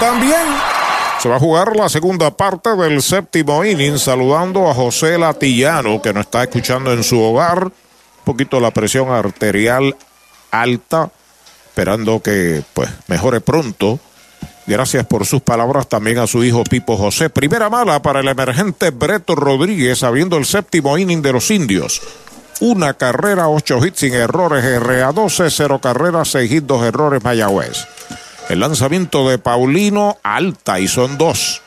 también. Se va a jugar la segunda parte del séptimo inning, saludando a José Latillano, que nos está escuchando en su hogar. Un poquito la presión arterial alta, esperando que pues mejore pronto. Gracias por sus palabras también a su hijo Pipo José. Primera mala para el emergente Breto Rodríguez, habiendo el séptimo inning de los indios. Una carrera, ocho hits sin errores, RA 12, cero carreras, seis hits, dos errores, Mayagüez. El lanzamiento de Paulino alta y son dos.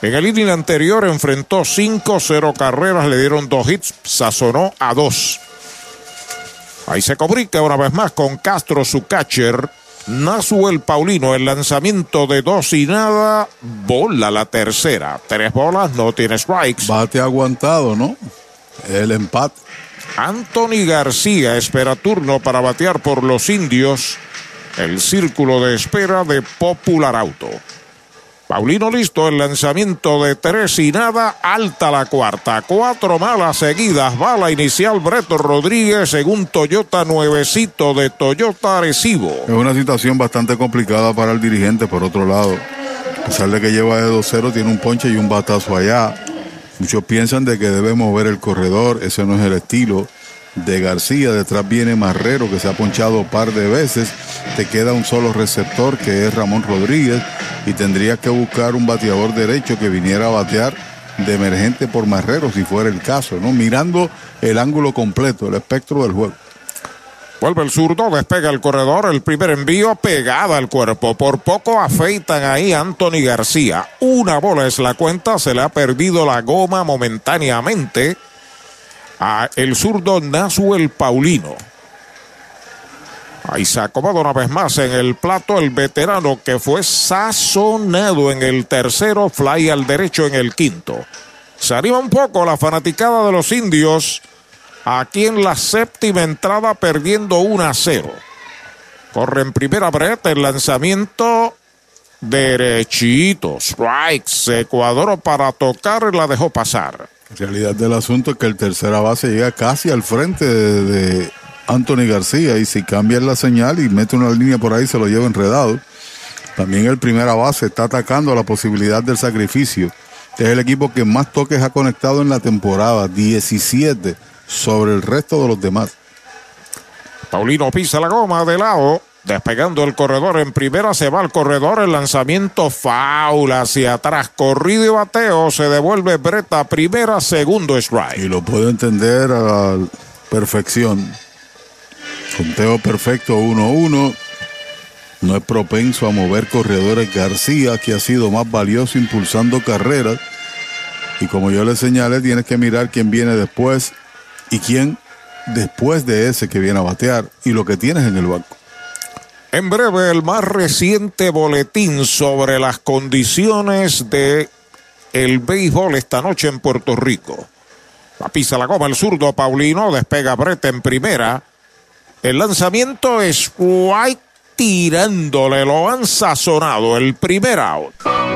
En el inning anterior enfrentó 5-0 carreras, le dieron dos hits, sazonó a dos. Ahí se comunica una vez más con Castro, su catcher. Nasuel Paulino, el lanzamiento de dos y nada, bola la tercera. Tres bolas, no tiene strikes. Bate aguantado, ¿no? El empate. Anthony García espera turno para batear por los indios. El círculo de espera de Popular Auto. Paulino listo, el lanzamiento de tres y nada, alta la cuarta. Cuatro malas seguidas, bala inicial Breto Rodríguez un Toyota nuevecito de Toyota Arecibo. Es una situación bastante complicada para el dirigente, por otro lado. A pesar de que lleva de 2-0, tiene un ponche y un batazo allá. Muchos piensan de que debe mover el corredor, ese no es el estilo de García. Detrás viene Marrero, que se ha ponchado un par de veces. Te queda un solo receptor, que es Ramón Rodríguez. Y tendría que buscar un bateador derecho que viniera a batear de emergente por Marrero, si fuera el caso, ¿no? Mirando el ángulo completo, el espectro del juego. Vuelve el zurdo, despega el corredor, el primer envío pegada al cuerpo. Por poco afeitan ahí a Anthony García. Una bola es la cuenta, se le ha perdido la goma momentáneamente a el zurdo Nasuel Paulino. Ahí se acomoda una vez más en el plato el veterano que fue sazonado en el tercero, fly al derecho en el quinto. Se anima un poco la fanaticada de los indios aquí en la séptima entrada perdiendo 1 a 0. Corre en primera breta el lanzamiento derechito. Strikes. Ecuador para tocar la dejó pasar. Realidad del asunto es que el tercera base llega casi al frente de, de Anthony García y si cambia la señal y mete una línea por ahí se lo lleva enredado. También el primera base está atacando la posibilidad del sacrificio. Es el equipo que más toques ha conectado en la temporada, 17 sobre el resto de los demás. Paulino pisa la goma de lado, despegando el corredor en primera, se va al corredor, el lanzamiento faula hacia atrás, corrido y bateo, se devuelve Breta primera, segundo strike. Y lo puedo entender a la perfección. Conteo perfecto 1-1. No es propenso a mover corredores García, que ha sido más valioso impulsando carreras. Y como yo le señalé, tienes que mirar quién viene después y quién después de ese que viene a batear y lo que tienes en el banco. En breve, el más reciente boletín sobre las condiciones de el béisbol esta noche en Puerto Rico. La pisa la goma el zurdo Paulino, despega Brett en primera. El lanzamiento es White tirándole, lo han sazonado el primer out.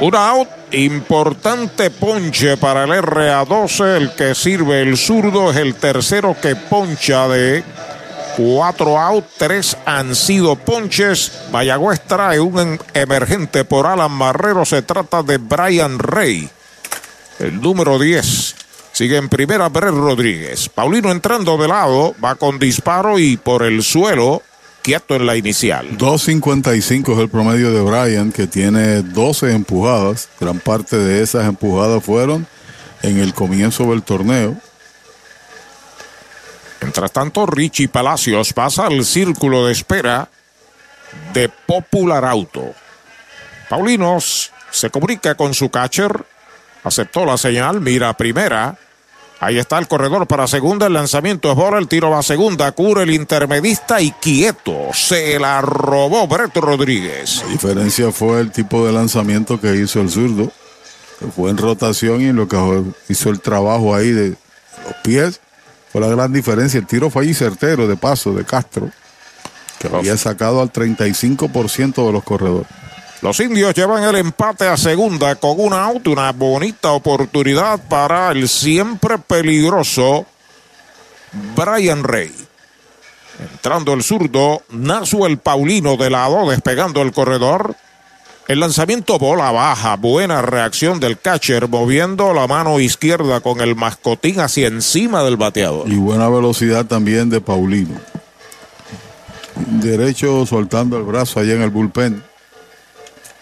Un out, importante ponche para el RA12, el que sirve el zurdo es el tercero que poncha de cuatro out, tres han sido ponches. Mayagüez trae un em- emergente por Alan Marrero, se trata de Brian Rey, el número 10. Sigue en primera Brett Rodríguez. Paulino entrando de lado, va con disparo y por el suelo, quieto en la inicial. 2.55 es el promedio de Brian, que tiene 12 empujadas. Gran parte de esas empujadas fueron en el comienzo del torneo. Mientras tanto, Richie Palacios pasa al círculo de espera de Popular Auto. Paulinos se comunica con su catcher, aceptó la señal, mira primera. Ahí está el corredor para segunda, el lanzamiento es bola, el tiro va a segunda, cubre el intermedista y quieto. Se la robó Brett Rodríguez. La diferencia fue el tipo de lanzamiento que hizo el zurdo, que fue en rotación y lo que hizo el trabajo ahí de los pies. Fue la gran diferencia. El tiro fue ahí certero de paso de Castro, que había sacado al 35% de los corredores. Los indios llevan el empate a segunda con un out, una bonita oportunidad para el siempre peligroso Brian Rey. Entrando el zurdo, Nasuel Paulino de lado, despegando el corredor. El lanzamiento bola baja, buena reacción del catcher, moviendo la mano izquierda con el mascotín hacia encima del bateador. Y buena velocidad también de Paulino. Derecho soltando el brazo allá en el bullpen.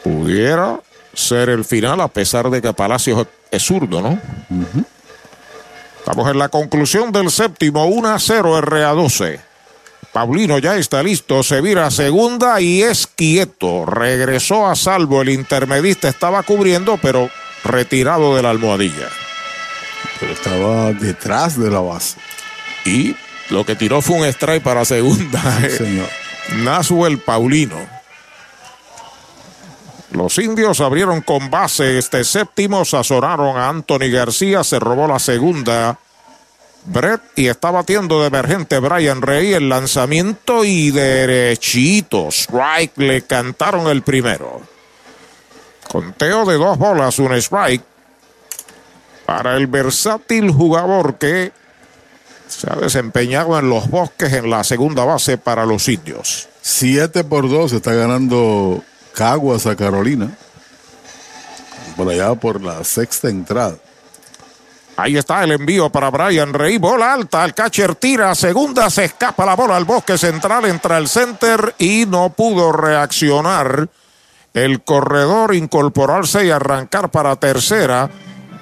Pudiera ser el final a pesar de que Palacios es zurdo, ¿no? Estamos en la conclusión del séptimo, 1 a 0 RA12. Paulino ya está listo, se vira a segunda y es quieto. Regresó a salvo, el intermedista estaba cubriendo, pero retirado de la almohadilla. Pero estaba detrás de la base. Y lo que tiró fue un strike para segunda. Sí, señor. Nasuel Paulino. Los indios abrieron con base este séptimo, sazonaron a Anthony García, se robó la segunda. Brett y está batiendo de emergente Brian Rey el lanzamiento y derechito. Strike le cantaron el primero. Conteo de dos bolas, un strike. Para el versátil jugador que se ha desempeñado en los bosques en la segunda base para los indios. 7 por 2 está ganando Caguas a Carolina. Por allá por la sexta entrada. Ahí está el envío para Brian Rey. Bola alta. El catcher tira segunda. Se escapa la bola al bosque central. Entra el center y no pudo reaccionar. El corredor incorporarse y arrancar para tercera.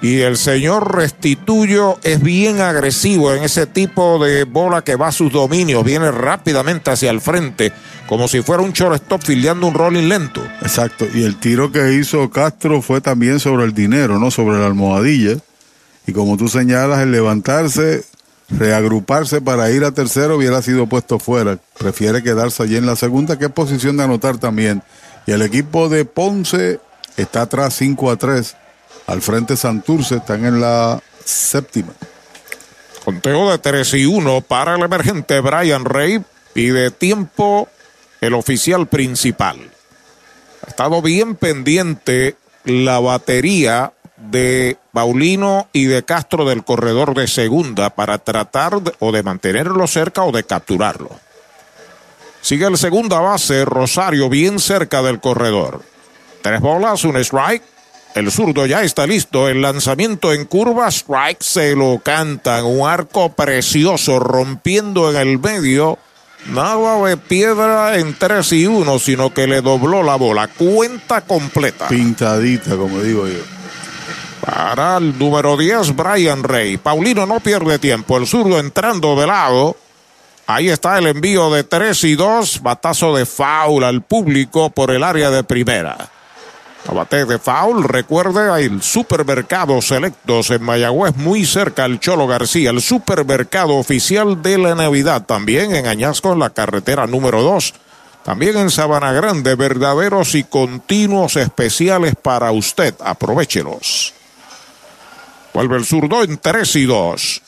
Y el señor Restituyo es bien agresivo en ese tipo de bola que va a sus dominios. Viene rápidamente hacia el frente, como si fuera un shortstop fildeando un rolling lento. Exacto. Y el tiro que hizo Castro fue también sobre el dinero, no sobre la almohadilla. Y como tú señalas, el levantarse, reagruparse para ir a tercero hubiera sido puesto fuera. Prefiere quedarse allí en la segunda, que es posición de anotar también. Y el equipo de Ponce está atrás 5 a 3. Al frente Santurce están en la séptima. Conteo de 3 y 1 para el emergente Brian Rey. Pide tiempo el oficial principal. Ha estado bien pendiente la batería de Paulino y de Castro del corredor de segunda para tratar o de mantenerlo cerca o de capturarlo. Sigue el segunda base, Rosario, bien cerca del corredor. Tres bolas, un strike. El zurdo ya está listo. El lanzamiento en curva, strike, se lo cantan. Un arco precioso rompiendo en el medio. Nada de piedra en 3 y 1, sino que le dobló la bola. Cuenta completa. Pintadita, como digo yo. Para el número 10, Brian Rey. Paulino no pierde tiempo. El zurdo entrando de lado. Ahí está el envío de 3 y 2. Batazo de foul al público por el área de primera. Abate de foul, recuerde, el supermercado Selectos en Mayagüez, muy cerca al Cholo García, el supermercado oficial de la Navidad, también en Añasco, en la carretera número 2. También en Sabana Grande, verdaderos y continuos especiales para usted. Aprovechelos. Vuelve el zurdo en 3 y 2.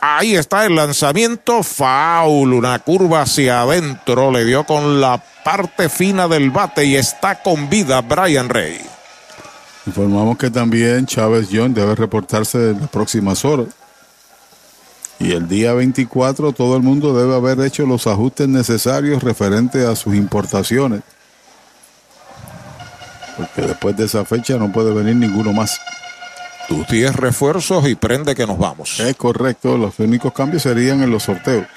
Ahí está el lanzamiento, foul, una curva hacia adentro, le dio con la parte fina del bate y está con vida Brian Rey. Informamos que también Chávez John debe reportarse en las próximas horas. Y el día 24 todo el mundo debe haber hecho los ajustes necesarios referentes a sus importaciones. Porque después de esa fecha no puede venir ninguno más. Tus 10 refuerzos y prende que nos vamos. Es correcto, los únicos cambios serían en los sorteos.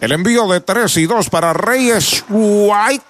El envío de 3 y 2 para Reyes White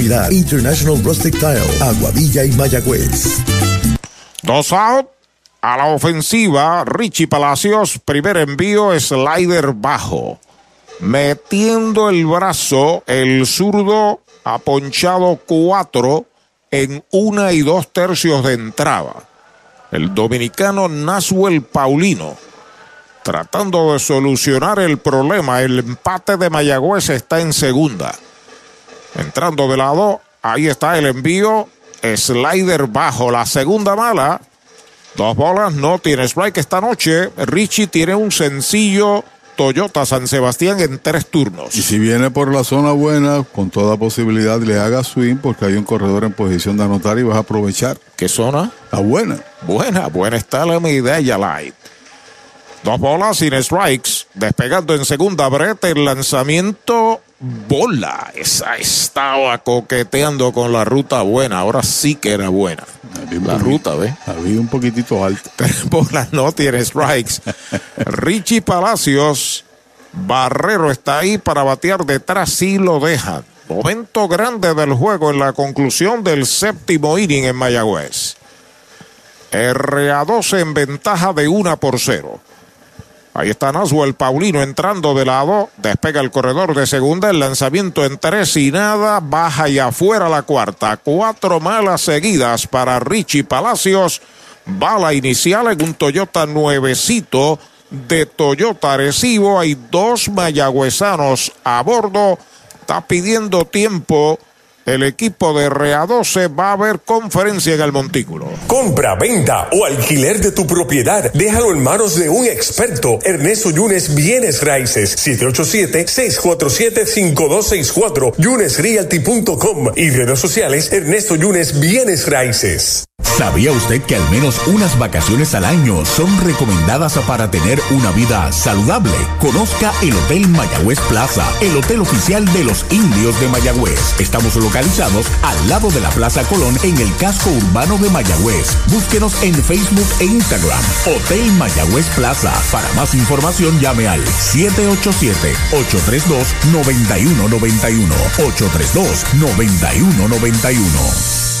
International Rustic Tile, Aguadilla y Mayagüez. Dos out. A la ofensiva, Richie Palacios, primer envío, slider bajo. Metiendo el brazo, el zurdo ha ponchado cuatro en una y dos tercios de entrada. El dominicano Nasuel Paulino tratando de solucionar el problema. El empate de Mayagüez está en segunda. Entrando de lado, ahí está el envío. Slider bajo la segunda mala. Dos bolas, no tiene strike esta noche. Richie tiene un sencillo Toyota San Sebastián en tres turnos. Y si viene por la zona buena, con toda posibilidad le haga swing porque hay un corredor en posición de anotar y vas a aprovechar. ¿Qué zona? La buena. Buena, buena está la Midaya Light. Dos bolas sin strikes. Despegando en segunda brete el lanzamiento. Bola. Esa estaba coqueteando con la ruta buena. Ahora sí que era buena. La ruta, ¿ves? Había un poquitito alto. Tres bolas no tiene strikes. Richie Palacios. Barrero está ahí para batear detrás y lo dejan. Momento grande del juego en la conclusión del séptimo inning en Mayagüez. RA12 en ventaja de una por cero. Ahí está el Paulino entrando de lado. Despega el corredor de segunda. El lanzamiento en tres y nada. Baja y afuera la cuarta. Cuatro malas seguidas para Richie Palacios. Bala inicial en un Toyota nuevecito de Toyota Recibo. Hay dos mayagüezanos a bordo. Está pidiendo tiempo el equipo de RA12 va a haber conferencia en el montículo. Compra, venta o alquiler de tu propiedad. Déjalo en manos de un experto. Ernesto Yunes Bienes Raíces. 787-647-5264. YunesRealty.com y redes sociales Ernesto Yunes Bienes Raíces. ¿Sabía usted que al menos unas vacaciones al año son recomendadas para tener una vida saludable? Conozca el Hotel Mayagüez Plaza, el hotel oficial de los indios de Mayagüez. Estamos localizados al lado de la Plaza Colón en el casco urbano de Mayagüez. Búsquenos en Facebook e Instagram. Hotel Mayagüez Plaza. Para más información llame al 787-832-9191. 832-9191.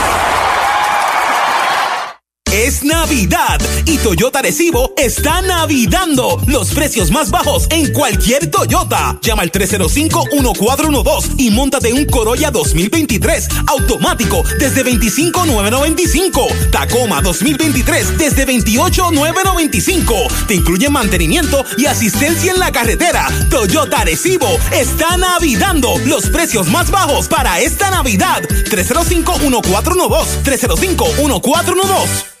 Es Navidad y Toyota Recibo está navidando los precios más bajos en cualquier Toyota. Llama al 305-1412 y montate un Corolla 2023 automático desde 25,995. Tacoma 2023 desde 28,995. Te incluye mantenimiento y asistencia en la carretera. Toyota Recibo está navidando los precios más bajos para esta Navidad. 305-1412. 305-1412.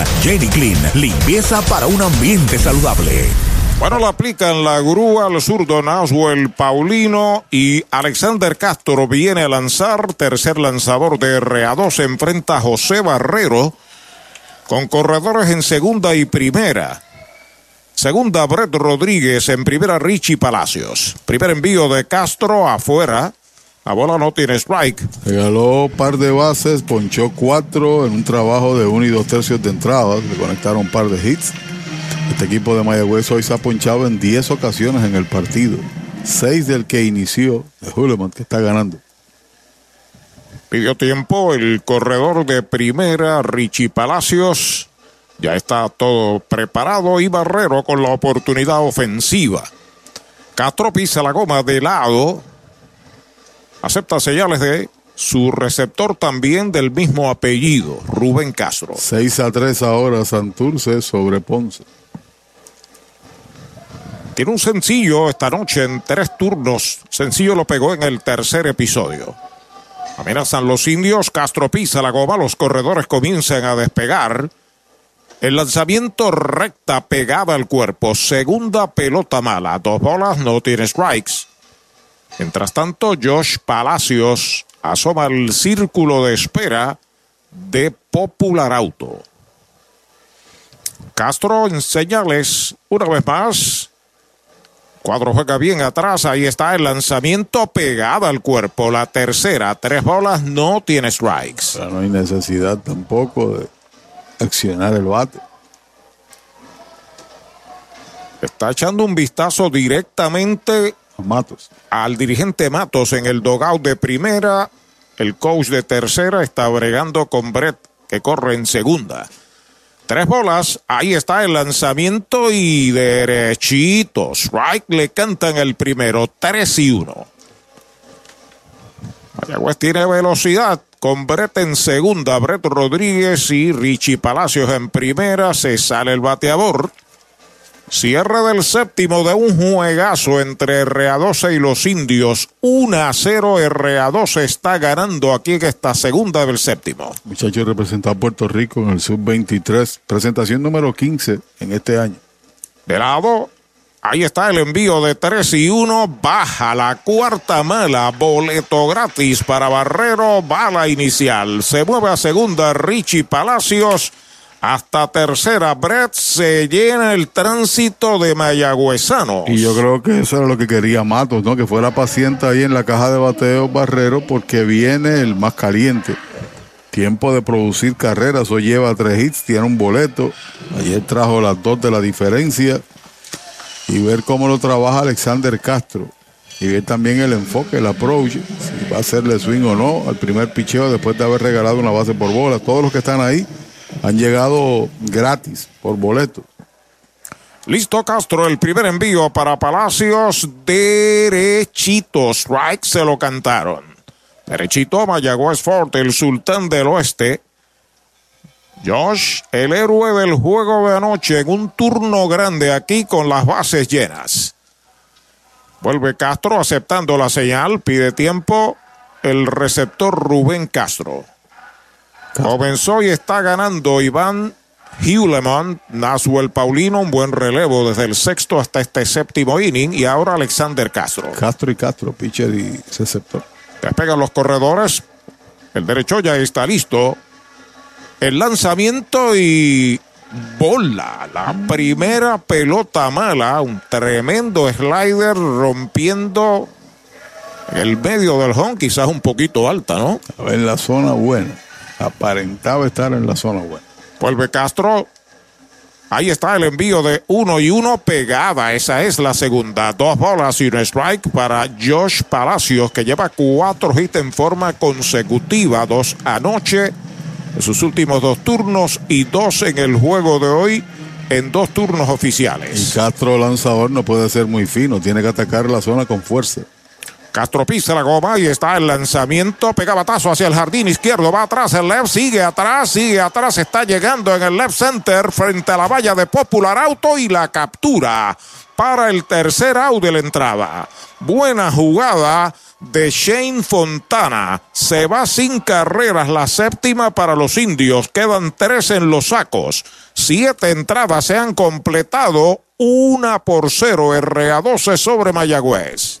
Jenny Clean, limpieza para un ambiente saludable. Bueno, la aplican la grúa al zurdo Naswell Paulino y Alexander Castro viene a lanzar. Tercer lanzador de RA2 enfrenta a José Barrero con corredores en segunda y primera. Segunda, Brett Rodríguez. En primera, Richie Palacios. Primer envío de Castro afuera. La bola no tiene strike. Regaló un par de bases, ponchó cuatro en un trabajo de uno y dos tercios de entradas. Le conectaron un par de hits. Este equipo de Mayagüez hoy se ha ponchado en 10 ocasiones en el partido. Seis del que inició de Huleman, que está ganando. Pidió tiempo el corredor de primera, Richie Palacios. Ya está todo preparado y Barrero con la oportunidad ofensiva. Castro pisa la goma de lado. Acepta señales de su receptor también del mismo apellido, Rubén Castro. 6 a 3 ahora Santurce sobre Ponce. Tiene un sencillo esta noche en tres turnos. Sencillo lo pegó en el tercer episodio. Amenazan los indios, Castro pisa la goma, los corredores comienzan a despegar. El lanzamiento recta pegada al cuerpo, segunda pelota mala, dos bolas, no tiene strikes. Mientras tanto, Josh Palacios asoma el círculo de espera de Popular Auto. Castro en señales, una vez más. Cuadro juega bien atrás, ahí está el lanzamiento pegada al cuerpo. La tercera, tres bolas, no tiene strikes. no hay necesidad tampoco de accionar el bate. Está echando un vistazo directamente Matos. al dirigente Matos en el dogout de primera. El coach de tercera está bregando con Brett, que corre en segunda. Tres bolas, ahí está el lanzamiento y derechito. Strike le cantan el primero, tres y uno. Mayagüez tiene velocidad con Brett en segunda, Brett Rodríguez y Richie Palacios en primera. Se sale el bateador. Cierre del séptimo de un juegazo entre RA12 y los indios. 1 a 0. RA12 está ganando aquí en esta segunda del séptimo. Muchacho representa a Puerto Rico en el sub-23. Presentación número 15 en este año. De lado, ahí está el envío de 3 y 1. Baja la cuarta mala. Boleto gratis para Barrero. Bala inicial. Se mueve a segunda Richie Palacios. Hasta tercera, Brett se llena el tránsito de Mayagüezano. Y yo creo que eso era lo que quería Matos, ¿no? Que fuera paciente ahí en la caja de bateo Barrero porque viene el más caliente. Tiempo de producir carreras, hoy lleva tres hits, tiene un boleto. Ayer trajo las dos de la diferencia. Y ver cómo lo trabaja Alexander Castro. Y ver también el enfoque, el approach, si va a hacerle swing o no al primer picheo después de haber regalado una base por bola. Todos los que están ahí han llegado gratis por boleto. Listo Castro, el primer envío para Palacios, derechito, strike se lo cantaron. Derechito Mayagüez Fort, el sultán del oeste. Josh, el héroe del juego de anoche en un turno grande aquí con las bases llenas. Vuelve Castro aceptando la señal, pide tiempo el receptor Rubén Castro. Comenzó y está ganando Iván Hewlemon, Naswell Paulino, un buen relevo desde el sexto hasta este séptimo inning y ahora Alexander Castro. Castro y Castro, pitcher y receptor. Despegan los corredores. El derecho ya está listo. El lanzamiento y bola. La primera pelota mala. Un tremendo slider rompiendo el medio del home, quizás un poquito alta, ¿no? En la zona buena. Aparentaba estar en la zona buena. Vuelve Castro. Ahí está el envío de uno y uno pegada. Esa es la segunda. Dos bolas y un strike para Josh Palacios, que lleva cuatro hits en forma consecutiva. Dos anoche en sus últimos dos turnos y dos en el juego de hoy en dos turnos oficiales. Y Castro lanzador no puede ser muy fino. Tiene que atacar la zona con fuerza. Castro pisa la goma y está el lanzamiento, pega batazo hacia el jardín izquierdo, va atrás, el left sigue atrás, sigue atrás, está llegando en el left center frente a la valla de Popular Auto y la captura para el tercer out de la entrada. Buena jugada de Shane Fontana. Se va sin carreras la séptima para los indios. Quedan tres en los sacos. Siete entradas se han completado. Una por cero. RA12 sobre Mayagüez.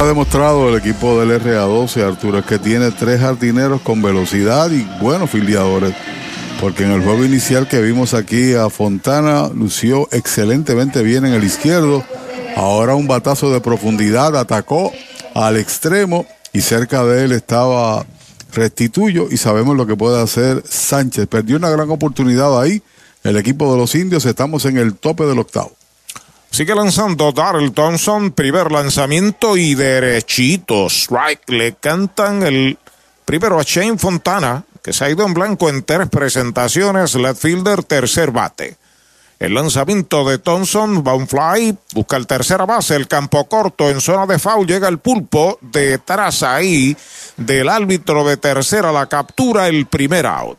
Ha demostrado el equipo del RA12, Arturo, que tiene tres jardineros con velocidad y buenos filiadores. Porque en el juego inicial que vimos aquí a Fontana lució excelentemente bien en el izquierdo. Ahora un batazo de profundidad atacó al extremo y cerca de él estaba Restituyo y sabemos lo que puede hacer Sánchez. Perdió una gran oportunidad ahí. El equipo de los indios estamos en el tope del octavo. Sigue lanzando Darrell Thompson, primer lanzamiento y derechito. Strike. Le cantan el primero a Shane Fontana, que se ha ido en blanco en tres presentaciones. Left fielder, tercer bate. El lanzamiento de Thompson, va fly, busca el tercera base, el campo corto en zona de foul, llega el pulpo detrás ahí del árbitro de tercera, la captura, el primer out.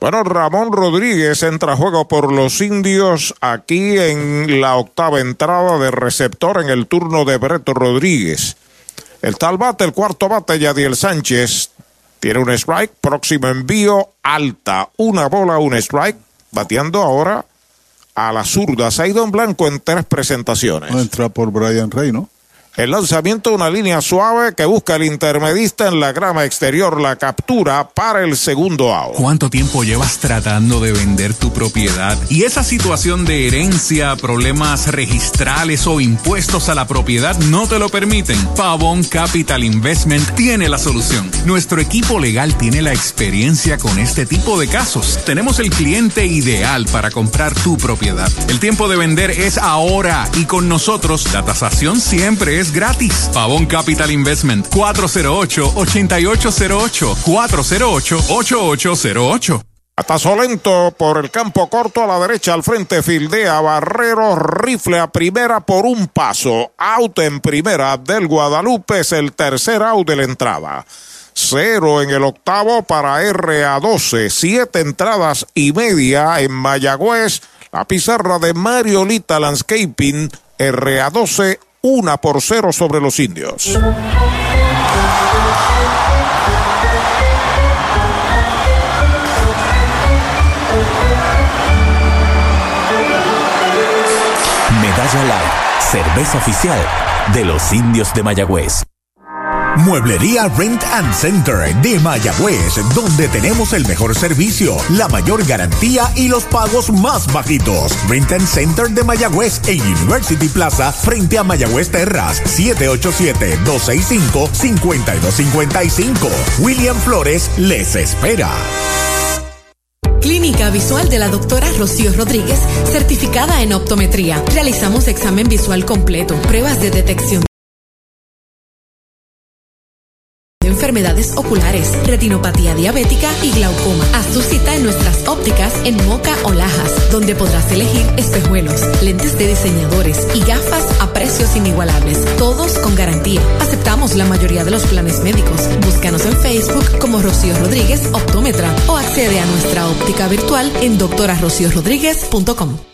Bueno, Ramón Rodríguez entra a juego por los indios aquí en la octava entrada de receptor en el turno de Breto Rodríguez. El tal bate, el cuarto bate, Yadiel Sánchez, tiene un strike, próximo envío, alta, una bola, un strike, bateando ahora a la zurda. Se en blanco en tres presentaciones. No entra por Brian Rey, ¿no? El lanzamiento de una línea suave que busca el intermedista en la grama exterior, la captura para el segundo out. ¿Cuánto tiempo llevas tratando de vender tu propiedad? Y esa situación de herencia, problemas registrales o impuestos a la propiedad no te lo permiten. Pavón Capital Investment tiene la solución. Nuestro equipo legal tiene la experiencia con este tipo de casos. Tenemos el cliente ideal para comprar tu propiedad. El tiempo de vender es ahora y con nosotros la tasación siempre es gratis. Pavón Capital Investment 408-8808 408-8808. Atazo lento por el campo corto a la derecha al frente fildea Barrero rifle a primera por un paso. Out en primera del Guadalupe es el tercer out de la entrada. Cero en el octavo para RA12. Siete entradas y media en Mayagüez. La pizarra de Mariolita Landscaping. RA12 una por cero sobre los indios. Medalla Light, cerveza oficial de los indios de Mayagüez. Mueblería Rent and Center de Mayagüez, donde tenemos el mejor servicio, la mayor garantía y los pagos más bajitos. Rent and Center de Mayagüez en University Plaza, frente a Mayagüez Terras, 787-265-5255. William Flores les espera. Clínica Visual de la doctora Rocío Rodríguez, certificada en optometría. Realizamos examen visual completo, pruebas de detección enfermedades oculares, retinopatía diabética y glaucoma. Haz tu cita en nuestras ópticas en Moca o Lajas, donde podrás elegir espejuelos, lentes de diseñadores y gafas a precios inigualables, todos con garantía. Aceptamos la mayoría de los planes médicos. Búscanos en Facebook como Rocío Rodríguez Optómetra o accede a nuestra óptica virtual en doctorarociorodríguez.com.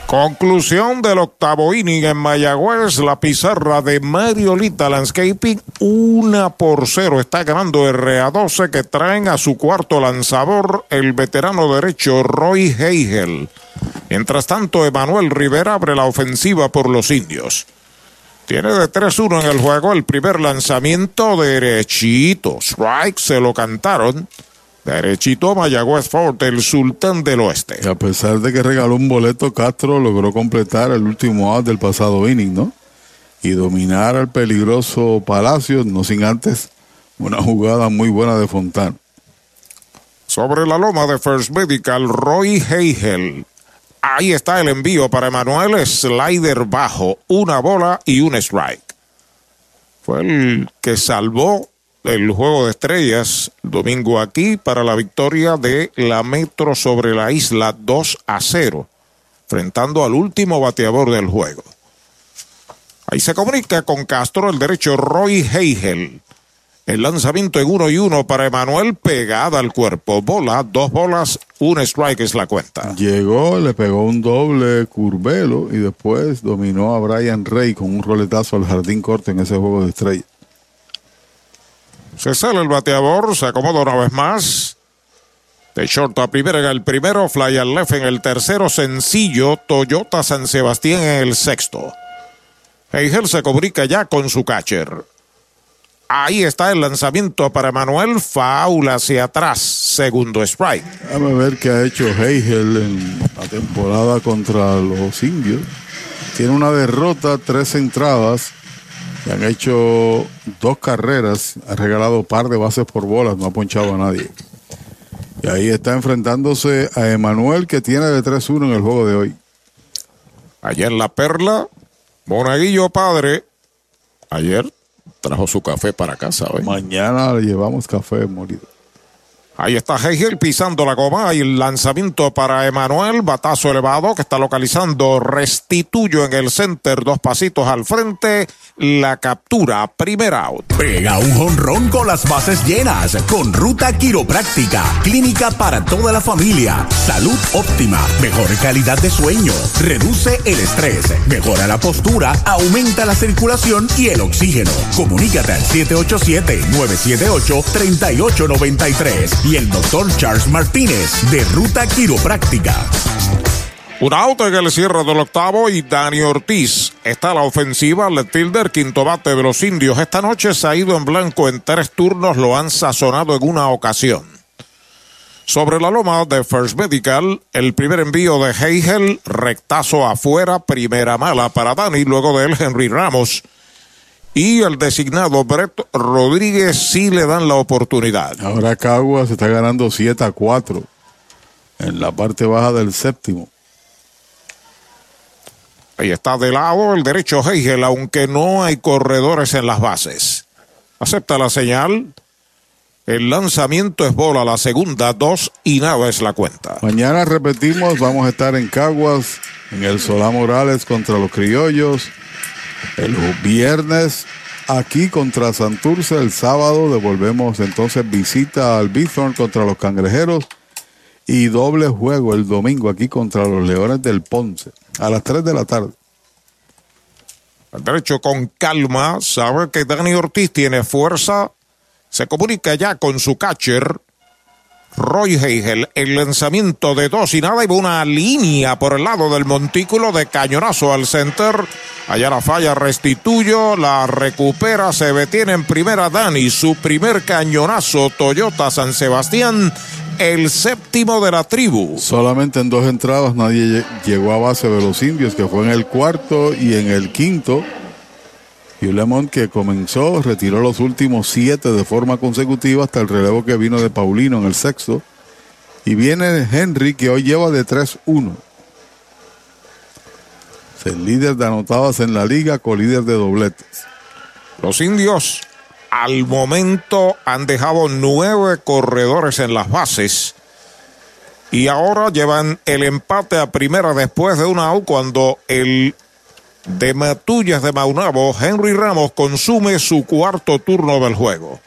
Conclusión del octavo inning en Mayagüez, la pizarra de Mariolita Landscaping, una por cero. Está ganando RA12 que traen a su cuarto lanzador el veterano derecho Roy Heigel. Mientras tanto, Emanuel Rivera abre la ofensiva por los indios. Tiene de 3-1 en el juego el primer lanzamiento derechito. Strike se lo cantaron. Derechito Mayagüez Fort, el sultán del oeste. Y a pesar de que regaló un boleto, Castro logró completar el último out del pasado inning, ¿no? Y dominar al peligroso Palacio, no sin antes una jugada muy buena de Fontana. Sobre la loma de First Medical, Roy Heigel. Ahí está el envío para Emanuel, slider bajo, una bola y un strike. Fue el que salvó el juego de estrellas domingo aquí para la victoria de la Metro sobre la isla 2 a 0, enfrentando al último bateador del juego. Ahí se comunica con Castro el derecho Roy Heigel. El lanzamiento en uno y uno para Emanuel pegada al cuerpo. Bola, dos bolas, un strike es la cuenta. Llegó, le pegó un doble curvelo y después dominó a Brian Rey con un roletazo al jardín corto en ese juego de estrellas. Se sale el bateador, se acomoda una vez más. De short a primera en el primero, fly al left en el tercero, sencillo, Toyota San Sebastián en el sexto. Heigel se comunica ya con su catcher. Ahí está el lanzamiento para Manuel, faula hacia atrás, segundo strike. Déjame ver qué ha hecho Heigel en la temporada contra los indios. Tiene una derrota, tres entradas le han hecho dos carreras, ha regalado par de bases por bolas, no ha ponchado a nadie. Y ahí está enfrentándose a Emanuel que tiene de 3-1 en el juego de hoy. En La Perla, Monaguillo padre, ayer trajo su café para casa. ¿eh? Mañana le llevamos café molido. Ahí está Hegel pisando la goma y el lanzamiento para Emanuel, batazo elevado que está localizando Restituyo en el center, dos pasitos al frente, la captura, primer out. Pega un jonrón con las bases llenas, con ruta quiropráctica, clínica para toda la familia, salud óptima, mejor calidad de sueño, reduce el estrés, mejora la postura, aumenta la circulación y el oxígeno. Comunícate al 787-978-3893 y el doctor Charles Martínez de Ruta Quiropráctica. Un auto en el cierre del octavo y Dani Ortiz está la ofensiva. Letilder, quinto bate de los indios. Esta noche se ha ido en blanco en tres turnos, lo han sazonado en una ocasión. Sobre la loma de First Medical, el primer envío de Heigel, rectazo afuera, primera mala para Dani, luego de él Henry Ramos. Y el designado Brett Rodríguez sí le dan la oportunidad. Ahora Caguas está ganando 7 a 4 en la parte baja del séptimo. Ahí está de lado el derecho Heigel, aunque no hay corredores en las bases. Acepta la señal. El lanzamiento es bola, la segunda, dos y nada es la cuenta. Mañana repetimos, vamos a estar en Caguas, en el Solá Morales contra los criollos. El viernes aquí contra Santurce, el sábado devolvemos entonces visita al Bithorn contra los Cangrejeros y doble juego el domingo aquí contra los Leones del Ponce a las 3 de la tarde. El derecho con calma, sabe que Dani Ortiz tiene fuerza, se comunica ya con su catcher. Roy Heigel. El lanzamiento de dos y nada y una línea por el lado del montículo de cañonazo al center. Allá la falla restituyo, la recupera, se detiene en primera Dani, su primer cañonazo Toyota San Sebastián, el séptimo de la tribu. Solamente en dos entradas nadie llegó a base de los indios, que fue en el cuarto y en el quinto. Y Lemon que comenzó, retiró los últimos siete de forma consecutiva hasta el relevo que vino de Paulino en el sexto. Y viene Henry que hoy lleva de 3-1. Es el líder de anotadas en la liga con líder de dobletes. Los indios al momento han dejado nueve corredores en las bases. Y ahora llevan el empate a primera después de una out cuando el de Matullas de Maunabo, Henry Ramos consume su cuarto turno del juego.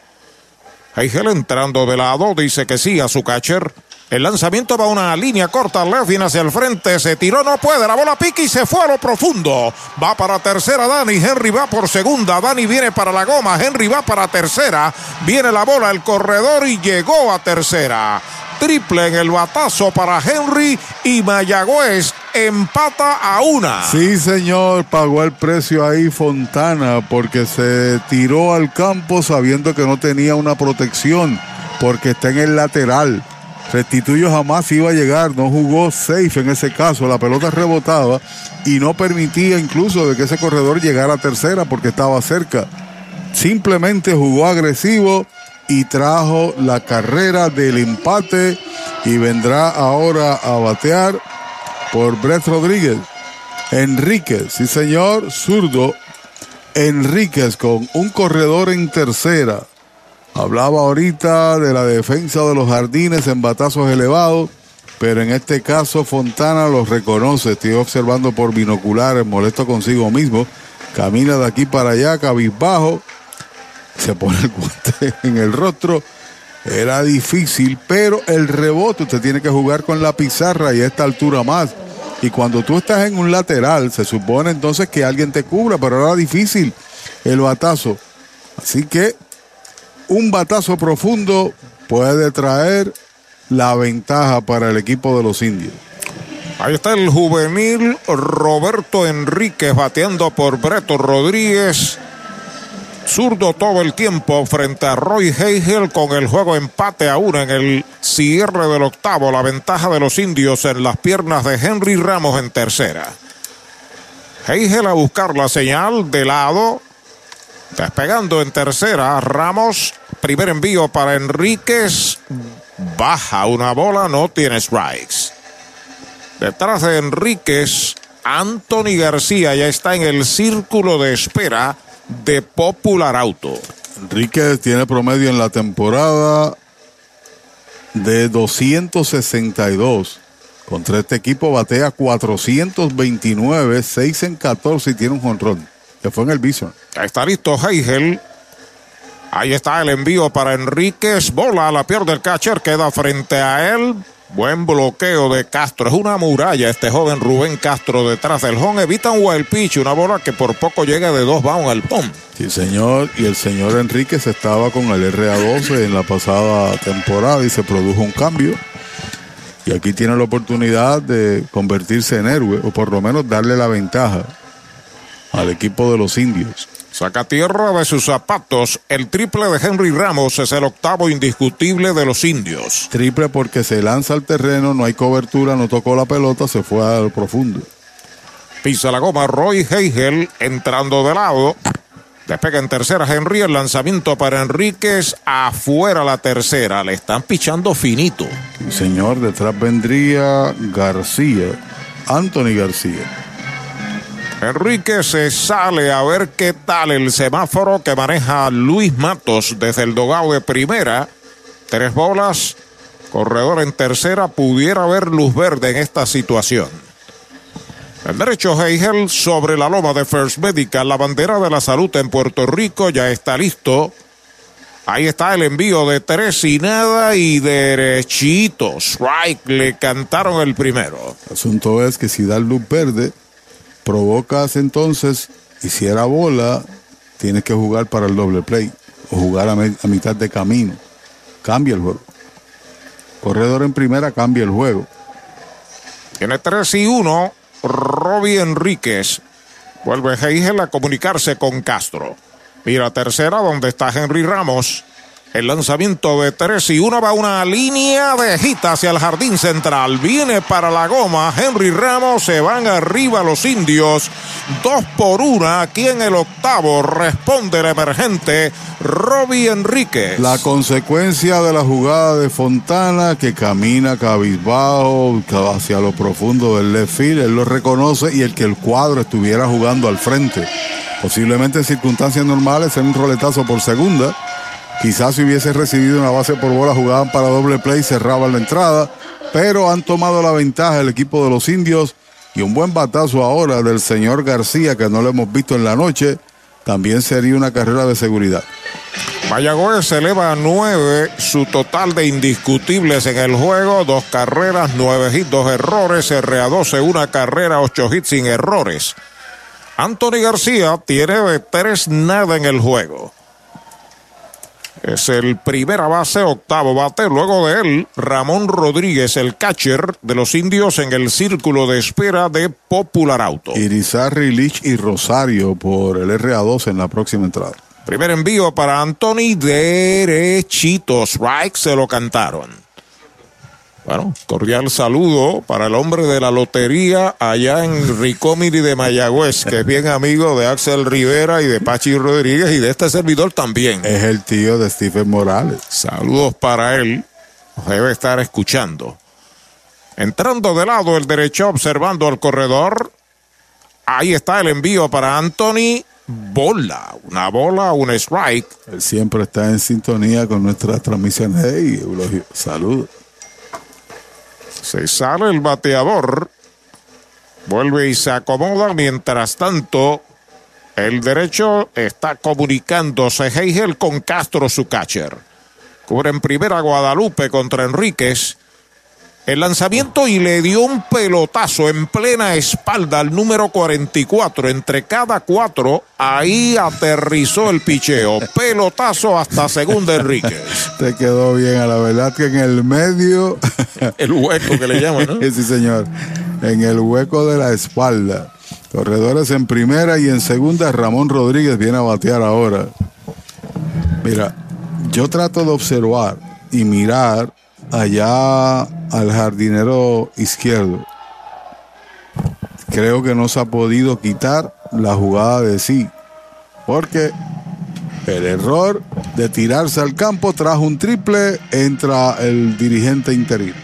Heigel entrando de lado, dice que sí a su catcher. El lanzamiento va a una línea corta, Levin hacia el frente, se tiró, no puede, la bola pica y se fue a lo profundo. Va para tercera Dani, Henry va por segunda, Dani viene para la goma, Henry va para tercera, viene la bola, el corredor y llegó a tercera. Triple en el batazo para Henry y Mayagüez empata a una. Sí, señor, pagó el precio ahí Fontana porque se tiró al campo sabiendo que no tenía una protección porque está en el lateral. Restituyo jamás iba a llegar, no jugó safe en ese caso, la pelota rebotaba y no permitía incluso de que ese corredor llegara a tercera porque estaba cerca. Simplemente jugó agresivo y trajo la carrera del empate y vendrá ahora a batear por Brett Rodríguez. Enríquez, sí señor, zurdo. Enríquez con un corredor en tercera. Hablaba ahorita de la defensa de los jardines en batazos elevados, pero en este caso Fontana los reconoce. Estoy observando por binoculares, molesto consigo mismo. Camina de aquí para allá, cabizbajo. Se pone el guante en el rostro. Era difícil, pero el rebote usted tiene que jugar con la pizarra y a esta altura más. Y cuando tú estás en un lateral, se supone entonces que alguien te cubra, pero era difícil el batazo. Así que un batazo profundo puede traer la ventaja para el equipo de los indios. Ahí está el juvenil Roberto Enríquez bateando por Breto Rodríguez. Zurdo todo el tiempo frente a Roy Heigel con el juego empate a uno en el cierre del octavo. La ventaja de los indios en las piernas de Henry Ramos en tercera. Heigel a buscar la señal de lado. Despegando en tercera. Ramos, primer envío para Enríquez. Baja una bola, no tiene strikes. Detrás de Enríquez, Anthony García ya está en el círculo de espera de Popular Auto. Enríquez tiene promedio en la temporada de 262. Contra este equipo batea 429, 6 en 14 y tiene un jonrón. Que fue en el Bison. Está listo Heigel. Ahí está el envío para Enríquez. Bola a la pierde el catcher. Queda frente a él. Buen bloqueo de Castro. Es una muralla este joven Rubén Castro detrás del home. Evita un wild pitch, una bola que por poco llega de dos bounds al pom. Sí, señor. Y el señor Enríquez estaba con el RA12 en la pasada temporada y se produjo un cambio. Y aquí tiene la oportunidad de convertirse en héroe o por lo menos darle la ventaja al equipo de los indios. Saca tierra de sus zapatos. El triple de Henry Ramos es el octavo indiscutible de los indios. Triple porque se lanza al terreno, no hay cobertura, no tocó la pelota, se fue al profundo. Pisa la goma Roy Heigel entrando de lado. Despega en tercera Henry, el lanzamiento para Enríquez, afuera la tercera, le están pichando finito. Señor, detrás vendría García, Anthony García. Enrique se sale a ver qué tal el semáforo que maneja Luis Matos desde el dogado de primera. Tres bolas, corredor en tercera, pudiera haber luz verde en esta situación. El derecho Heigel sobre la loma de First Medical, la bandera de la salud en Puerto Rico ya está listo. Ahí está el envío de tres y nada y derechito. Strike, le cantaron el primero. El asunto es que si da luz verde, provocas entonces, y si era bola, tienes que jugar para el doble play o jugar a, a mitad de camino. Cambia el juego. corredor en primera cambia el juego. Tiene 3 y 1. Robbie Enríquez. Vuelve Heigel a comunicarse con Castro. Mira, tercera, donde está Henry Ramos. El lanzamiento de 3 y 1 va una línea de gita hacia el jardín central. Viene para la goma. Henry Ramos se van arriba los indios. Dos por una. Aquí en el octavo responde el emergente Robbie Enríquez. La consecuencia de la jugada de Fontana que camina cabizbajo hacia lo profundo del left. Él lo reconoce y el que el cuadro estuviera jugando al frente. Posiblemente en circunstancias normales en un roletazo por segunda. Quizás si hubiese recibido una base por bola, jugaban para doble play, cerraban la entrada, pero han tomado la ventaja el equipo de los indios y un buen batazo ahora del señor García, que no lo hemos visto en la noche, también sería una carrera de seguridad. Mayagüez eleva a nueve su total de indiscutibles en el juego. Dos carreras, nueve hits, dos errores. RA12, una carrera, ocho hits sin errores. Anthony García tiene de tres nada en el juego. Es el primera base, octavo bate. Luego de él, Ramón Rodríguez, el catcher de los indios en el círculo de espera de Popular Auto. Irizarry, Lich y Rosario por el RA2 en la próxima entrada. Primer envío para Anthony, derechito. Strike se lo cantaron. Bueno, cordial saludo para el hombre de la lotería allá en Ricómiri de Mayagüez, que es bien amigo de Axel Rivera y de Pachi Rodríguez y de este servidor también. Es el tío de Stephen Morales. Saludos para él. Debe estar escuchando. Entrando de lado el derecho, observando al corredor. Ahí está el envío para Anthony. Bola, una bola, un strike. Él siempre está en sintonía con nuestras transmisiones. Hey, saludos. Se sale el bateador. Vuelve y se acomoda. Mientras tanto, el derecho está comunicándose Heigel con Castro, su catcher. Cubre en primera Guadalupe contra Enríquez. El lanzamiento y le dio un pelotazo en plena espalda al número 44. Entre cada cuatro, ahí aterrizó el picheo. Pelotazo hasta segunda Enríquez. Te quedó bien, a la verdad que en el medio. el hueco que le llaman, ¿no? sí, señor. En el hueco de la espalda. Corredores en primera y en segunda, Ramón Rodríguez viene a batear ahora. Mira, yo trato de observar y mirar allá al jardinero izquierdo. Creo que no se ha podido quitar la jugada de sí. Porque el error de tirarse al campo trajo un triple, entra el dirigente interino.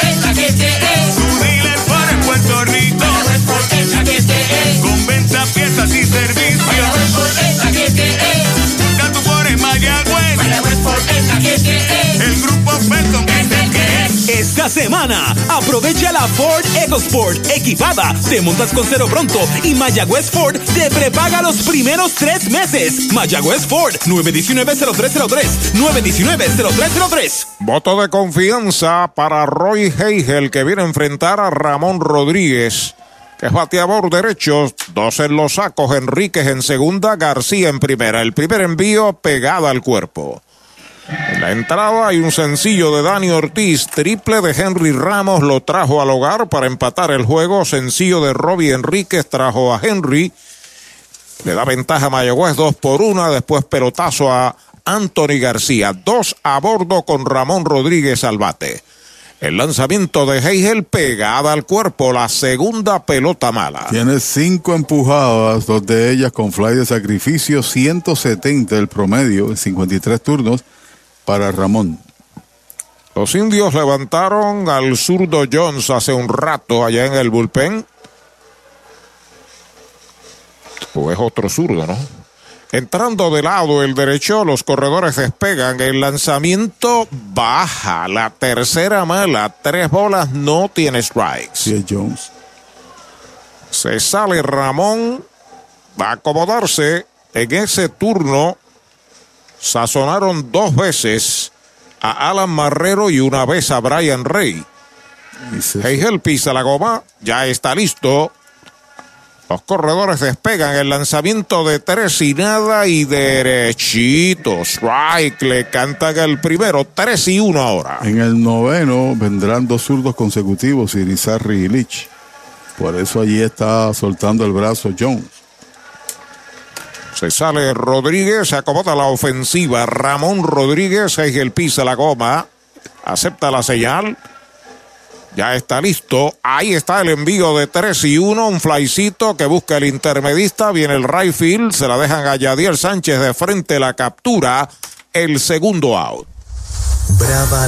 Su dealer para Puerto Rico. Con venta, piezas y servicios. Por en Mayagüez. El grupo el es. Esta semana, aprovecha la Ford EcoSport equipada. Te montas con cero pronto y Mayagüez Ford te prepaga los primeros tres meses. Mayagüez Ford 919-0303. 919-0303. Voto de confianza para Roy Heigel que viene a enfrentar a Ramón Rodríguez. Es bateador derecho, dos en los sacos, Enríquez en segunda, García en primera. El primer envío pegada al cuerpo. En la entrada hay un sencillo de Dani Ortiz, triple de Henry Ramos lo trajo al hogar para empatar el juego, sencillo de Robbie Enríquez trajo a Henry, le da ventaja a Mayagüez dos por una, después pelotazo a Anthony García, dos a bordo con Ramón Rodríguez al bate. El lanzamiento de Heigel pegada al cuerpo, la segunda pelota mala. Tiene cinco empujadas, dos de ellas con fly de sacrificio, 170 el promedio en 53 turnos para Ramón. Los indios levantaron al zurdo Jones hace un rato allá en el bullpen. O es otro zurdo, ¿no? Entrando de lado el derecho, los corredores despegan. El lanzamiento baja. La tercera mala. Tres bolas, no tiene strikes. Sí, es Jones. Se sale Ramón. Va a acomodarse en ese turno. Sazonaron dos veces a Alan Marrero y una vez a Brian Rey. Heigel pisa la goma. Ya está listo. Los corredores despegan el lanzamiento de tres y nada y derechito. Strike le cantan el primero, tres y uno ahora. En el noveno vendrán dos zurdos consecutivos, Irizarry y Lich. Por eso allí está soltando el brazo Jones. Se sale Rodríguez, se acomoda la ofensiva. Ramón Rodríguez, el pisa la goma, acepta la señal. Ya está listo. Ahí está el envío de 3 y 1. Un flycito que busca el intermedista. Viene el right field. Se la dejan a Yadier Sánchez de frente. La captura. El segundo out. Brava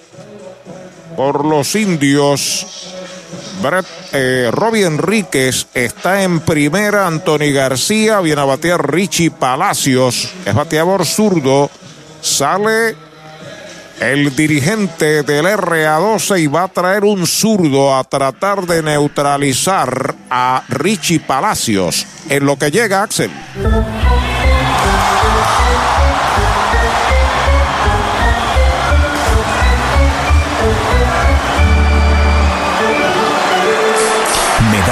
por los indios. Brett, eh, Robbie Enríquez está en primera. Anthony García viene a batear Richie Palacios. Es bateador zurdo. Sale el dirigente del RA12 y va a traer un zurdo a tratar de neutralizar a Richie Palacios. En lo que llega Axel.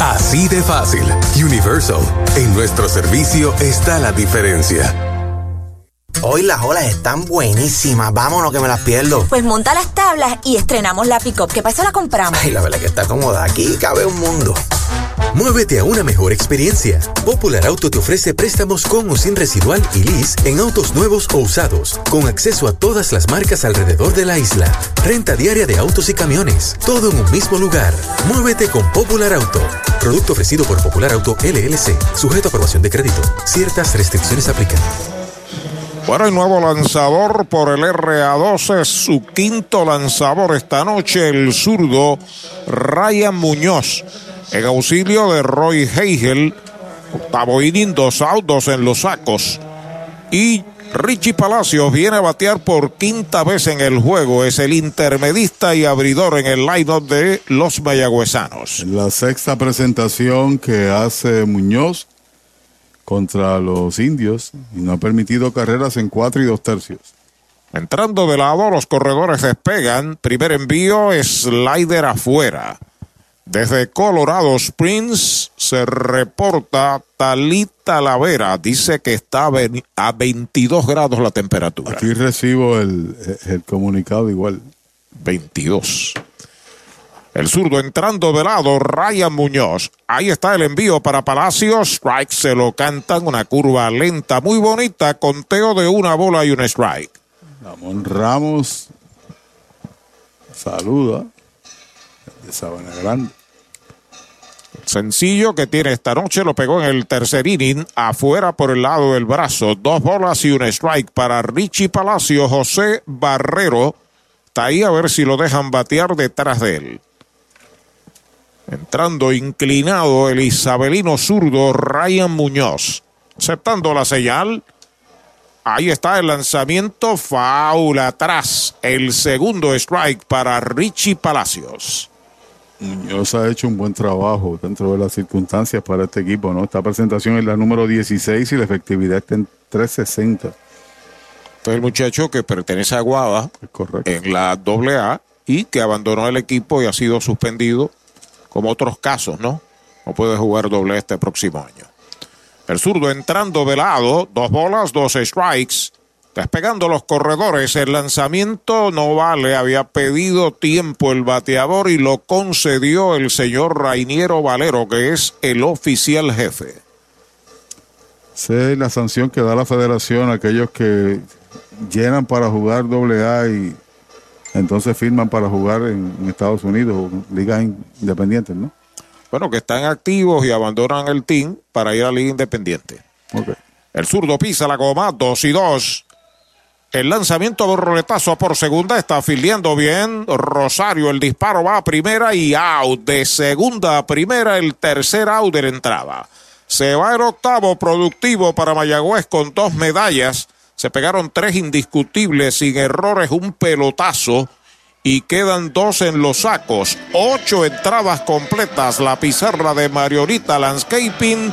Así de fácil. Universal. En nuestro servicio está la diferencia. Hoy las olas están buenísimas. Vámonos que me las pierdo. Pues monta las tablas y estrenamos la pick-up. ¿Qué pasa? La compramos. Ay, la verdad que está cómoda. Aquí cabe un mundo. Muévete a una mejor experiencia. Popular Auto te ofrece préstamos con o sin residual y lease en autos nuevos o usados, con acceso a todas las marcas alrededor de la isla. Renta diaria de autos y camiones, todo en un mismo lugar. Muévete con Popular Auto. Producto ofrecido por Popular Auto LLC, sujeto a aprobación de crédito. Ciertas restricciones aplican. Bueno, el nuevo lanzador por el RA12, su quinto lanzador esta noche, el zurdo Ryan Muñoz, en auxilio de Roy Heigel, octavo inning, dos autos en los sacos. Y Richie Palacios viene a batear por quinta vez en el juego, es el intermedista y abridor en el line-up de los mayagüezanos. La sexta presentación que hace Muñoz contra los indios y no ha permitido carreras en cuatro y dos tercios. Entrando de lado, los corredores despegan. Primer envío, slider afuera. Desde Colorado Springs se reporta Talita Lavera. Dice que está a 22 grados la temperatura. Aquí recibo el, el comunicado igual. 22. El zurdo entrando de lado, Ryan Muñoz. Ahí está el envío para Palacios. Strike se lo cantan, una curva lenta, muy bonita, conteo de una bola y un strike. Ramón Ramos saluda de Sabana Grande. Sencillo que tiene esta noche, lo pegó en el tercer inning, afuera por el lado del brazo. Dos bolas y un strike para Richie Palacio, José Barrero. Está ahí a ver si lo dejan batear detrás de él. Entrando inclinado el isabelino zurdo Ryan Muñoz. Aceptando la señal. Ahí está el lanzamiento. Faula atrás. El segundo strike para Richie Palacios. Muñoz ha hecho un buen trabajo dentro de las circunstancias para este equipo, ¿no? Esta presentación es la número 16 y la efectividad está en 360. Este es el muchacho que pertenece a Aguada en la AA y que abandonó el equipo y ha sido suspendido, como otros casos, ¿no? No puede jugar doble este próximo año. El zurdo entrando de lado, dos bolas, dos strikes. Despegando los corredores, el lanzamiento no vale. Había pedido tiempo el bateador y lo concedió el señor Rainiero Valero, que es el oficial jefe. Es la sanción que da la federación a aquellos que llenan para jugar doble A y entonces firman para jugar en, Estados Unidos o ligas independientes, ¿no? Bueno, que están activos y abandonan el team para ir a Liga Independiente. El zurdo pisa la goma, dos y dos. El lanzamiento de roletazo por segunda está afiliando bien. Rosario, el disparo va a primera y out. De segunda a primera, el tercer out de la entrada. Se va el octavo productivo para Mayagüez con dos medallas. Se pegaron tres indiscutibles sin errores, un pelotazo y quedan dos en los sacos. Ocho entradas completas. La pizarra de Mariorita Landscaping.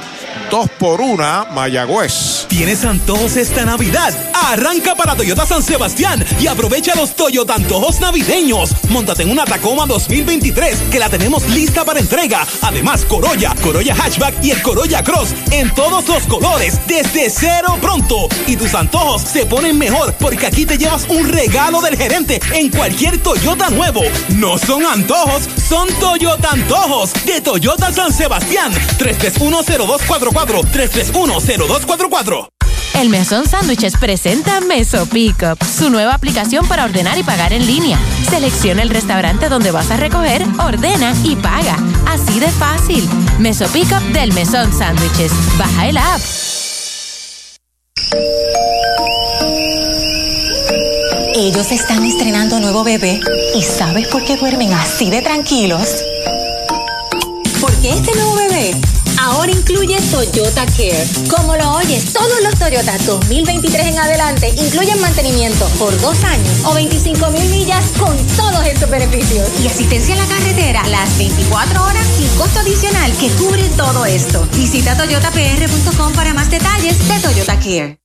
Dos por una, Mayagüez. ¿Tienes antojos esta Navidad? Arranca para Toyota San Sebastián y aprovecha los Toyota antojos navideños. Móntate en una Tacoma 2023 que la tenemos lista para entrega. Además, Corolla, Corolla Hatchback y el Corolla Cross en todos los colores desde cero pronto. Y tus antojos se ponen mejor porque aquí te llevas un regalo del gerente en cualquier Toyota nuevo. No son antojos, son Toyota antojos de Toyota San Sebastián. 3310244 3310244 El Mesón Sándwiches presenta Meso Pickup, su nueva aplicación para ordenar y pagar en línea. Selecciona el restaurante donde vas a recoger, ordena y paga. Así de fácil. Meso Pickup del Mesón Sándwiches. Baja el app. Ellos están estrenando nuevo bebé. ¿Y sabes por qué duermen así de tranquilos? Porque este nuevo bebé ahora incluye Toyota Care. Como lo oyes, todos los Toyota 2023 en adelante incluyen mantenimiento por dos años o 25 mil millas con todos estos beneficios. Y asistencia en la carretera las 24 horas sin costo adicional que cubre todo esto. Visita toyotapr.com para más detalles de Toyota Care.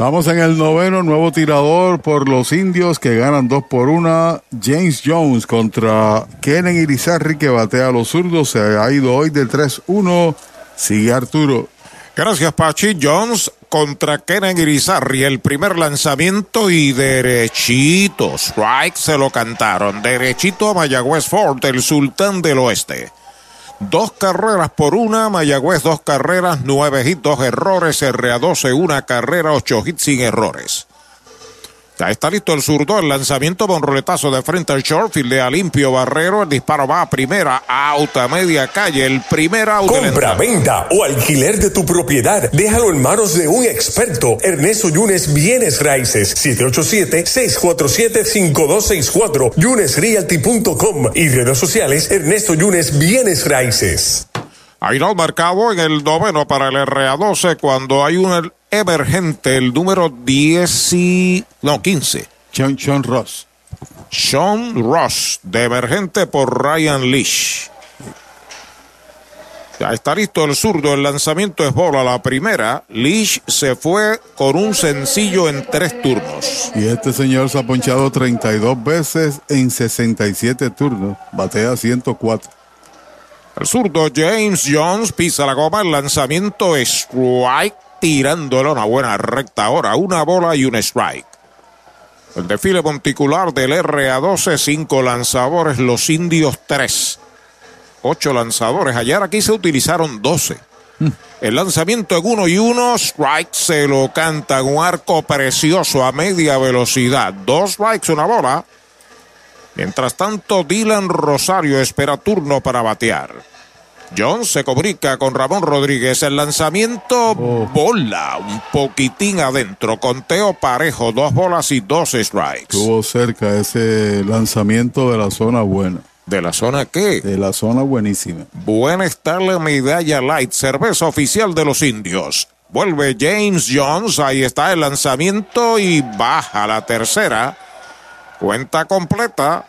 Estamos en el noveno, nuevo tirador por los indios que ganan dos por una. James Jones contra Kenen Irizarry que batea a los zurdos. Se ha ido hoy del 3-1. Sigue Arturo. Gracias, Pachi. Jones contra Kenen Irizarry. El primer lanzamiento y derechito. Strike se lo cantaron. Derechito a Mayagüez Ford, el sultán del oeste. Dos carreras por una, Mayagüez dos carreras, nueve hits, dos errores, RA12 una carrera, ocho hits sin errores. Ya está listo el zurdo, el lanzamiento con roletazo de frente al short, fildea limpio Barrero, el disparo va a primera, out a media calle, el primer de la Compra, venta o alquiler de tu propiedad. Déjalo en manos de un experto. Ernesto Yunes Bienes Raíces. 787-647-5264. YunesRealty.com y redes sociales Ernesto Yunes Bienes Raíces. Hay no marcado en el noveno para el RA12 cuando hay un emergente, el número 10 y... no, 15. Sean, Sean Ross. Sean Ross, de emergente por Ryan Leash. Ya está listo el zurdo, el lanzamiento es bola la primera. Leash se fue con un sencillo en tres turnos. Y este señor se ha ponchado 32 veces en 67 turnos. Batea 104. El zurdo James Jones pisa la goma, el lanzamiento strike, tirándole una buena recta ahora, una bola y un strike. El desfile monticular del RA12, cinco lanzadores, los indios tres. ocho lanzadores. Ayer aquí se utilizaron 12. El lanzamiento en uno y uno, strike se lo canta un arco precioso a media velocidad. Dos strikes, una bola. Mientras tanto, Dylan Rosario espera turno para batear. Jones se comunica con Ramón Rodríguez. El lanzamiento bola un poquitín adentro. Conteo parejo, dos bolas y dos strikes. Estuvo cerca ese lanzamiento de la zona buena. ¿De la zona qué? De la zona buenísima. Buena está la medalla light, cerveza oficial de los indios. Vuelve James Jones, ahí está el lanzamiento y baja la tercera. Cuenta completa.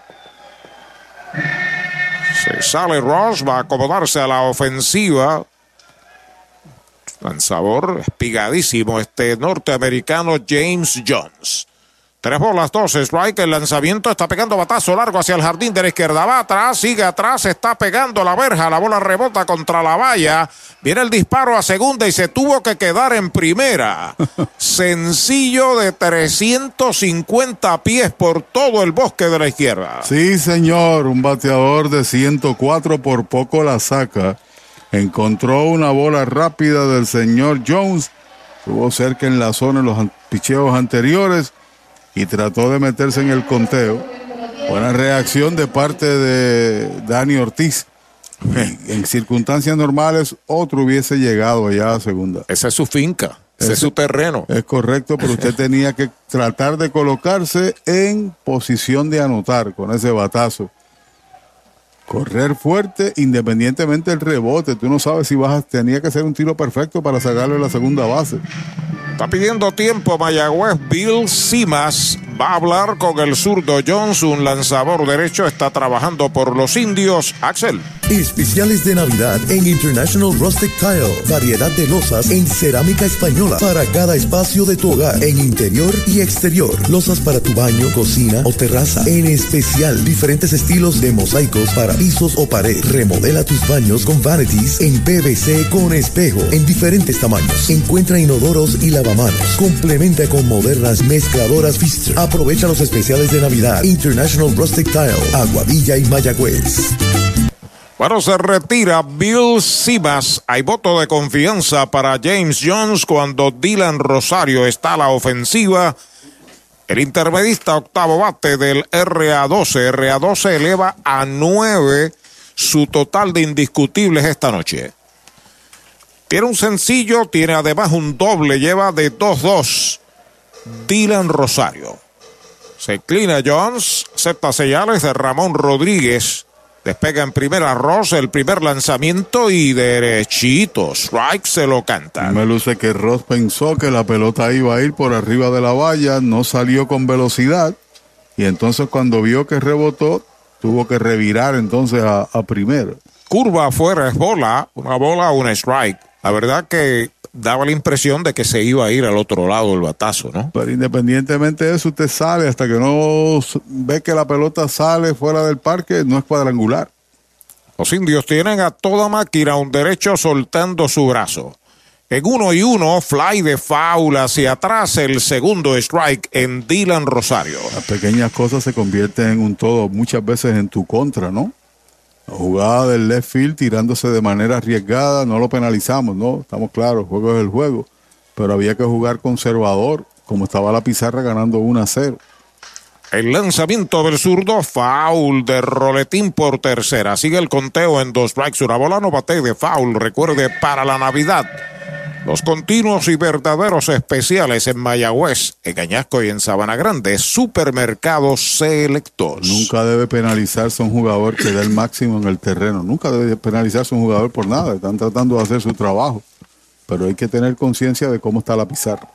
Se sale Ross, va a acomodarse a la ofensiva. Lanzador espigadísimo este norteamericano James Jones. Tres bolas, dos strike. El lanzamiento está pegando batazo largo hacia el jardín de la izquierda. Va atrás, sigue atrás, está pegando la verja. La bola rebota contra la valla. Viene el disparo a segunda y se tuvo que quedar en primera. Sencillo de 350 pies por todo el bosque de la izquierda. Sí, señor. Un bateador de 104 por poco la saca. Encontró una bola rápida del señor Jones. Estuvo cerca en la zona en los picheos anteriores y trató de meterse en el conteo. Buena reacción de parte de Dani Ortiz. En circunstancias normales, otro hubiese llegado allá a segunda. Esa es su finca, ese es su terreno. Es correcto, pero usted tenía que tratar de colocarse en posición de anotar con ese batazo. Correr fuerte independientemente del rebote. Tú no sabes si vas a, tenía que ser un tiro perfecto para sacarlo en la segunda base. Está pidiendo tiempo Mayagüez. Bill Simas va a hablar con el zurdo Jones, un lanzador derecho. Está trabajando por los indios. Axel. Especiales de Navidad en International Rustic Tile. Variedad de losas en cerámica española para cada espacio de tu hogar, en interior y exterior. Losas para tu baño, cocina o terraza. En especial, diferentes estilos de mosaicos para pisos o pared. Remodela tus baños con vanities en PVC con espejo en diferentes tamaños. Encuentra inodoros y lavamanos. Complementa con modernas mezcladoras Pfister. Aprovecha los especiales de Navidad. International Rustic Tile, Aguadilla y Mayagüez. Bueno, se retira Bill Simas. Hay voto de confianza para James Jones cuando Dylan Rosario está a la ofensiva. El intermedista octavo bate del RA12. RA12 eleva a 9 su total de indiscutibles esta noche. Tiene un sencillo, tiene además un doble, lleva de 2-2. Dylan Rosario. Se inclina Jones, acepta señales de Ramón Rodríguez. Despega en primera Ross el primer lanzamiento y derechito. Strike se lo canta. Me luce que Ross pensó que la pelota iba a ir por arriba de la valla, no salió con velocidad y entonces cuando vio que rebotó, tuvo que revirar entonces a, a primero. Curva afuera es bola, una bola, una strike. La verdad que daba la impresión de que se iba a ir al otro lado el batazo, ¿no? Pero independientemente de eso, usted sale hasta que no ve que la pelota sale fuera del parque, no es cuadrangular. Los indios tienen a toda máquina un derecho soltando su brazo. En uno y uno, fly de foul hacia atrás, el segundo strike en Dylan Rosario. Las pequeñas cosas se convierten en un todo muchas veces en tu contra, ¿no? La jugada del left field tirándose de manera arriesgada, no lo penalizamos, ¿no? Estamos claros, el juego es el juego. Pero había que jugar conservador, como estaba la pizarra ganando 1 a 0. El lanzamiento del zurdo, foul de roletín por tercera. Sigue el conteo en dos strikes, una bola, no bate de foul. Recuerde, para la Navidad. Los continuos y verdaderos especiales en Mayagüez, en Añasco y en Sabana Grande, supermercados selectos. Nunca debe penalizarse un jugador que dé el máximo en el terreno. Nunca debe penalizarse un jugador por nada. Están tratando de hacer su trabajo. Pero hay que tener conciencia de cómo está la pizarra.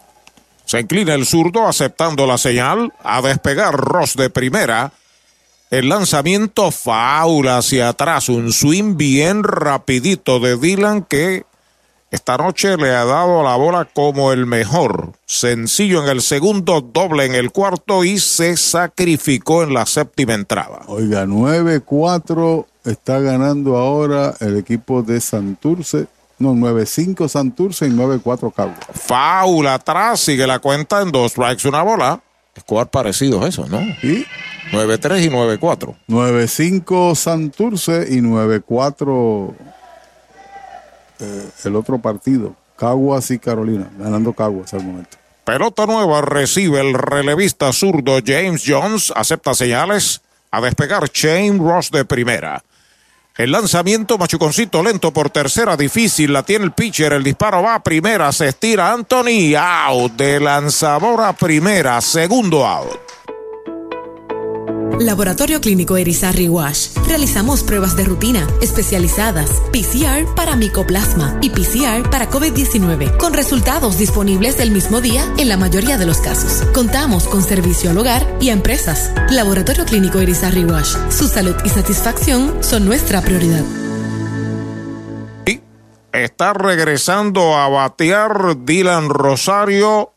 Se inclina el zurdo aceptando la señal. A despegar Ross de primera. El lanzamiento faula hacia atrás. Un swing bien rapidito de Dylan que esta noche le ha dado la bola como el mejor. Sencillo en el segundo, doble en el cuarto y se sacrificó en la séptima entrada. Oiga, 9-4 está ganando ahora el equipo de Santurce. No, 9-5 Santurce y 9-4 Cabo. Faula atrás, sigue la cuenta en dos strikes, una bola. Score parecido a eso, ¿no? Y 9-3 y 9-4. 9-5 Santurce y 9-4 eh, el otro partido. Caguas y Carolina, ganando Caguas al momento. Pelota nueva recibe el relevista zurdo James Jones. Acepta señales. A despegar Shane Ross de primera. El lanzamiento, machuconcito lento por tercera, difícil. La tiene el pitcher. El disparo va a primera. Se estira Anthony. Out. De lanzador a primera. Segundo out. Laboratorio Clínico Erizarri Wash. Realizamos pruebas de rutina especializadas, PCR para micoplasma y PCR para COVID-19, con resultados disponibles del mismo día en la mayoría de los casos. Contamos con servicio al hogar y a empresas. Laboratorio Clínico Erizarri Wash. Su salud y satisfacción son nuestra prioridad. Está regresando a batear Dylan Rosario,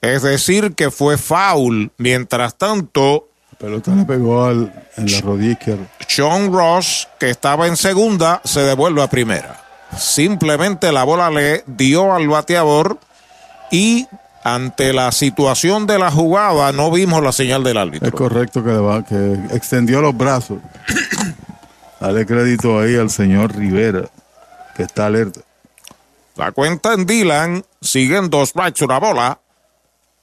es decir, que fue foul. Mientras tanto, pelota le pegó al, en la rodilla izquierda. Ross, que estaba en segunda, se devuelve a primera. Simplemente la bola le dio al bateador y ante la situación de la jugada no vimos la señal del árbitro. Es correcto que, va, que extendió los brazos. Dale crédito ahí al señor Rivera, que está alerta. La cuenta en Dylan, siguen dos strikes una bola.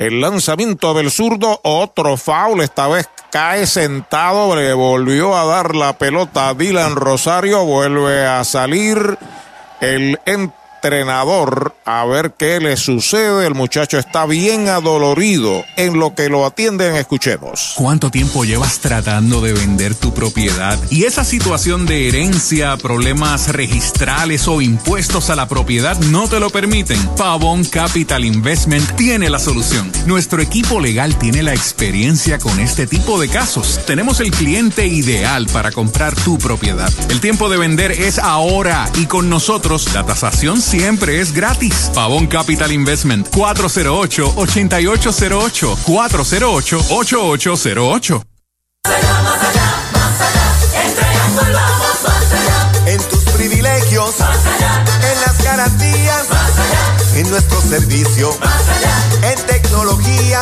El lanzamiento del zurdo, otro foul, esta vez cae sentado, le volvió a dar la pelota a Dylan Rosario, vuelve a salir el entrenador a ver qué le sucede. El muchacho está bien adolorido. En lo que lo atienden, escuchemos. ¿Cuánto tiempo llevas tratando de vender tu propiedad? Y esa situación de herencia, problemas registrales o impuestos a la propiedad no te lo permiten. Pavón Capital Investment tiene la solución. Nuestro equipo legal tiene la experiencia con este tipo de casos. Tenemos el cliente ideal para comprar tu propiedad. El tiempo de vender es ahora y con nosotros la tasación siempre es gratis. Pavón Capital Investment 408-8808 408-8808. En tus privilegios, en las garantías, en nuestro servicio, en tecnología,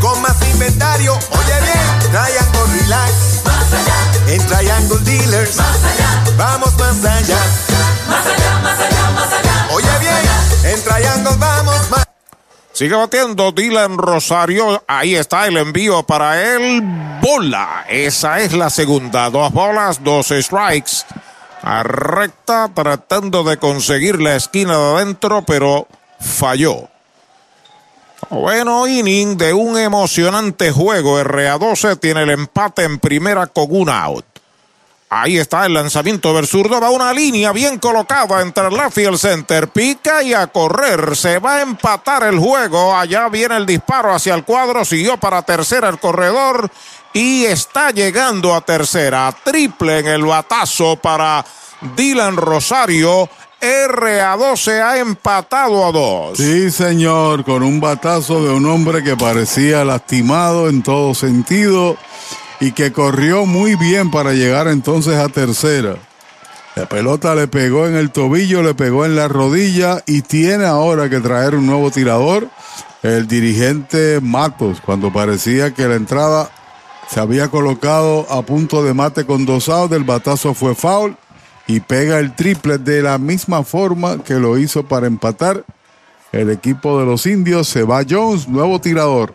con más inventario. Oye bien, Triangle Relax, en Triangle Dealers, vamos más allá. Más allá, más allá, más allá. Oye bien, en Triangle vamos más Sigue batiendo Dylan Rosario. Ahí está el envío para él. Bola. Esa es la segunda. Dos bolas, dos strikes. A recta tratando de conseguir la esquina de adentro, pero falló. Bueno, inning de un emocionante juego. RA12 tiene el empate en primera con un out. Ahí está el lanzamiento del zurdo. Va una línea bien colocada entre left y el center. Pica y a correr. Se va a empatar el juego. Allá viene el disparo hacia el cuadro. Siguió para tercera el corredor. Y está llegando a tercera. Triple en el batazo para Dylan Rosario. RA12 ha empatado a dos. Sí, señor, con un batazo de un hombre que parecía lastimado en todo sentido y que corrió muy bien para llegar entonces a tercera. La pelota le pegó en el tobillo, le pegó en la rodilla y tiene ahora que traer un nuevo tirador. El dirigente Matos, cuando parecía que la entrada se había colocado a punto de mate con dos outs, el batazo fue foul y pega el triple de la misma forma que lo hizo para empatar. El equipo de los indios se va Jones, nuevo tirador.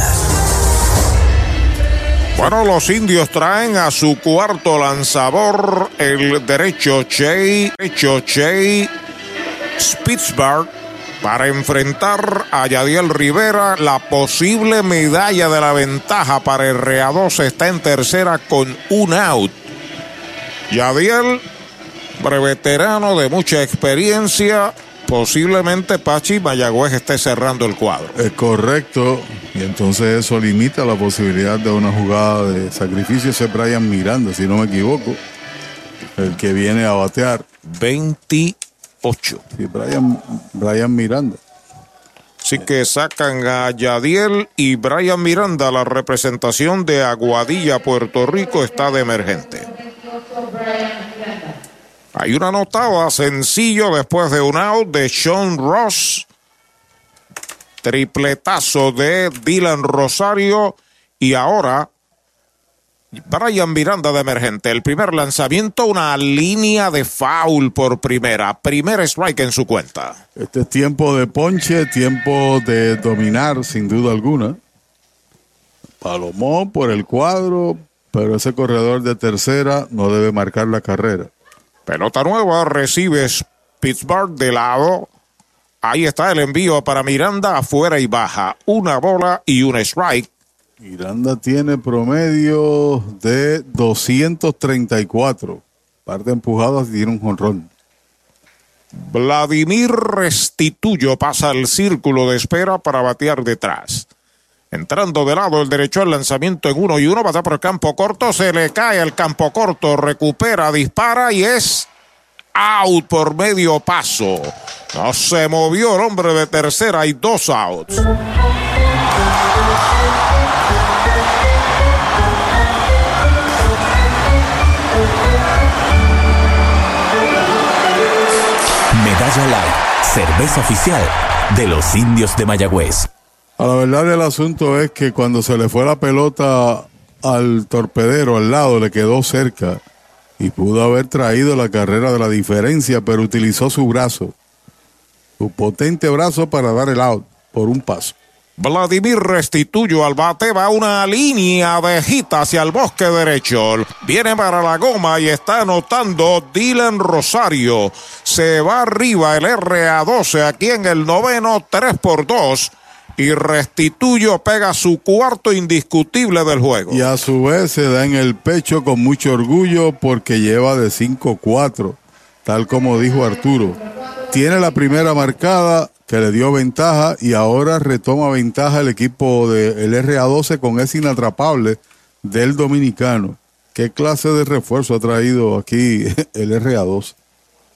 Bueno, los indios traen a su cuarto lanzador el derecho Jay, derecho Jay Spitzberg para enfrentar a Yadiel Rivera. La posible medalla de la ventaja para el RA2 está en tercera con un out. Yadiel, veterano de mucha experiencia, posiblemente Pachi Mayagüez esté cerrando el cuadro. Es correcto. Y entonces eso limita la posibilidad de una jugada de sacrificio. Ese es Brian Miranda, si no me equivoco. El que viene a batear. 28. Sí, Brian, Brian Miranda. Así que sacan a Yadiel y Brian Miranda. La representación de Aguadilla, Puerto Rico, está de emergente. Hay una anotada sencillo después de un out de Sean Ross. Tripletazo de Dylan Rosario. Y ahora Brian Miranda de emergente. El primer lanzamiento, una línea de foul por primera. Primer strike en su cuenta. Este es tiempo de ponche, tiempo de dominar, sin duda alguna. Palomón por el cuadro, pero ese corredor de tercera no debe marcar la carrera. Pelota nueva, recibes Pittsburgh de lado. Ahí está el envío para Miranda, afuera y baja. Una bola y un strike. Miranda tiene promedio de 234. Parte empujadas y tiene un jonrón. Vladimir Restituyo pasa al círculo de espera para batear detrás. Entrando de lado el derecho al lanzamiento en uno y uno, bate por el campo corto, se le cae el campo corto, recupera, dispara y es out por medio paso. No se movió el hombre de tercera, hay dos outs. Medalla Light, cerveza oficial de los indios de Mayagüez. A la verdad del asunto es que cuando se le fue la pelota al torpedero al lado, le quedó cerca y pudo haber traído la carrera de la diferencia, pero utilizó su brazo, su potente brazo para dar el out por un paso. Vladimir Restituyo al bate, va una línea de gita hacia el bosque derecho. Viene para la goma y está anotando Dylan Rosario. Se va arriba el RA12 aquí en el noveno, 3 por 2. Y Restituyo pega su cuarto indiscutible del juego. Y a su vez se da en el pecho con mucho orgullo porque lleva de 5-4, tal como dijo Arturo. Tiene la primera marcada que le dio ventaja y ahora retoma ventaja el equipo del RA12 con ese inatrapable del dominicano. ¿Qué clase de refuerzo ha traído aquí el RA12?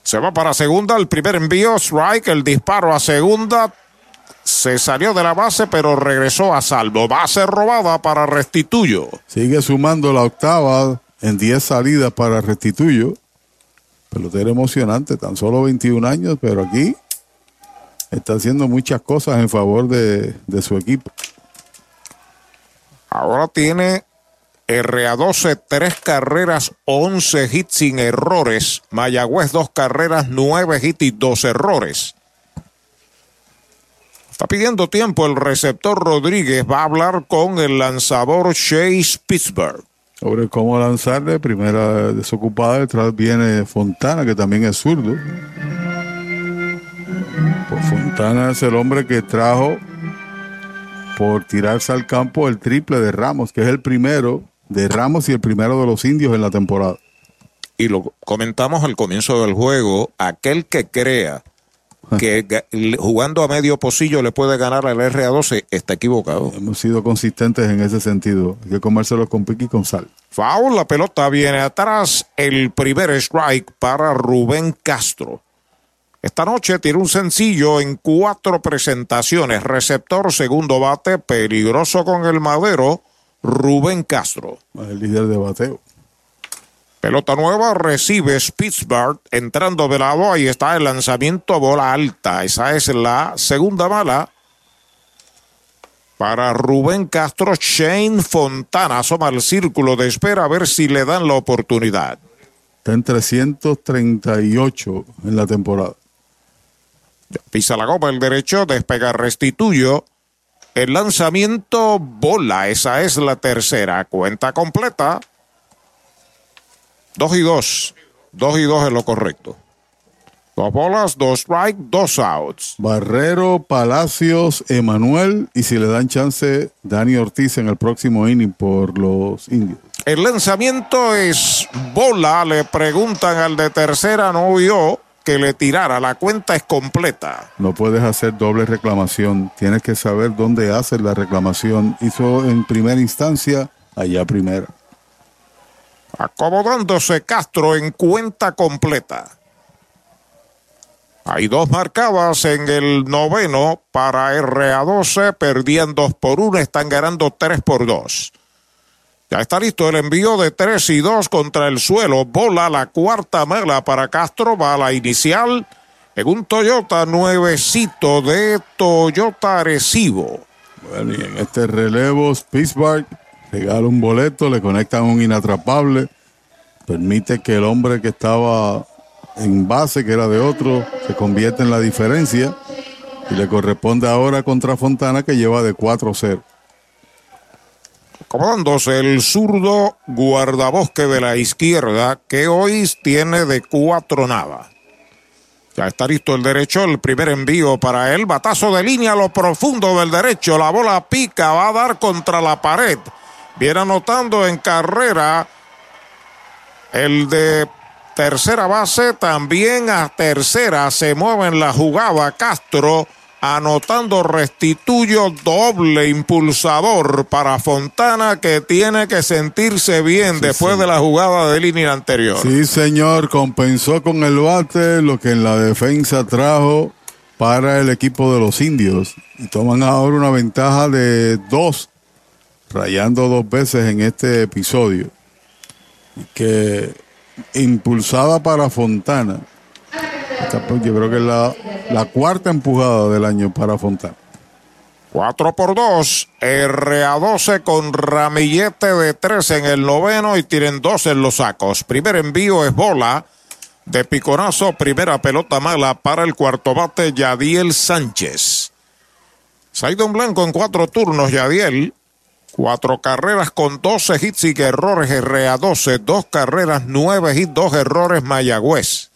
Se va para segunda, el primer envío, strike, el disparo a segunda. Se salió de la base, pero regresó a salvo. Base robada para Restituyo. Sigue sumando la octava en 10 salidas para Restituyo. Pelotero emocionante, tan solo 21 años, pero aquí está haciendo muchas cosas en favor de, de su equipo. Ahora tiene RA12 tres carreras, 11 hits sin errores. Mayagüez dos carreras, 9 hits y dos errores. Está pidiendo tiempo el receptor Rodríguez. Va a hablar con el lanzador Chase Pittsburgh. Sobre cómo lanzarle, primera desocupada, detrás viene Fontana, que también es zurdo. Pues Fontana es el hombre que trajo por tirarse al campo el triple de Ramos, que es el primero de Ramos y el primero de los indios en la temporada. y lo comentamos al comienzo del juego, aquel que crea que ga- jugando a medio pocillo le puede ganar al RA12 está equivocado. Hemos sido consistentes en ese sentido. Hay que comérselo con pique y con sal. Foul, la pelota viene atrás. El primer strike para Rubén Castro. Esta noche tiene un sencillo en cuatro presentaciones. Receptor, segundo bate, peligroso con el madero. Rubén Castro. El líder de bateo. Pelota nueva, recibe Spitzberg entrando de lado. Ahí está el lanzamiento, bola alta. Esa es la segunda bala. Para Rubén Castro, Shane Fontana asoma al círculo de espera a ver si le dan la oportunidad. Está en 338 en la temporada. Pisa la goma el derecho, despega restituyo. El lanzamiento, bola. Esa es la tercera. Cuenta completa. Dos y dos. Dos y dos es lo correcto. Dos bolas, dos strike, dos outs. Barrero, Palacios, Emanuel y si le dan chance, Dani Ortiz en el próximo inning por los indios. El lanzamiento es bola. Le preguntan al de tercera, no vio que le tirara. La cuenta es completa. No puedes hacer doble reclamación. Tienes que saber dónde haces la reclamación. Hizo en primera instancia, allá primera. Acomodándose Castro en cuenta completa. Hay dos marcadas en el noveno para RA12. Perdían dos por uno. Están ganando tres por dos. Ya está listo el envío de tres y dos contra el suelo. Bola la cuarta mala para Castro. Bala inicial en un Toyota nuevecito de Toyota Arecibo. Bueno, y en este relevo, Pittsburgh regala un boleto, le conectan un inatrapable, permite que el hombre que estaba en base, que era de otro, se convierta en la diferencia y le corresponde ahora contra Fontana que lleva de 4-0. Acomodándose el zurdo guardabosque de la izquierda que hoy tiene de cuatro nada. Ya está listo el derecho, el primer envío para él. Batazo de línea a lo profundo del derecho. La bola pica, va a dar contra la pared. Viene anotando en carrera el de tercera base. También a tercera se mueve en la jugada Castro. Anotando restituyo doble impulsador para Fontana que tiene que sentirse bien después de la jugada de línea anterior. Sí, señor, compensó con el bate lo que en la defensa trajo para el equipo de los indios. Y toman ahora una ventaja de dos, rayando dos veces en este episodio. Que impulsada para Fontana. Esta, pues, yo creo que es la, la cuarta empujada del año para Fontana. 4 por 2. RA12 con ramillete de 3 en el noveno y tienen 2 en los sacos. Primer envío es bola de piconazo. Primera pelota mala para el cuarto bate Yadiel Sánchez. Saidon Blanco en cuatro turnos, Yadiel. Cuatro carreras con 12 hits y errores RA12. Dos carreras, nueve hits, dos errores Mayagüez.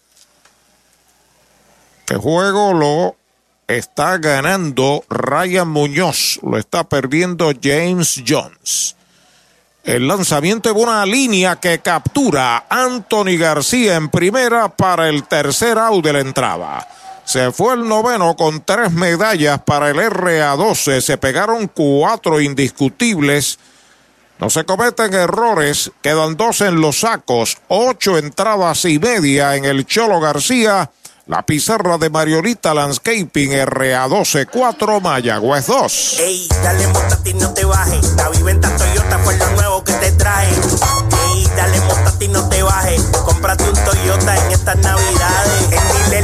Este juego lo está ganando Ryan Muñoz, lo está perdiendo James Jones. El lanzamiento de una línea que captura Anthony García en primera para el tercer out de la entrada. Se fue el noveno con tres medallas para el RA12. Se pegaron cuatro indiscutibles. No se cometen errores. Quedan dos en los sacos. Ocho entradas y media en el Cholo García. La pizarra de Mariolita Landscaping RA12 4 Mayagüez 2. Ey, dale montate y no te bajes. La viventa Toyota fue lo nuevo que te traje. Ey, dale montate y no te bajes. Cómprate un Toyota en estas navidades. En Dile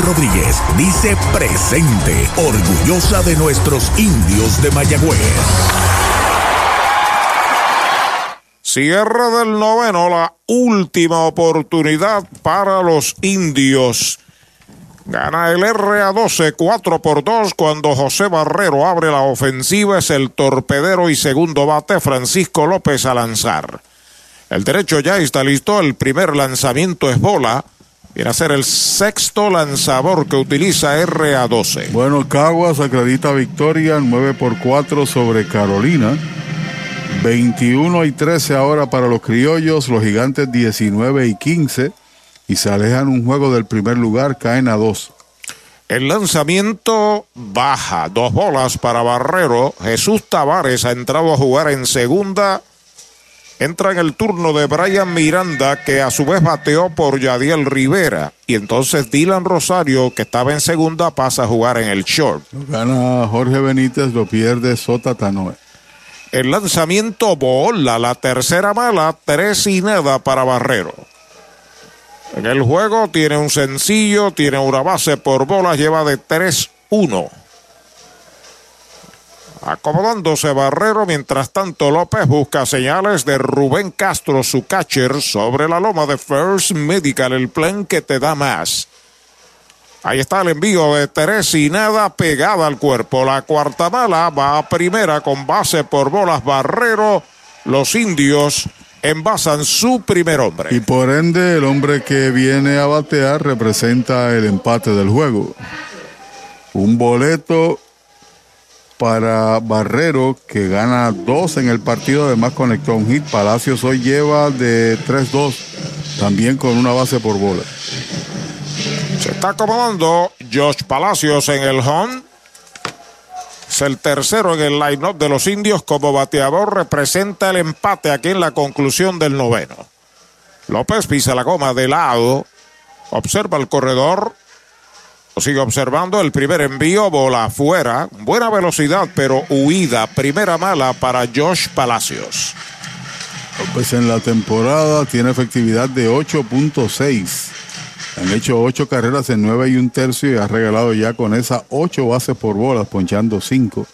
Rodríguez dice presente, orgullosa de nuestros indios de Mayagüez. Cierre del noveno, la última oportunidad para los indios. Gana el RA12 4 por 2 cuando José Barrero abre la ofensiva. Es el torpedero y segundo bate Francisco López a lanzar. El derecho ya está listo. El primer lanzamiento es bola. Viene a ser el sexto lanzador que utiliza RA12. Bueno, Caguas acredita victoria 9 por 4 sobre Carolina. 21 y 13 ahora para los criollos, los gigantes 19 y 15 y se alejan un juego del primer lugar, caen a dos. El lanzamiento baja, dos bolas para Barrero. Jesús Tavares ha entrado a jugar en segunda. Entra en el turno de Brian Miranda, que a su vez bateó por Yadiel Rivera. Y entonces Dylan Rosario, que estaba en segunda, pasa a jugar en el short. Gana Jorge Benítez, lo pierde Sota Tanoe. El lanzamiento bola, la tercera mala, tres y nada para Barrero. En el juego tiene un sencillo, tiene una base por bola, lleva de 3-1. Acomodándose Barrero, mientras tanto López busca señales de Rubén Castro, su catcher, sobre la loma de First Medical, el plan que te da más. Ahí está el envío de tres y nada pegada al cuerpo. La cuarta mala va a primera con base por bolas Barrero. Los indios envasan su primer hombre. Y por ende, el hombre que viene a batear representa el empate del juego. Un boleto para Barrero, que gana dos en el partido, además conectó un hit. Palacios hoy lleva de 3-2, también con una base por bola. Se está acomodando Josh Palacios en el home. Es el tercero en el line-up de los indios como bateador. Representa el empate aquí en la conclusión del noveno. López pisa la goma de lado. Observa el corredor. Lo sigue observando. El primer envío, bola afuera. Buena velocidad, pero huida. Primera mala para Josh Palacios. López en la temporada tiene efectividad de 8.6. Han hecho ocho carreras en nueve y un tercio y ha regalado ya con esas ocho bases por bolas, ponchando cinco.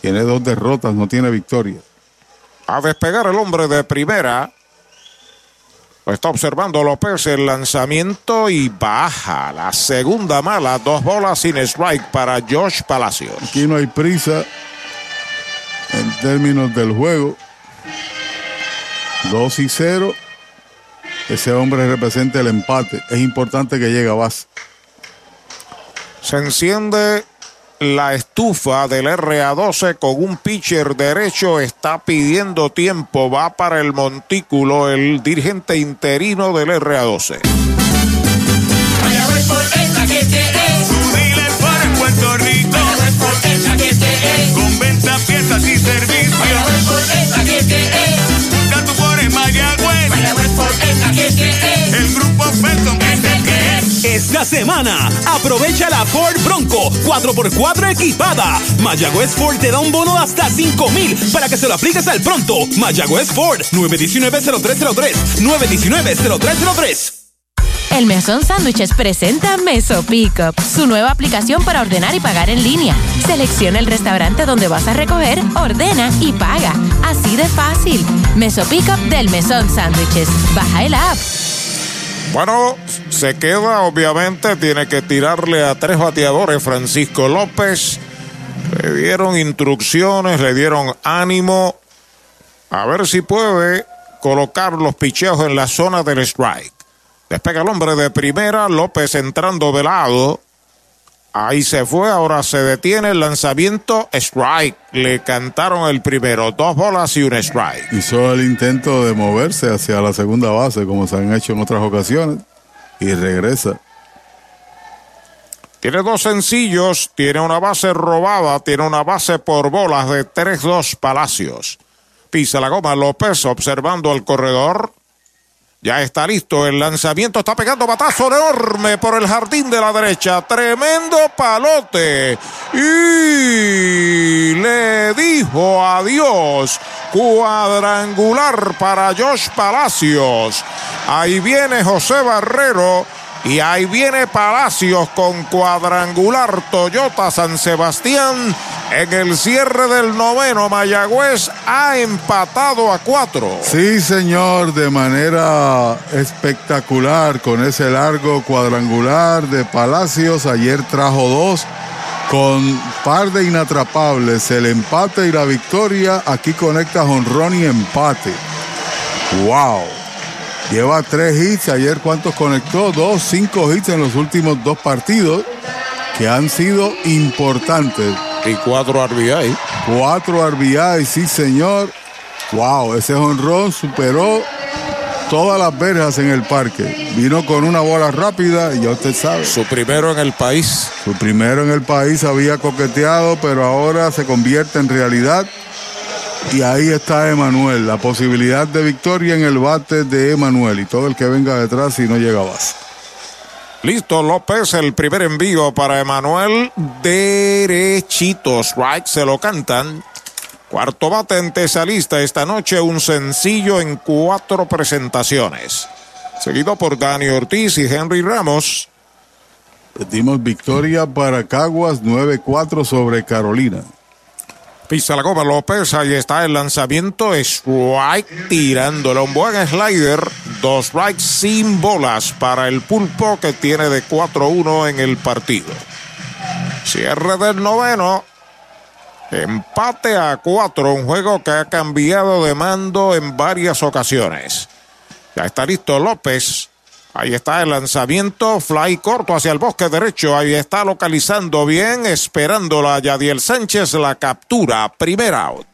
Tiene dos derrotas, no tiene victoria. A despegar el hombre de primera. Está observando López el lanzamiento y baja. La segunda mala, dos bolas sin strike para Josh Palacios. Aquí no hay prisa en términos del juego. 2 y 0. Ese hombre representa el empate. Es importante que llegue a base. Se enciende la estufa del RA12 con un pitcher derecho. Está pidiendo tiempo. Va para el montículo el dirigente interino del RA12. Mayagüez Forteza que te es. Su dealer para Puerto Rico. Mayagüez Forteza que te es. Con venta, piezas y servicios. El grupo. Esta semana. Aprovecha la Ford Bronco 4x4 equipada. Mayagüez Ford te da un bono de hasta 5 mil para que se lo apliques al pronto. Mayagüez Ford 919-0303. 919-0303. El Mesón Sándwiches presenta Meso Pickup, su nueva aplicación para ordenar y pagar en línea. Selecciona el restaurante donde vas a recoger, ordena y paga. Así de fácil. Meso Pickup del Mesón Sándwiches. Baja el app. Bueno, se queda, obviamente, tiene que tirarle a tres bateadores. Francisco López. Le dieron instrucciones, le dieron ánimo. A ver si puede colocar los picheos en la zona del strike. Despega el hombre de primera, López entrando de lado. Ahí se fue, ahora se detiene el lanzamiento, strike. Le cantaron el primero, dos bolas y un strike. Hizo el intento de moverse hacia la segunda base, como se han hecho en otras ocasiones, y regresa. Tiene dos sencillos, tiene una base robada, tiene una base por bolas de 3-2 Palacios. Pisa la goma López observando al corredor. Ya está listo el lanzamiento, está pegando batazo enorme por el jardín de la derecha. Tremendo palote. Y le dijo adiós. Cuadrangular para Josh Palacios. Ahí viene José Barrero. Y ahí viene Palacios con cuadrangular Toyota San Sebastián. En el cierre del noveno, Mayagüez ha empatado a cuatro. Sí, señor, de manera espectacular con ese largo cuadrangular de Palacios. Ayer trajo dos con par de inatrapables, el empate y la victoria. Aquí conecta jonrón y empate. ¡Wow! Lleva tres hits. Ayer, ¿cuántos conectó? Dos, cinco hits en los últimos dos partidos que han sido importantes. Y cuatro RBI. Cuatro RBI, sí, señor. Wow, ese honrón superó todas las verjas en el parque. Vino con una bola rápida y ya usted sabe. Su primero en el país. Su primero en el país había coqueteado, pero ahora se convierte en realidad. Y ahí está Emanuel, la posibilidad de victoria en el bate de Emanuel. Y todo el que venga detrás si no llega a base. Listo, López, el primer envío para Emanuel. Derechito, strike, se lo cantan. Cuarto bate en lista esta noche, un sencillo en cuatro presentaciones. Seguido por Dani Ortiz y Henry Ramos. Pedimos victoria para Caguas 9-4 sobre Carolina. Pisa la goma López, ahí está el lanzamiento, strike tirándole un buen slider, dos strikes sin bolas para el pulpo que tiene de 4-1 en el partido. Cierre del noveno, empate a 4, un juego que ha cambiado de mando en varias ocasiones. Ya está listo López, Ahí está el lanzamiento, fly corto hacia el bosque derecho. Ahí está localizando bien, esperándola Yadiel Sánchez, la captura, primera out.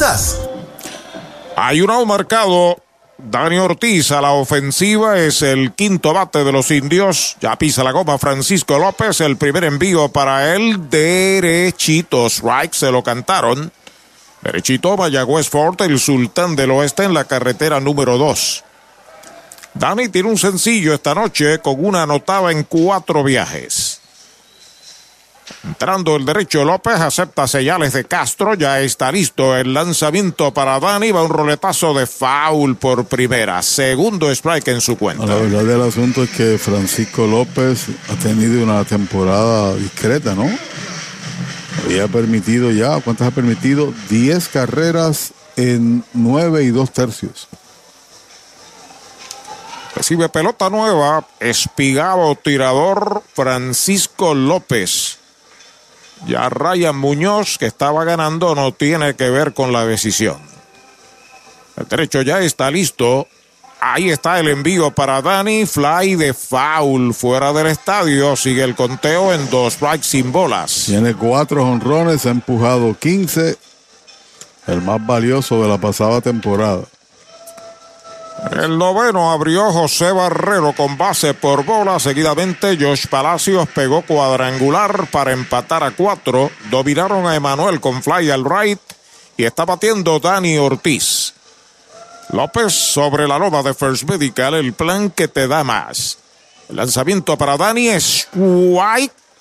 Hay un out marcado. Dani Ortiz a la ofensiva es el quinto bate de los indios. Ya pisa la goma Francisco López. El primer envío para él. Derechito. Strike se lo cantaron. Derechito Mayagüez Fort, el sultán del oeste en la carretera número 2. Dani tiene un sencillo esta noche con una anotada en cuatro viajes. Entrando el derecho López, acepta señales de Castro, ya está listo el lanzamiento para Dani, va un roletazo de foul por primera, segundo strike en su cuenta. La verdad del asunto es que Francisco López ha tenido una temporada discreta, ¿no? Había permitido ya, ¿cuántas ha permitido? 10 carreras en 9 y 2 tercios. Recibe pelota nueva, espigado tirador Francisco López. Ya Ryan Muñoz, que estaba ganando, no tiene que ver con la decisión. El derecho ya está listo. Ahí está el envío para Dani. Fly de foul fuera del estadio. Sigue el conteo en dos strikes sin bolas. Tiene cuatro honrones, ha empujado 15. El más valioso de la pasada temporada. El noveno abrió José Barrero con base por bola. Seguidamente Josh Palacios pegó cuadrangular para empatar a cuatro. Dominaron a Emanuel con fly al right. Y está batiendo Dani Ortiz. López sobre la loma de First Medical, el plan que te da más. El lanzamiento para Dani es White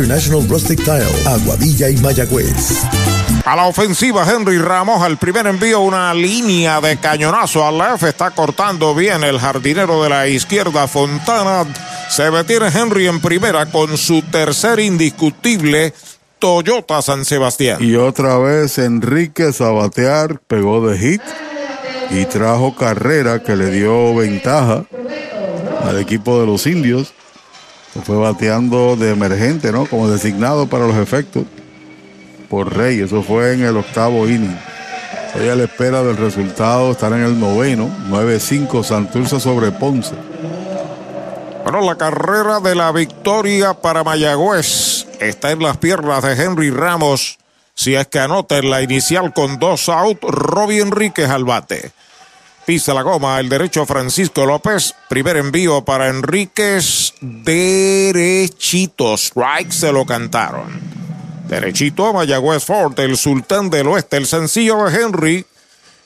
International Rustic Tile, Aguadilla y Mayagüez. A la ofensiva, Henry Ramos, al primer envío, una línea de cañonazo al left. Está cortando bien el jardinero de la izquierda, Fontana. Se detiene Henry en primera con su tercer indiscutible Toyota San Sebastián. Y otra vez Enríquez a batear, pegó de hit y trajo carrera que le dio ventaja al equipo de los indios. Fue bateando de emergente, ¿no? Como designado para los efectos por Rey. Eso fue en el octavo inning. Estoy a la espera del resultado. Estar en el noveno. 9-5 Santurce sobre Ponce. Bueno, la carrera de la victoria para Mayagüez está en las piernas de Henry Ramos. Si es que anota en la inicial con dos out, Robbie Enríquez al bate. Pisa la goma, el derecho Francisco López. Primer envío para Enríquez. Derechito. Strike se lo cantaron. Derechito a Mayagüez Ford, el sultán del oeste. El sencillo de Henry,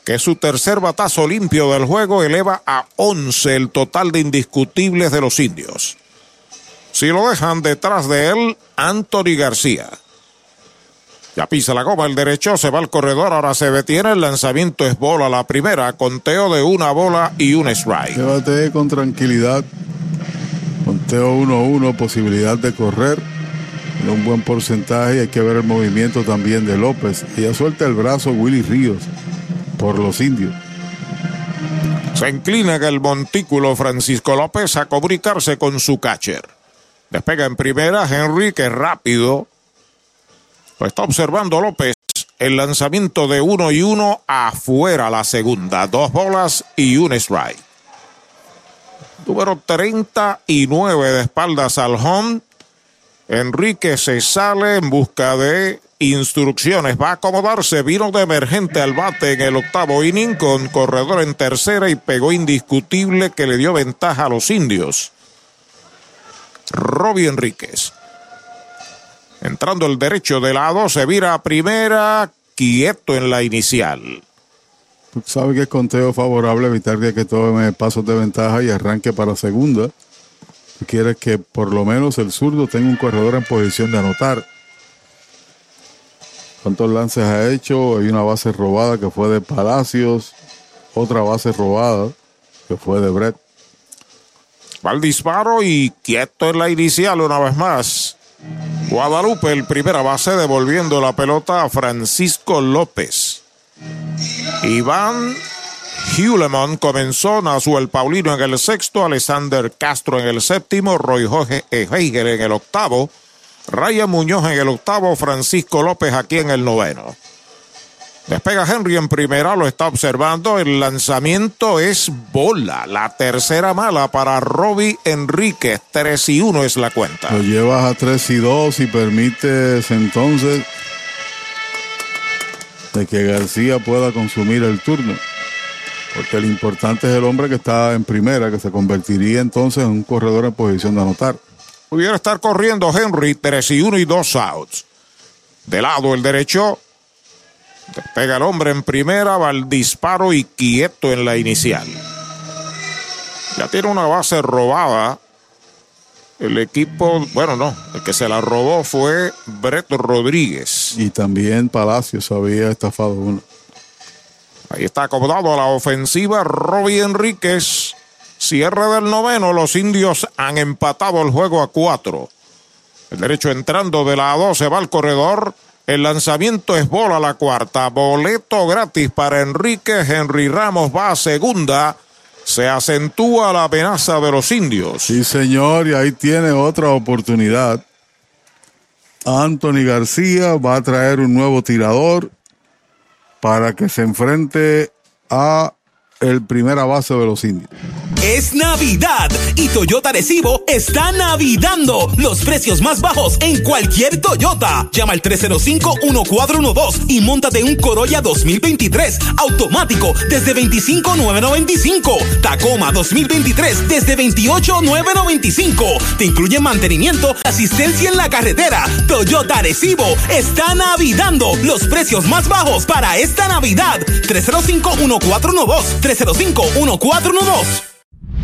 que su tercer batazo limpio del juego eleva a 11 el total de indiscutibles de los indios. Si lo dejan detrás de él, Anthony García. Ya pisa la goma el derecho, se va al corredor, ahora se detiene, el lanzamiento es bola la primera, conteo de una bola y un strike. Llévate con tranquilidad. Conteo 1-1, posibilidad de correr. En un buen porcentaje, hay que ver el movimiento también de López. Y ya suelta el brazo Willy Ríos por los indios. Se inclina en el montículo Francisco López a comunicarse con su catcher. Despega en primera Henry, que rápido. Lo está observando López. El lanzamiento de uno y uno afuera la segunda. Dos bolas y un strike. Número 39 de espaldas al home. Enrique se sale en busca de instrucciones. Va a acomodarse. Vino de emergente al bate en el octavo inning con corredor en tercera y pegó indiscutible que le dio ventaja a los indios. Robbie Enríquez. Entrando el derecho de lado, se vira a primera, quieto en la inicial. Sabe que es conteo favorable, evitar que tome pasos de ventaja y arranque para segunda. Tú quieres que por lo menos el zurdo tenga un corredor en posición de anotar. ¿Cuántos lances ha hecho? Hay una base robada que fue de Palacios, otra base robada que fue de Brett. Va el disparo y quieto en la inicial una vez más. Guadalupe, el primera base, devolviendo la pelota a Francisco López. Iván Hulemon comenzó, el Paulino en el sexto, Alexander Castro en el séptimo, Roy Jorge Heiger en el octavo, Ryan Muñoz en el octavo, Francisco López aquí en el noveno. Despega Henry en primera, lo está observando. El lanzamiento es bola. La tercera mala para Robbie Enríquez. 3 y 1 es la cuenta. Lo llevas a 3 y 2 y permites entonces de que García pueda consumir el turno. Porque el importante es el hombre que está en primera, que se convertiría entonces en un corredor en posición de anotar. Pudiera estar corriendo Henry 3 y 1 y 2 outs. De lado el derecho, Despega el hombre en primera, va al disparo y quieto en la inicial. Ya tiene una base robada. El equipo, bueno, no, el que se la robó fue Brett Rodríguez. Y también Palacios había estafado uno. Ahí está acomodado a la ofensiva Robbie Enríquez. Cierre del noveno, los indios han empatado el juego a cuatro. El derecho entrando de la A12 va al corredor. El lanzamiento es bola la cuarta. Boleto gratis para Enrique. Henry Ramos va a segunda. Se acentúa la amenaza de los indios. Sí, señor, y ahí tiene otra oportunidad. Anthony García va a traer un nuevo tirador para que se enfrente a el primera base de los indios. Es Navidad y Toyota Recibo está navidando los precios más bajos en cualquier Toyota. Llama al 305-1412 y montate un Corolla 2023 automático desde 25,995. Tacoma 2023 desde 28,995. Te incluye mantenimiento, asistencia en la carretera. Toyota Recibo está navidando los precios más bajos para esta Navidad. 305-1412. 305-1412.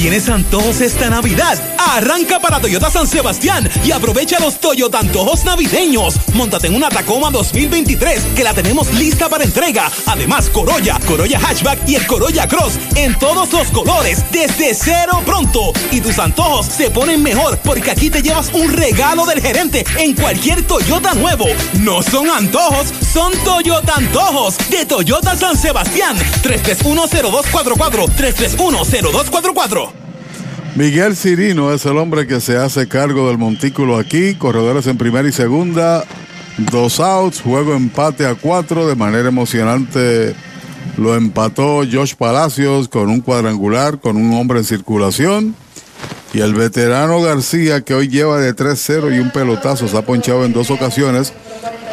¿Tienes antojos esta Navidad? Arranca para Toyota San Sebastián y aprovecha los Toyota antojos navideños. Móntate en una Tacoma 2023 que la tenemos lista para entrega. Además, Corolla, Corolla Hatchback y el Corolla Cross en todos los colores desde cero pronto. Y tus antojos se ponen mejor porque aquí te llevas un regalo del gerente en cualquier Toyota nuevo. No son antojos, son Toyota antojos de Toyota San Sebastián. 3310244 3310244 Miguel Cirino es el hombre que se hace cargo del montículo aquí. Corredores en primera y segunda. Dos outs. Juego empate a cuatro. De manera emocionante lo empató Josh Palacios con un cuadrangular, con un hombre en circulación. Y el veterano García, que hoy lleva de 3-0 y un pelotazo, se ha ponchado en dos ocasiones.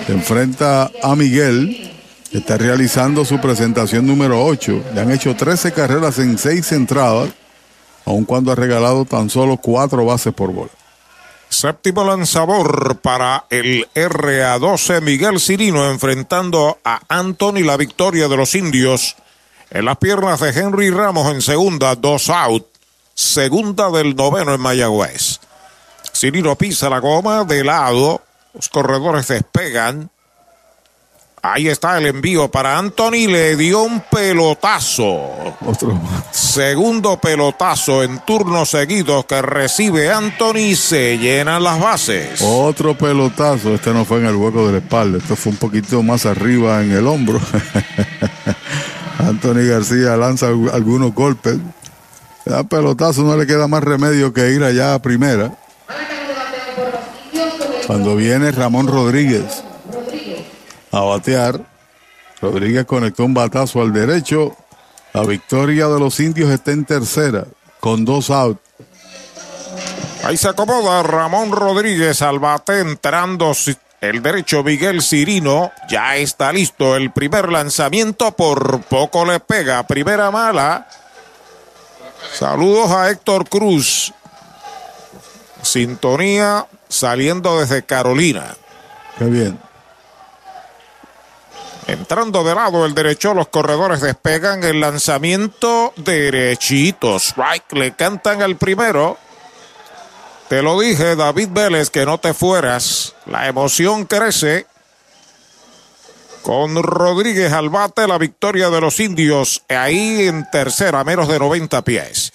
Enfrenta a Miguel. Está realizando su presentación número 8. Le han hecho 13 carreras en 6 entradas aun cuando ha regalado tan solo cuatro bases por bola. Séptimo lanzador para el RA12 Miguel Cirino enfrentando a Anthony la victoria de los indios en las piernas de Henry Ramos en segunda, dos out, segunda del noveno en Mayagüez. Cirino pisa la goma de lado, los corredores despegan. Ahí está el envío para Anthony. Le dio un pelotazo. Otro Segundo pelotazo en turnos seguidos que recibe Anthony se llenan las bases. Otro pelotazo. Este no fue en el hueco de la espalda. Esto fue un poquito más arriba en el hombro. Anthony García lanza algunos golpes. Da pelotazo, no le queda más remedio que ir allá a primera. Cuando viene Ramón Rodríguez a batear. Rodríguez conectó un batazo al derecho. La victoria de los indios está en tercera, con dos outs. Ahí se acomoda Ramón Rodríguez al bate entrando el derecho Miguel Cirino. Ya está listo el primer lanzamiento. Por poco le pega. Primera mala. Saludos a Héctor Cruz. Sintonía saliendo desde Carolina. Qué bien. Entrando de lado el derecho, los corredores despegan el lanzamiento derechito. Strike, le cantan al primero. Te lo dije, David Vélez, que no te fueras. La emoción crece. Con Rodríguez al bate, la victoria de los indios. Ahí en tercera, menos de 90 pies.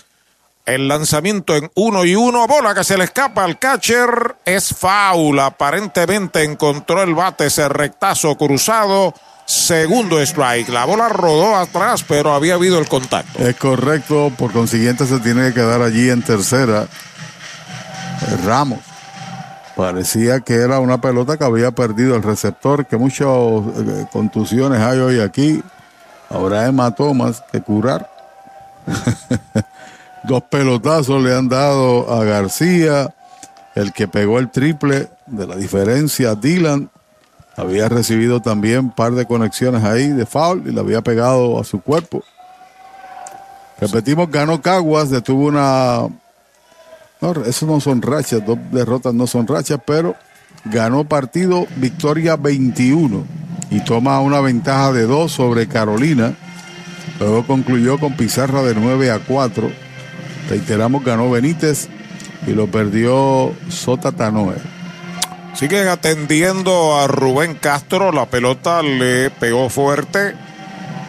El lanzamiento en uno y uno. Bola que se le escapa al catcher. Es foul. Aparentemente encontró el bate ese rectazo cruzado. Segundo strike. La bola rodó atrás, pero había habido el contacto. Es correcto. Por consiguiente, se tiene que quedar allí en tercera. Ramos Parecía que era una pelota que había perdido el receptor, que muchas eh, contusiones hay hoy aquí. Habrá hematomas que curar. Dos pelotazos le han dado a García, el que pegó el triple de la diferencia, Dylan. Había recibido también un par de conexiones ahí de foul y le había pegado a su cuerpo. Repetimos, ganó Caguas, detuvo una no, eso no son rachas, dos derrotas no son rachas, pero ganó partido victoria 21 y toma una ventaja de 2 sobre Carolina. Luego concluyó con pizarra de 9 a 4. Reiteramos, ganó Benítez y lo perdió Sota Tanoe. Siguen atendiendo a Rubén Castro. La pelota le pegó fuerte.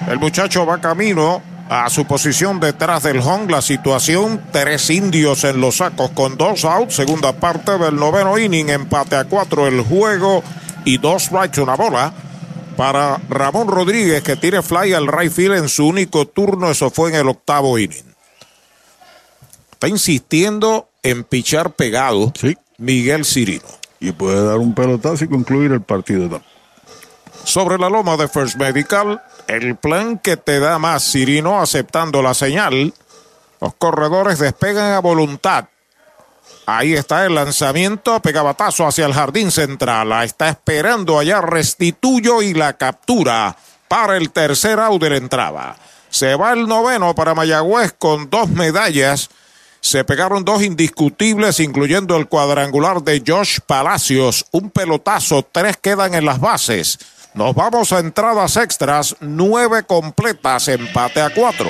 El muchacho va camino a su posición detrás del home. La situación, tres indios en los sacos con dos outs. Segunda parte del noveno inning, empate a cuatro el juego y dos strikes, una bola. Para Ramón Rodríguez, que tiene fly al right field en su único turno, eso fue en el octavo inning. Está insistiendo en pichar pegado Miguel Cirino. Y puede dar un pelotazo y concluir el partido. Sobre la loma de First Medical, el plan que te da más Cirino aceptando la señal. Los corredores despegan a voluntad. Ahí está el lanzamiento, pegabatazo hacia el jardín central. La está esperando allá Restituyo y la captura para el tercer out de la entrada. Se va el noveno para Mayagüez con dos medallas. Se pegaron dos indiscutibles, incluyendo el cuadrangular de Josh Palacios. Un pelotazo, tres quedan en las bases. Nos vamos a entradas extras, nueve completas, empate a cuatro.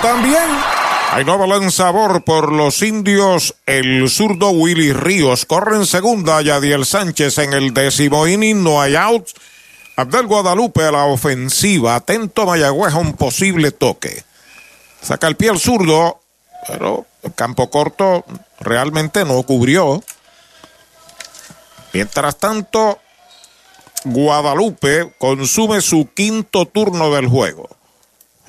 también. Hay nuevo lanzador por los indios. El zurdo Willy Ríos corre en segunda. Yadiel Sánchez en el décimo inning. No hay outs. Abdel Guadalupe a la ofensiva. Atento Mayagüez a un posible toque. Saca el pie el zurdo. Pero el campo corto realmente no cubrió. Mientras tanto, Guadalupe consume su quinto turno del juego.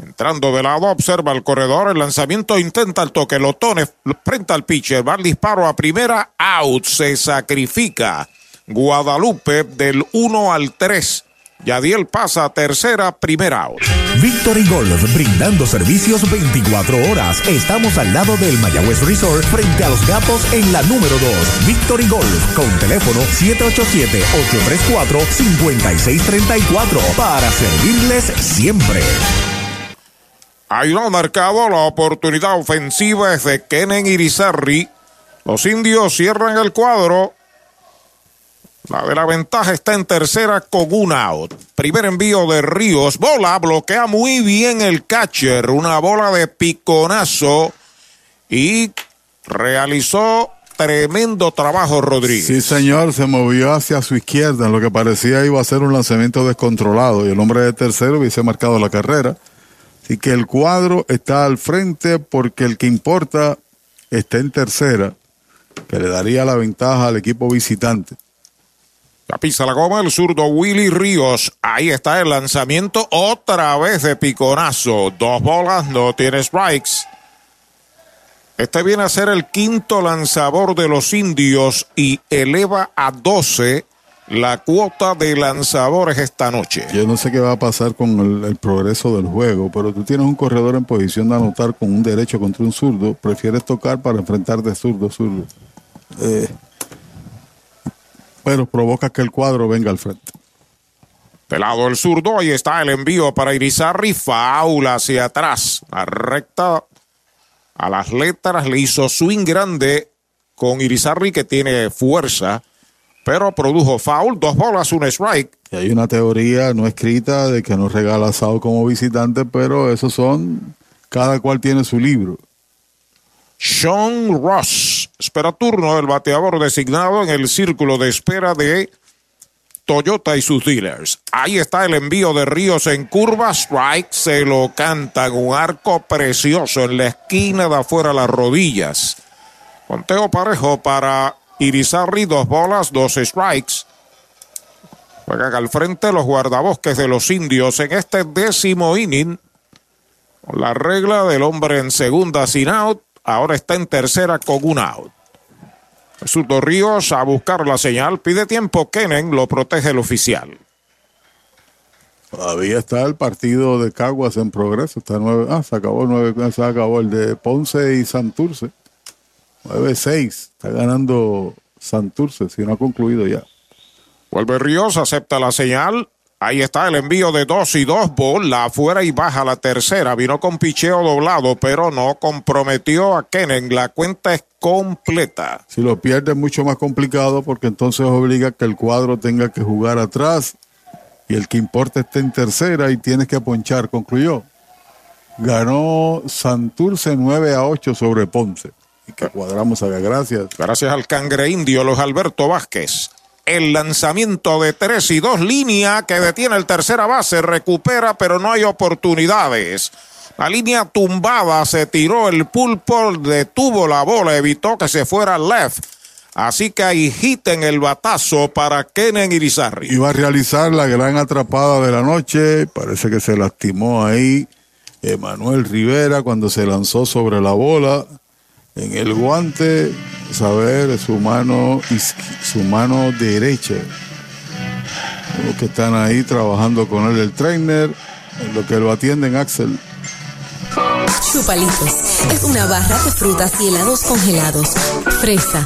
Entrando de lado, observa el corredor, el lanzamiento intenta el toque, lo tone frente al pitcher, va el disparo a primera, out, se sacrifica. Guadalupe del 1 al 3. Yadiel pasa a tercera, primera out. Victory Golf, brindando servicios 24 horas. Estamos al lado del Mayagüez Resort, frente a los gatos en la número 2. Victory Golf, con teléfono 787-834-5634, para servirles siempre. Hay un marcado, la oportunidad ofensiva es de Kenen Irizarri. Los indios cierran el cuadro. La de la ventaja está en tercera con un out. Primer envío de Ríos. Bola bloquea muy bien el catcher. Una bola de piconazo. Y realizó tremendo trabajo Rodríguez. Sí, señor, se movió hacia su izquierda. Lo que parecía iba a ser un lanzamiento descontrolado. Y el hombre de tercero hubiese marcado la carrera. Así que el cuadro está al frente porque el que importa está en tercera, que le daría la ventaja al equipo visitante. La pisa la goma el zurdo Willy Ríos. Ahí está el lanzamiento otra vez de piconazo. Dos bolas, no tiene strikes. Este viene a ser el quinto lanzador de los indios y eleva a 12 la cuota de lanzadores esta noche. Yo no sé qué va a pasar con el, el, progreso del juego, pero tú tienes un corredor en posición de anotar con un derecho contra un zurdo. Prefieres tocar para enfrentar de zurdo a zurdo. Eh, pero provoca que el cuadro venga al frente. Pelado el zurdo, ahí está el envío para Irizarri, faula hacia atrás, la recta a las letras, le hizo swing grande con Irizarri que tiene fuerza, pero produjo foul, dos bolas, un strike. Y hay una teoría no escrita de que nos regala asado como visitante, pero esos son, cada cual tiene su libro. Sean Ross espera turno del bateador designado en el círculo de espera de Toyota y sus dealers. Ahí está el envío de Ríos en curva. Strike se lo cantan. Un arco precioso en la esquina de afuera las rodillas. Conteo parejo para Irizarri. Dos bolas, dos strikes. Juegan al frente los guardabosques de los indios en este décimo inning. Con la regla del hombre en segunda sin out. Ahora está en tercera con un out. Zurdo Ríos a buscar la señal. Pide tiempo. Kenen lo protege el oficial. Todavía está el partido de Caguas en progreso. Está nueve. Ah, se acabó nueve. Se acabó el de Ponce y Santurce. 9-6. Está ganando Santurce, si no ha concluido ya. Vuelve Ríos, acepta la señal. Ahí está el envío de dos y dos, bola afuera y baja la tercera. Vino con picheo doblado, pero no comprometió a Kenen. La cuenta es completa. Si lo pierde es mucho más complicado porque entonces obliga que el cuadro tenga que jugar atrás y el que importa esté en tercera y tienes que ponchar. Concluyó. Ganó Santurce 9 a 8 sobre Ponce. Que cuadramos acá. Gracias. Gracias al cangre indio, los Alberto Vázquez el lanzamiento de tres y dos línea que detiene el tercera base, recupera, pero no hay oportunidades. La línea tumbada se tiró el pulpo, detuvo la bola, evitó que se fuera left. Así que hay hit en el batazo para Kenen Irizarri. Iba a realizar la gran atrapada de la noche, parece que se lastimó ahí Emanuel Rivera cuando se lanzó sobre la bola en el guante, saber su mano, su mano derecha. Los que están ahí trabajando con él, el trainer, lo que lo atienden, Axel. Chupalitos es una barra de frutas y helados congelados. Fresa,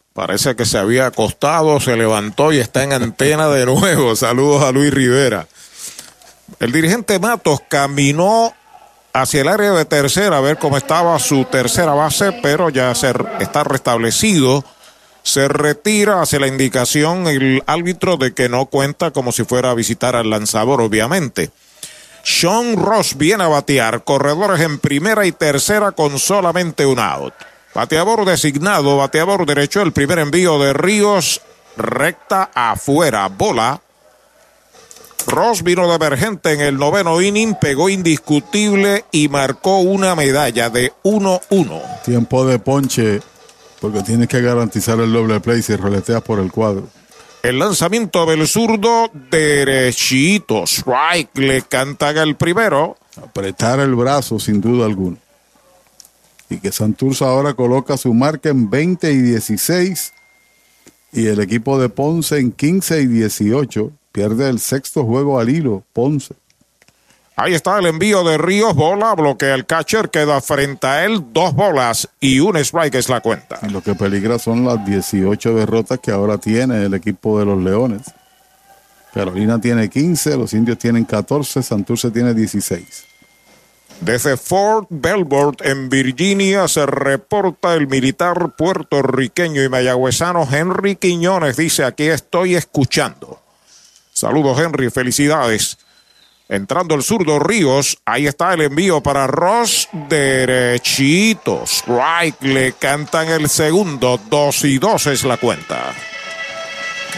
Parece que se había acostado, se levantó y está en antena de nuevo. Saludos a Luis Rivera. El dirigente Matos caminó hacia el área de tercera a ver cómo estaba su tercera base, pero ya se está restablecido. Se retira hacia la indicación el árbitro de que no cuenta como si fuera a visitar al lanzador, obviamente. Sean Ross viene a batear, corredores en primera y tercera con solamente un out. Bateador designado, bateador derecho, el primer envío de Ríos, recta afuera, bola. Ross vino de emergente en el noveno inning, pegó indiscutible y marcó una medalla de 1-1. Tiempo de ponche, porque tienes que garantizar el doble play si roleteas por el cuadro. El lanzamiento del zurdo derechito, strike, le cantan el primero. Apretar el brazo sin duda alguna. Y que Santurce ahora coloca su marca en 20 y 16 y el equipo de Ponce en 15 y 18. Pierde el sexto juego al hilo, Ponce. Ahí está el envío de Ríos, bola, bloquea el catcher, queda frente a él, dos bolas y un strike es la cuenta. Y lo que peligra son las 18 derrotas que ahora tiene el equipo de los Leones. Carolina tiene 15, los indios tienen 14, Santurce tiene 16. Desde Fort Belvoir en Virginia se reporta el militar puertorriqueño y mayagüezano Henry Quiñones. Dice, aquí estoy escuchando. Saludos Henry, felicidades. Entrando el zurdo Ríos, ahí está el envío para Ross, derechito, strike, le cantan el segundo, dos y dos es la cuenta.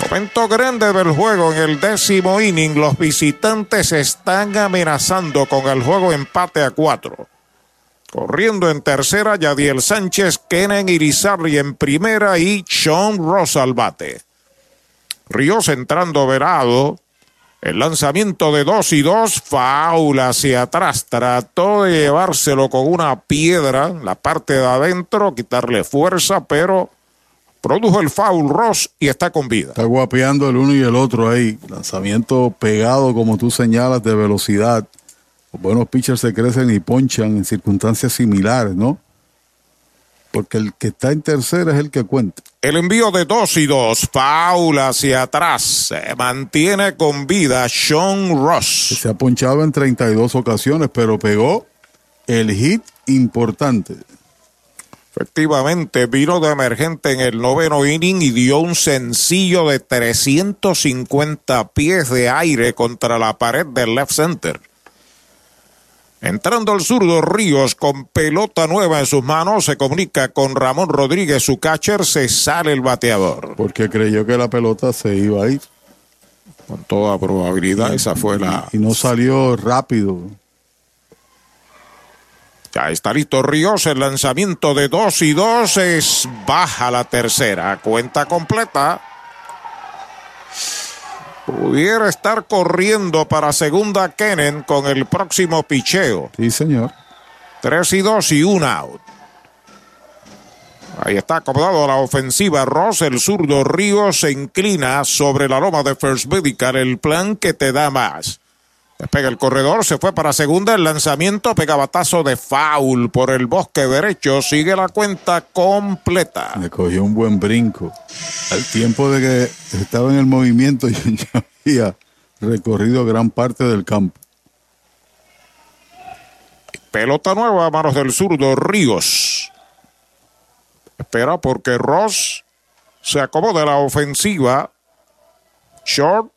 Momento grande del juego en el décimo inning. Los visitantes están amenazando con el juego empate a cuatro. Corriendo en tercera, Yadiel Sánchez, Kenan Irizarry en primera y Sean Ross al bate. Ríos entrando verado. El lanzamiento de dos y dos, faula hacia atrás. Trató de llevárselo con una piedra la parte de adentro, quitarle fuerza, pero Produjo el foul Ross y está con vida. Está guapeando el uno y el otro ahí. Lanzamiento pegado, como tú señalas, de velocidad. Los buenos pitchers se crecen y ponchan en circunstancias similares, ¿no? Porque el que está en tercera es el que cuenta. El envío de dos y dos, foul hacia atrás. Se mantiene con vida Sean Ross. Se ha ponchado en 32 ocasiones, pero pegó el hit importante. Efectivamente, vino de emergente en el noveno inning y dio un sencillo de 350 pies de aire contra la pared del left center. Entrando el zurdo Ríos con pelota nueva en sus manos, se comunica con Ramón Rodríguez, su catcher, se sale el bateador. Porque creyó que la pelota se iba a ir. Con toda probabilidad, esa fue la... Y no salió rápido. Ya está listo Ríos, el lanzamiento de dos y dos es baja la tercera, cuenta completa. Pudiera estar corriendo para segunda Kenen con el próximo picheo. Sí, señor. Tres y dos y un out. Ahí está acomodado la ofensiva Ross, el zurdo Ríos se inclina sobre la loma de First Medical, el plan que te da más. Despega el corredor, se fue para segunda, el lanzamiento, pega batazo de foul por el bosque derecho, sigue la cuenta completa. Le cogió un buen brinco. Al tiempo de que estaba en el movimiento, yo ya había recorrido gran parte del campo. Pelota nueva a manos del zurdo Ríos. Espera porque Ross se acomoda la ofensiva. Short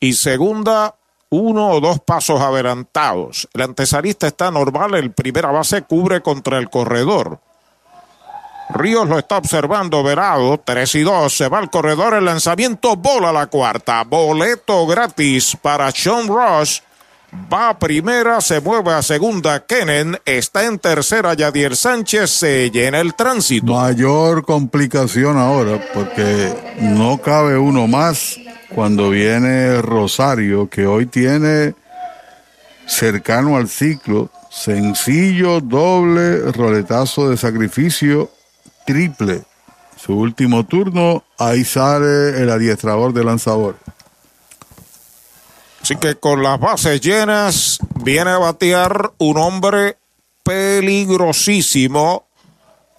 y segunda uno o dos pasos adelantados. El antesalista está normal, el primera base cubre contra el corredor. Ríos lo está observando, Verado, 3 y 2, se va al corredor, el lanzamiento, bola la cuarta, boleto gratis para Sean Ross. Va a primera, se mueve a segunda, Kenen, está en tercera, Yadier Sánchez, se llena el tránsito. Mayor complicación ahora, porque no cabe uno más cuando viene Rosario, que hoy tiene cercano al ciclo, sencillo, doble, roletazo de sacrificio, triple. Su último turno, ahí sale el adiestrador de lanzador. Así que con las bases llenas, viene a batear un hombre peligrosísimo.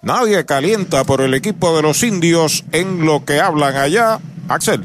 Nadie calienta por el equipo de los indios en lo que hablan allá. Axel.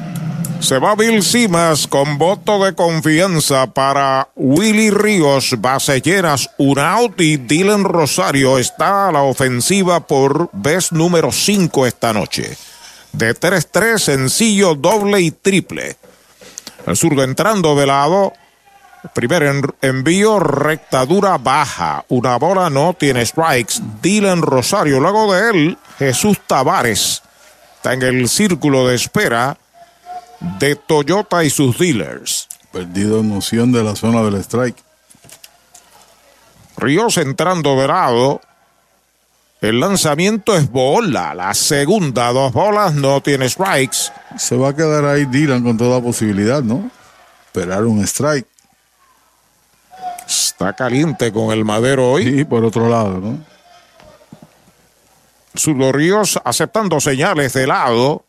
Se va Bill Simas con voto de confianza para Willy Ríos, base llenas, un out y Dylan Rosario está a la ofensiva por vez número 5 esta noche. De 3-3, sencillo, doble y triple. El zurdo entrando de lado. Primer en- envío, rectadura baja. Una bola no tiene strikes. Dylan Rosario. Luego de él, Jesús Tavares. Está en el círculo de espera de Toyota y sus dealers. Perdido noción de la zona del strike. Ríos entrando de lado. El lanzamiento es bola. La segunda, dos bolas, no tiene strikes. Se va a quedar ahí Dylan con toda posibilidad, ¿no? Esperar un strike. Está caliente con el madero hoy. Sí, por otro lado, ¿no? Zurdo Ríos aceptando señales de lado.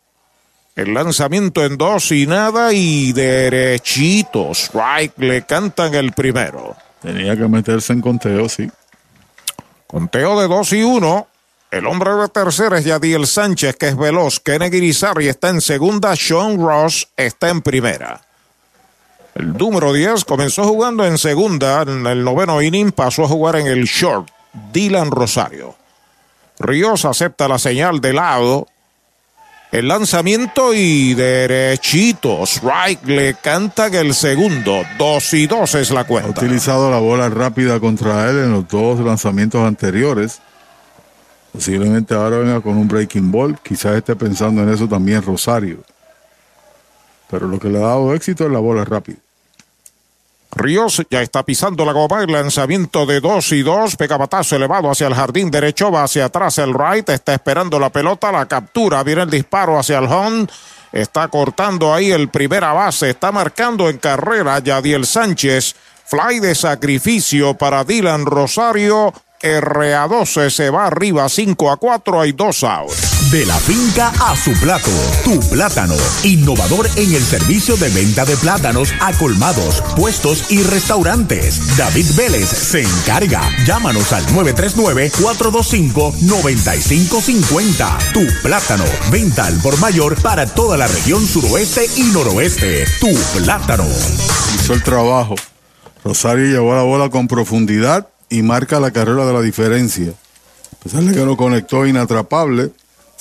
El lanzamiento en dos y nada y derechito. Strike le cantan el primero. Tenía que meterse en conteo, sí. Conteo de dos y uno. El hombre de tercera es Yadiel Sánchez, que es veloz. Kennedy Irizarry está en segunda. Sean Ross está en primera. El número 10 comenzó jugando en segunda. En el noveno inning pasó a jugar en el short. Dylan Rosario. Ríos acepta la señal de lado. El lanzamiento y derechito. Strike le cantan el segundo. Dos y dos es la Ha cuenta. utilizado la bola rápida contra él en los dos lanzamientos anteriores. Posiblemente ahora venga con un breaking ball. Quizás esté pensando en eso también Rosario. Pero lo que le ha dado éxito es la bola rápida. Ríos ya está pisando la goma. El lanzamiento de dos y dos. Pega batazo elevado hacia el jardín derecho. Va hacia atrás el right. Está esperando la pelota. La captura. Viene el disparo hacia el home. Está cortando ahí el primera base. Está marcando en carrera Yadiel Sánchez. Fly de sacrificio para Dylan Rosario. RA12 se va arriba 5 a 4. Hay dos outs. De la finca a su plato, tu plátano. Innovador en el servicio de venta de plátanos a colmados, puestos y restaurantes. David Vélez se encarga. Llámanos al 939-425-9550. Tu plátano. Venta al por mayor para toda la región suroeste y noroeste. Tu plátano. Hizo el trabajo. Rosario llevó la bola con profundidad y marca la carrera de la diferencia. A pesar de que no conectó inatrapable,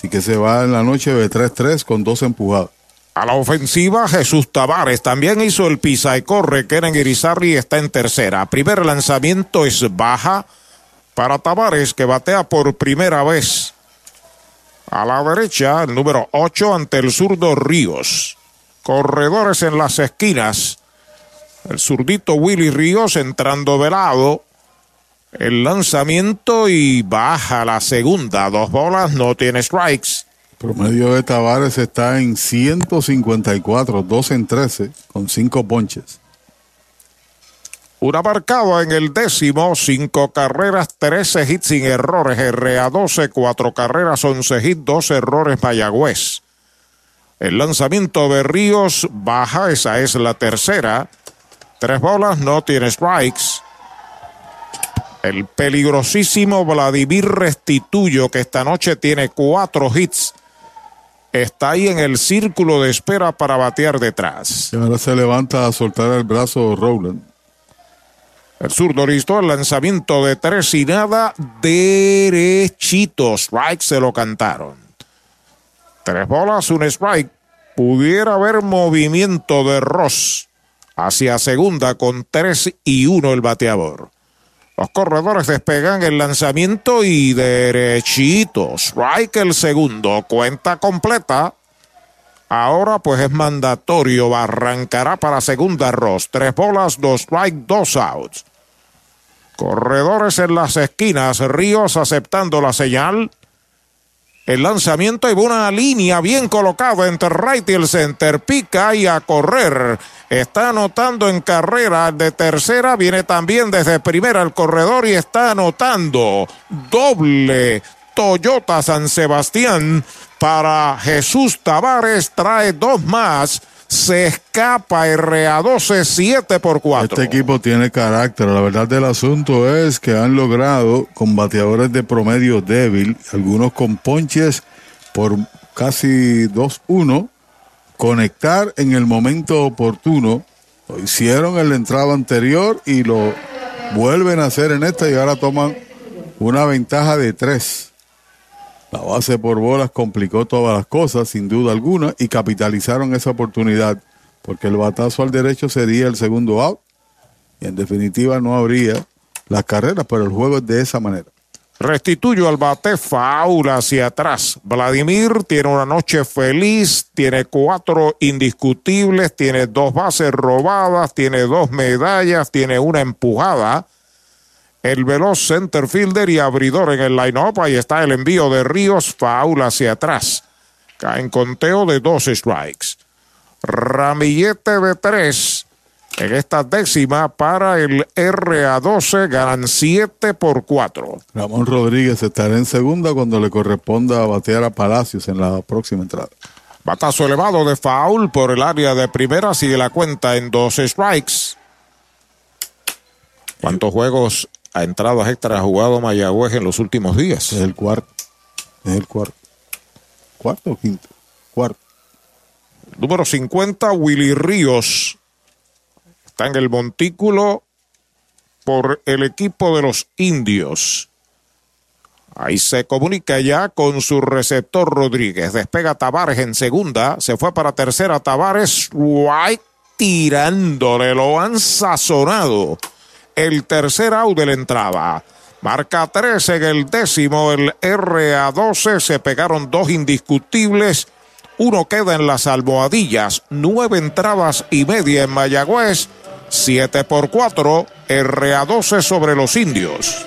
así que se va en la noche de 3-3 con dos empujadas. A la ofensiva, Jesús Tavares también hizo el pisa y corre. Keren Irizarry está en tercera. Primer lanzamiento es baja para Tavares, que batea por primera vez. A la derecha, el número 8 ante el zurdo Ríos. Corredores en las esquinas. El zurdito Willy Ríos entrando de lado. El lanzamiento y baja la segunda. Dos bolas, no tiene strikes. Promedio de Tavares está en 154, 2 en 13, con 5 ponches. Una marcada en el décimo, cinco carreras, 13 hits sin errores, RA12, cuatro carreras, 11 hits, dos errores Mayagüez. El lanzamiento de Ríos baja, esa es la tercera. Tres bolas, no tiene strikes. El peligrosísimo Vladimir Restituyo, que esta noche tiene cuatro hits, está ahí en el círculo de espera para batear detrás. Y ahora se levanta a soltar el brazo Rowland. El zurdo listo, el lanzamiento de tres y nada, derechito. Strike se lo cantaron. Tres bolas, un strike. Pudiera haber movimiento de Ross hacia segunda con tres y uno el bateador. Los corredores despegan el lanzamiento y derechito. Strike el segundo. Cuenta completa. Ahora pues es mandatorio. Arrancará para segunda Ross. Tres bolas, dos strike, dos outs. Corredores en las esquinas. Ríos aceptando la señal. El lanzamiento y una línea bien colocada entre right y el center. Pica y a correr. Está anotando en carrera de tercera. Viene también desde primera el corredor y está anotando doble Toyota San Sebastián para Jesús Tavares. Trae dos más. Se escapa RA12 7 por 4. Este equipo tiene carácter. La verdad del asunto es que han logrado con bateadores de promedio débil, algunos con ponches por casi 2-1, conectar en el momento oportuno. Lo hicieron en la entrada anterior y lo vuelven a hacer en esta y ahora toman una ventaja de 3. La base por bolas complicó todas las cosas, sin duda alguna, y capitalizaron esa oportunidad, porque el batazo al derecho sería el segundo out, y en definitiva no habría las carreras, pero el juego es de esa manera. Restituyo al bate, faula hacia atrás. Vladimir tiene una noche feliz, tiene cuatro indiscutibles, tiene dos bases robadas, tiene dos medallas, tiene una empujada el veloz center fielder y abridor en el line-up. Ahí está el envío de Ríos, faula hacia atrás. Cae en conteo de dos strikes. Ramillete de tres en esta décima para el RA12. Ganan 7 por 4. Ramón Rodríguez estará en segunda cuando le corresponda batear a Palacios en la próxima entrada. Batazo elevado de foul por el área de primera. Sigue la cuenta en dos strikes. ¿Cuántos juegos a entradas extras ha jugado Mayagüez en los últimos días? Es el cuarto. Es el cuarto. ¿Cuarto o quinto? Cuarto. Número 50, Willy Ríos. Está en el montículo por el equipo de los indios. Ahí se comunica ya con su receptor Rodríguez. Despega Tavares en segunda. Se fue para tercera Tavares. White tirándole. Lo han sazonado. El tercer out de entrada. Marca 13 en el décimo. El RA12. Se pegaron dos indiscutibles. Uno queda en las almohadillas. Nueve entradas y media en Mayagüez. 7 por 4. RA12 sobre los indios.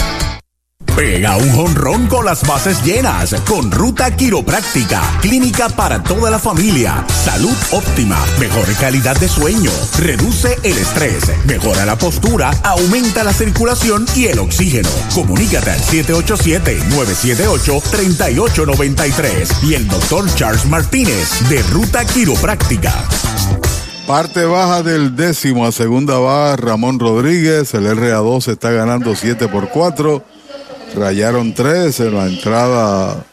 Pega un jonrón con las bases llenas, con ruta quiropráctica, clínica para toda la familia, salud óptima, mejor calidad de sueño, reduce el estrés, mejora la postura, aumenta la circulación y el oxígeno. Comunícate al 787-978-3893 y el doctor Charles Martínez de Ruta Quiropráctica. Parte baja del décimo a segunda va Ramón Rodríguez, el RA2 está ganando 7 por 4 rayaron tres en la entrada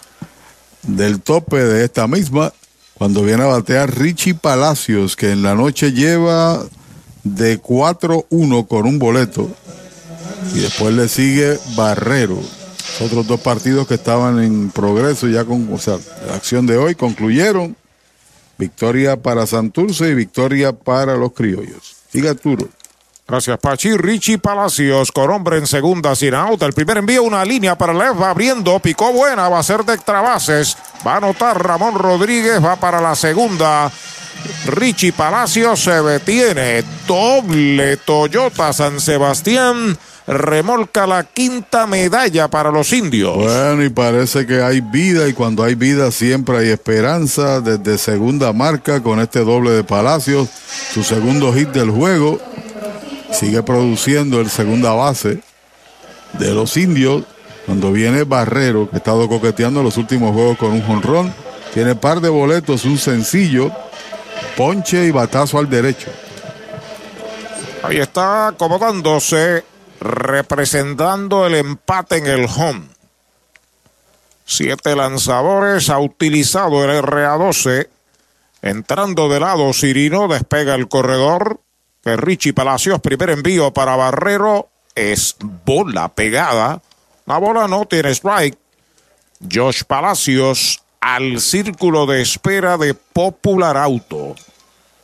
del tope de esta misma. Cuando viene a batear Richie Palacios, que en la noche lleva de 4-1 con un boleto. Y después le sigue Barrero. Otros dos partidos que estaban en progreso ya con, o sea, la acción de hoy concluyeron. Victoria para Santurce y victoria para los criollos. Siga Arturo. Gracias, Pachi. Richie Palacios con hombre en segunda sin out. El primer envío, una línea para Lev, va abriendo. Picó buena, va a ser de extra bases. Va a anotar Ramón Rodríguez, va para la segunda. Richie Palacios se detiene. Doble Toyota San Sebastián. Remolca la quinta medalla para los indios. Bueno, y parece que hay vida y cuando hay vida siempre hay esperanza. Desde segunda marca con este doble de Palacios, su segundo hit del juego. Sigue produciendo el segunda base de los indios. Cuando viene Barrero, que ha estado coqueteando los últimos juegos con un jonrón. Tiene par de boletos, un sencillo, ponche y batazo al derecho. Ahí está acomodándose, representando el empate en el home. Siete lanzadores, ha utilizado el RA12. Entrando de lado, Cirino despega el corredor. Richie Palacios, primer envío para Barrero, es bola pegada. La bola no tiene strike. Josh Palacios al círculo de espera de Popular Auto.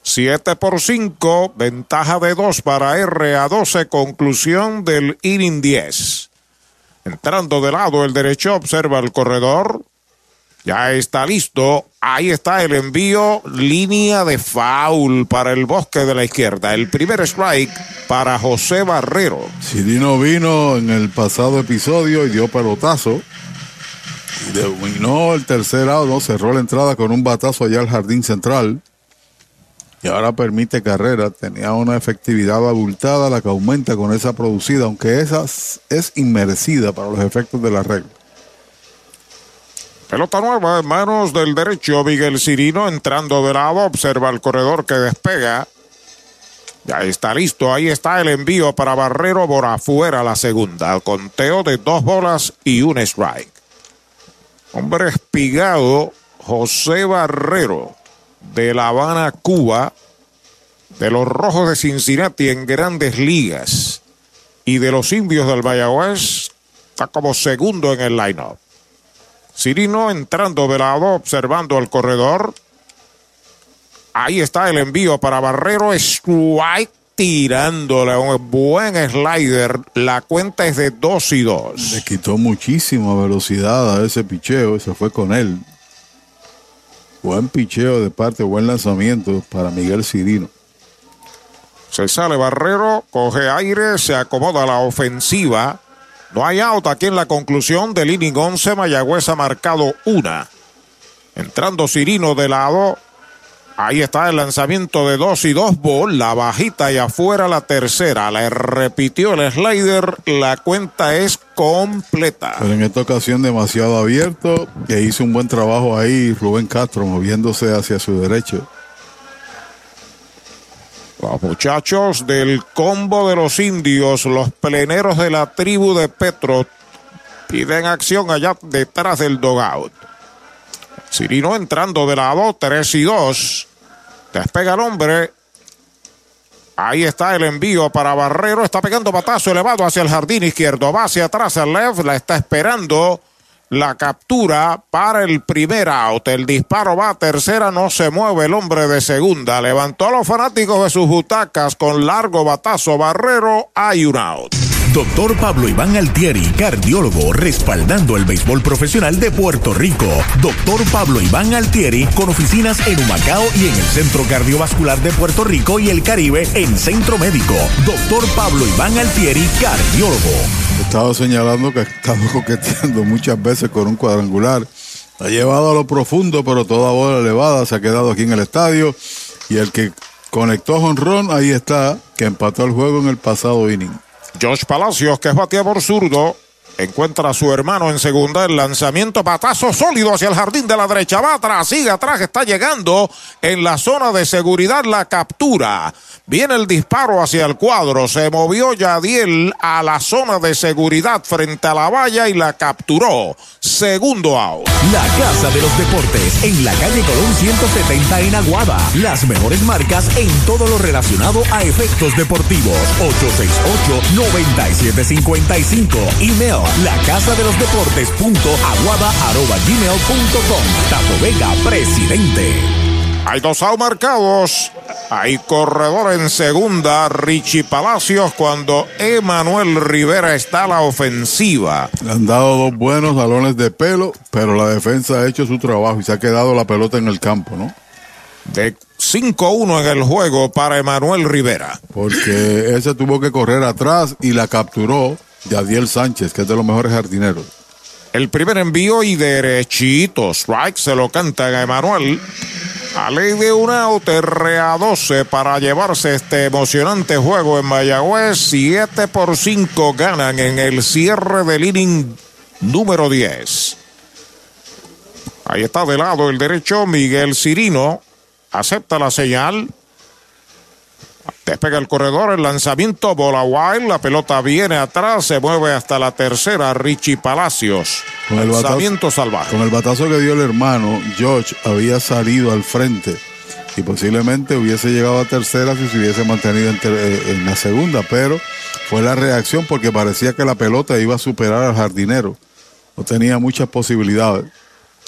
7 por 5, ventaja de 2 para RA12, conclusión del inning 10. Entrando de lado el derecho, observa el corredor. Ya está listo. Ahí está el envío. Línea de foul para el bosque de la izquierda. El primer strike para José Barrero. Cirino vino en el pasado episodio y dio pelotazo. Y dominó el tercer out, cerró la entrada con un batazo allá al jardín central. Y ahora permite carrera. Tenía una efectividad abultada, la que aumenta con esa producida, aunque esa es inmerecida para los efectos de la regla. Pelota nueva en manos del derecho, Miguel Cirino entrando de lado, observa el corredor que despega. Ya está listo, ahí está el envío para Barrero por afuera la segunda. Conteo de dos bolas y un strike. Hombre espigado, José Barrero, de La Habana, Cuba, de los Rojos de Cincinnati en grandes ligas y de los Indios del Mayagüez, está como segundo en el line-up. Cirino entrando de lado, observando el corredor. Ahí está el envío para Barrero. Strike tirándole un buen slider. La cuenta es de 2 y 2. Le quitó muchísima velocidad a ese picheo. Se fue con él. Buen picheo de parte, buen lanzamiento para Miguel Cirino. Se sale Barrero, coge aire, se acomoda la ofensiva. No hay out aquí en la conclusión del inning 11. Mayagüez ha marcado una. Entrando Cirino de lado. Ahí está el lanzamiento de dos y dos bola bajita y afuera la tercera. Le repitió el slider. La cuenta es completa. Pero en esta ocasión demasiado abierto. Que hizo un buen trabajo ahí Rubén Castro moviéndose hacia su derecho. Los muchachos del combo de los indios, los pleneros de la tribu de Petro, piden acción allá detrás del dogout. Cirino entrando de lado, 3 y 2. Despega el hombre. Ahí está el envío para Barrero. Está pegando batazo elevado hacia el jardín izquierdo. Va hacia atrás el left. La está esperando. La captura para el primer out. El disparo va a tercera. No se mueve el hombre de segunda. Levantó a los fanáticos de sus butacas con largo batazo. Barrero. Hay un out. Doctor Pablo Iván Altieri, cardiólogo, respaldando el béisbol profesional de Puerto Rico. Doctor Pablo Iván Altieri, con oficinas en Humacao y en el Centro Cardiovascular de Puerto Rico y el Caribe en Centro Médico. Doctor Pablo Iván Altieri, cardiólogo. Estaba señalando que ha estado coqueteando muchas veces con un cuadrangular. Ha llevado a lo profundo, pero toda bola elevada se ha quedado aquí en el estadio. Y el que conectó jonrón, ahí está, que empató el juego en el pasado inning. Josh Palacios, que es bateador zurdo, encuentra a su hermano en segunda. El lanzamiento, patazo sólido hacia el jardín de la derecha. Va atrás, sigue atrás, está llegando en la zona de seguridad la captura. Viene el disparo hacia el cuadro. Se movió Yadiel a la zona de seguridad frente a la valla y la capturó. Segundo out. La Casa de los Deportes en la calle Colón 170 en Aguada. Las mejores marcas en todo lo relacionado a efectos deportivos. 868-9755. Email la casa de los deportes punto aguada arroba gmail punto com. Tato Vega, presidente. Hay dos out marcados. Hay corredor en segunda, Richie Palacios, cuando Emanuel Rivera está a la ofensiva. Le han dado dos buenos balones de pelo, pero la defensa ha hecho su trabajo y se ha quedado la pelota en el campo, ¿no? De 5-1 en el juego para Emanuel Rivera. Porque ese tuvo que correr atrás y la capturó Yadiel Sánchez, que es de los mejores jardineros. El primer envío y derechito. Strike se lo canta Emanuel. A ley de un out, a 12 para llevarse este emocionante juego en Mayagüez. 7 por 5 ganan en el cierre del inning número 10. Ahí está de lado el derecho Miguel Cirino. Acepta la señal. Despega el corredor, el lanzamiento, bola wild, la pelota viene atrás, se mueve hasta la tercera, Richie Palacios. Con el lanzamiento batazo, salvaje. Con el batazo que dio el hermano, George había salido al frente y posiblemente hubiese llegado a tercera si se hubiese mantenido en, eh, en la segunda, pero fue la reacción porque parecía que la pelota iba a superar al jardinero. No tenía muchas posibilidades.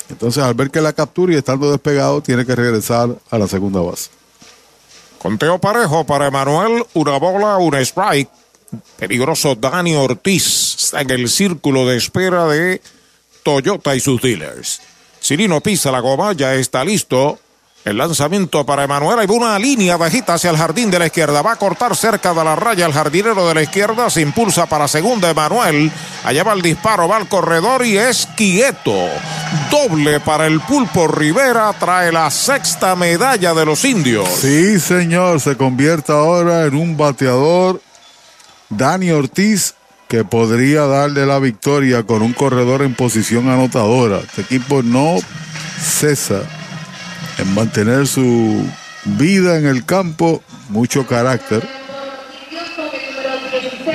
Entonces, al ver que la captura y estando despegado, tiene que regresar a la segunda base. Conteo parejo para Emanuel, una bola, un strike. Peligroso Dani Ortiz está en el círculo de espera de Toyota y sus dealers. Cirino pisa la goma, ya está listo. El lanzamiento para Emanuel. Hay una línea bajita hacia el jardín de la izquierda. Va a cortar cerca de la raya el jardinero de la izquierda. Se impulsa para segunda Emanuel. Allá va el disparo, va al corredor y es quieto. Doble para el pulpo Rivera. Trae la sexta medalla de los indios. Sí, señor, se convierte ahora en un bateador. Dani Ortiz, que podría darle la victoria con un corredor en posición anotadora. Este equipo no cesa en mantener su vida en el campo, mucho carácter.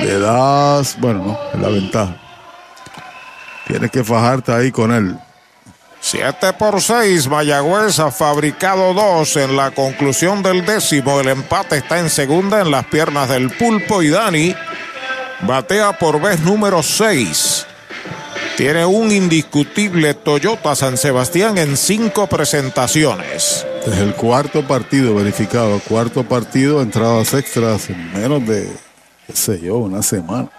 Le das, bueno, no, es la ventaja. Tienes que fajarte ahí con él. 7 por 6, Mayagüez ha fabricado dos en la conclusión del décimo. El empate está en segunda en las piernas del pulpo y Dani batea por vez número 6. Tiene un indiscutible Toyota San Sebastián en cinco presentaciones. Es el cuarto partido verificado, cuarto partido, entradas extras en menos de, qué sé yo, una semana.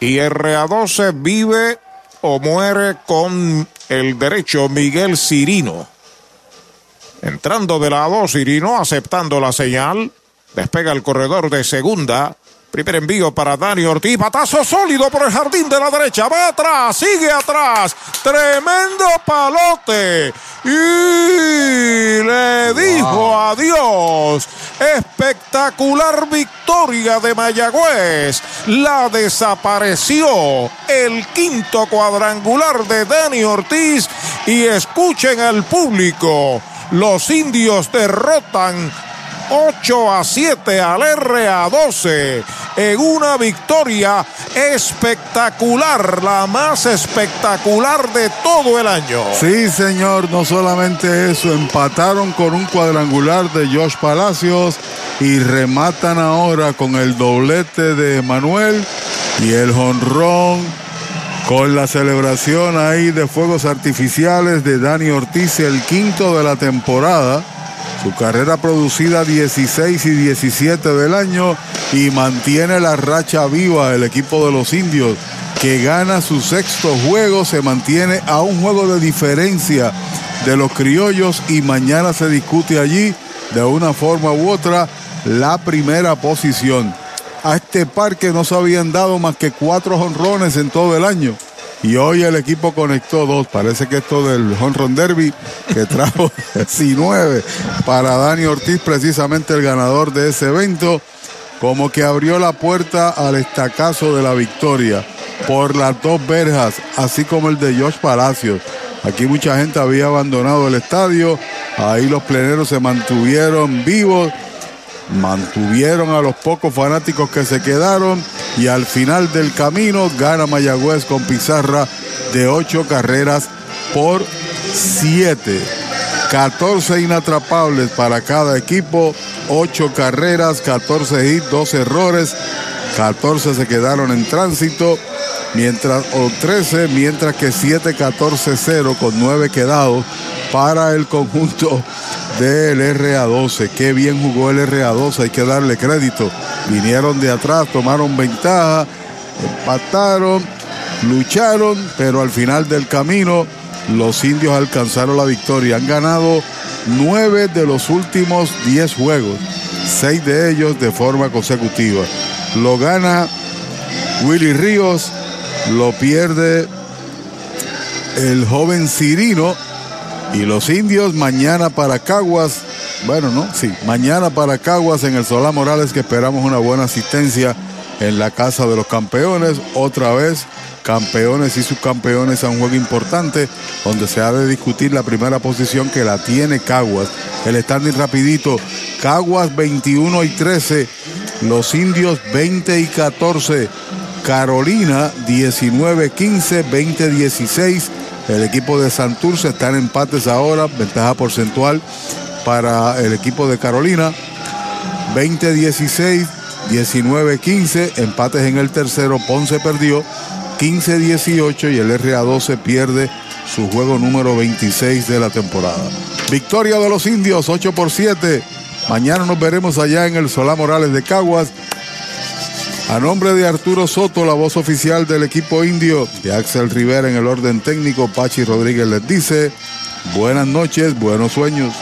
Y RA12 vive o muere con el derecho Miguel Cirino. Entrando de lado, Cirino aceptando la señal. Despega el corredor de segunda. Primer envío para Dani Ortiz. Batazo sólido por el jardín de la derecha. Va atrás, sigue atrás. Tremendo palote. Y le dijo adiós. Espectacular victoria de Mayagüez. La desapareció. El quinto cuadrangular de Dani Ortiz. Y escuchen al público. Los indios derrotan 8 a 7 al RA 12 en una victoria espectacular, la más espectacular de todo el año. Sí, señor, no solamente eso, empataron con un cuadrangular de Josh Palacios y rematan ahora con el doblete de Manuel y el jonrón con la celebración ahí de fuegos artificiales de Dani Ortiz, el quinto de la temporada. Su carrera producida 16 y 17 del año y mantiene la racha viva el equipo de los indios que gana su sexto juego, se mantiene a un juego de diferencia de los criollos y mañana se discute allí de una forma u otra la primera posición. A este parque no se habían dado más que cuatro honrones en todo el año. Y hoy el equipo conectó dos. Parece que esto del Honron Derby que trajo 19 para Dani Ortiz, precisamente el ganador de ese evento, como que abrió la puerta al estacazo de la victoria por las dos verjas, así como el de Josh Palacios. Aquí mucha gente había abandonado el estadio, ahí los pleneros se mantuvieron vivos, mantuvieron a los pocos fanáticos que se quedaron y al final del camino gana Mayagüez con pizarra de ocho carreras por siete. 14 inatrapables para cada equipo, 8 carreras, 14 hits, 2 errores, 14 se quedaron en tránsito, mientras, o 13, mientras que 7, 14, 0 con 9 quedados para el conjunto del RA12. Qué bien jugó el RA12, hay que darle crédito. Vinieron de atrás, tomaron ventaja, empataron, lucharon, pero al final del camino los indios alcanzaron la victoria. Han ganado nueve de los últimos diez juegos, seis de ellos de forma consecutiva. Lo gana Willy Ríos, lo pierde el joven Cirino y los indios mañana para Caguas. Bueno, no, sí, mañana para Caguas en el Solá Morales que esperamos una buena asistencia en la casa de los campeones. Otra vez, campeones y subcampeones a un juego importante donde se ha de discutir la primera posición que la tiene Caguas. El standing rapidito, Caguas 21 y 13, los indios 20 y 14. Carolina 19-15, 20-16. El equipo de Santurce está en empates ahora, ventaja porcentual para el equipo de Carolina. 20-16, 19-15, empates en el tercero, Ponce perdió. 15-18 y el RA12 pierde su juego número 26 de la temporada. Victoria de los indios, 8 por 7. Mañana nos veremos allá en el Solá Morales de Caguas. A nombre de Arturo Soto, la voz oficial del equipo indio, de Axel Rivera en el orden técnico, Pachi Rodríguez les dice, buenas noches, buenos sueños.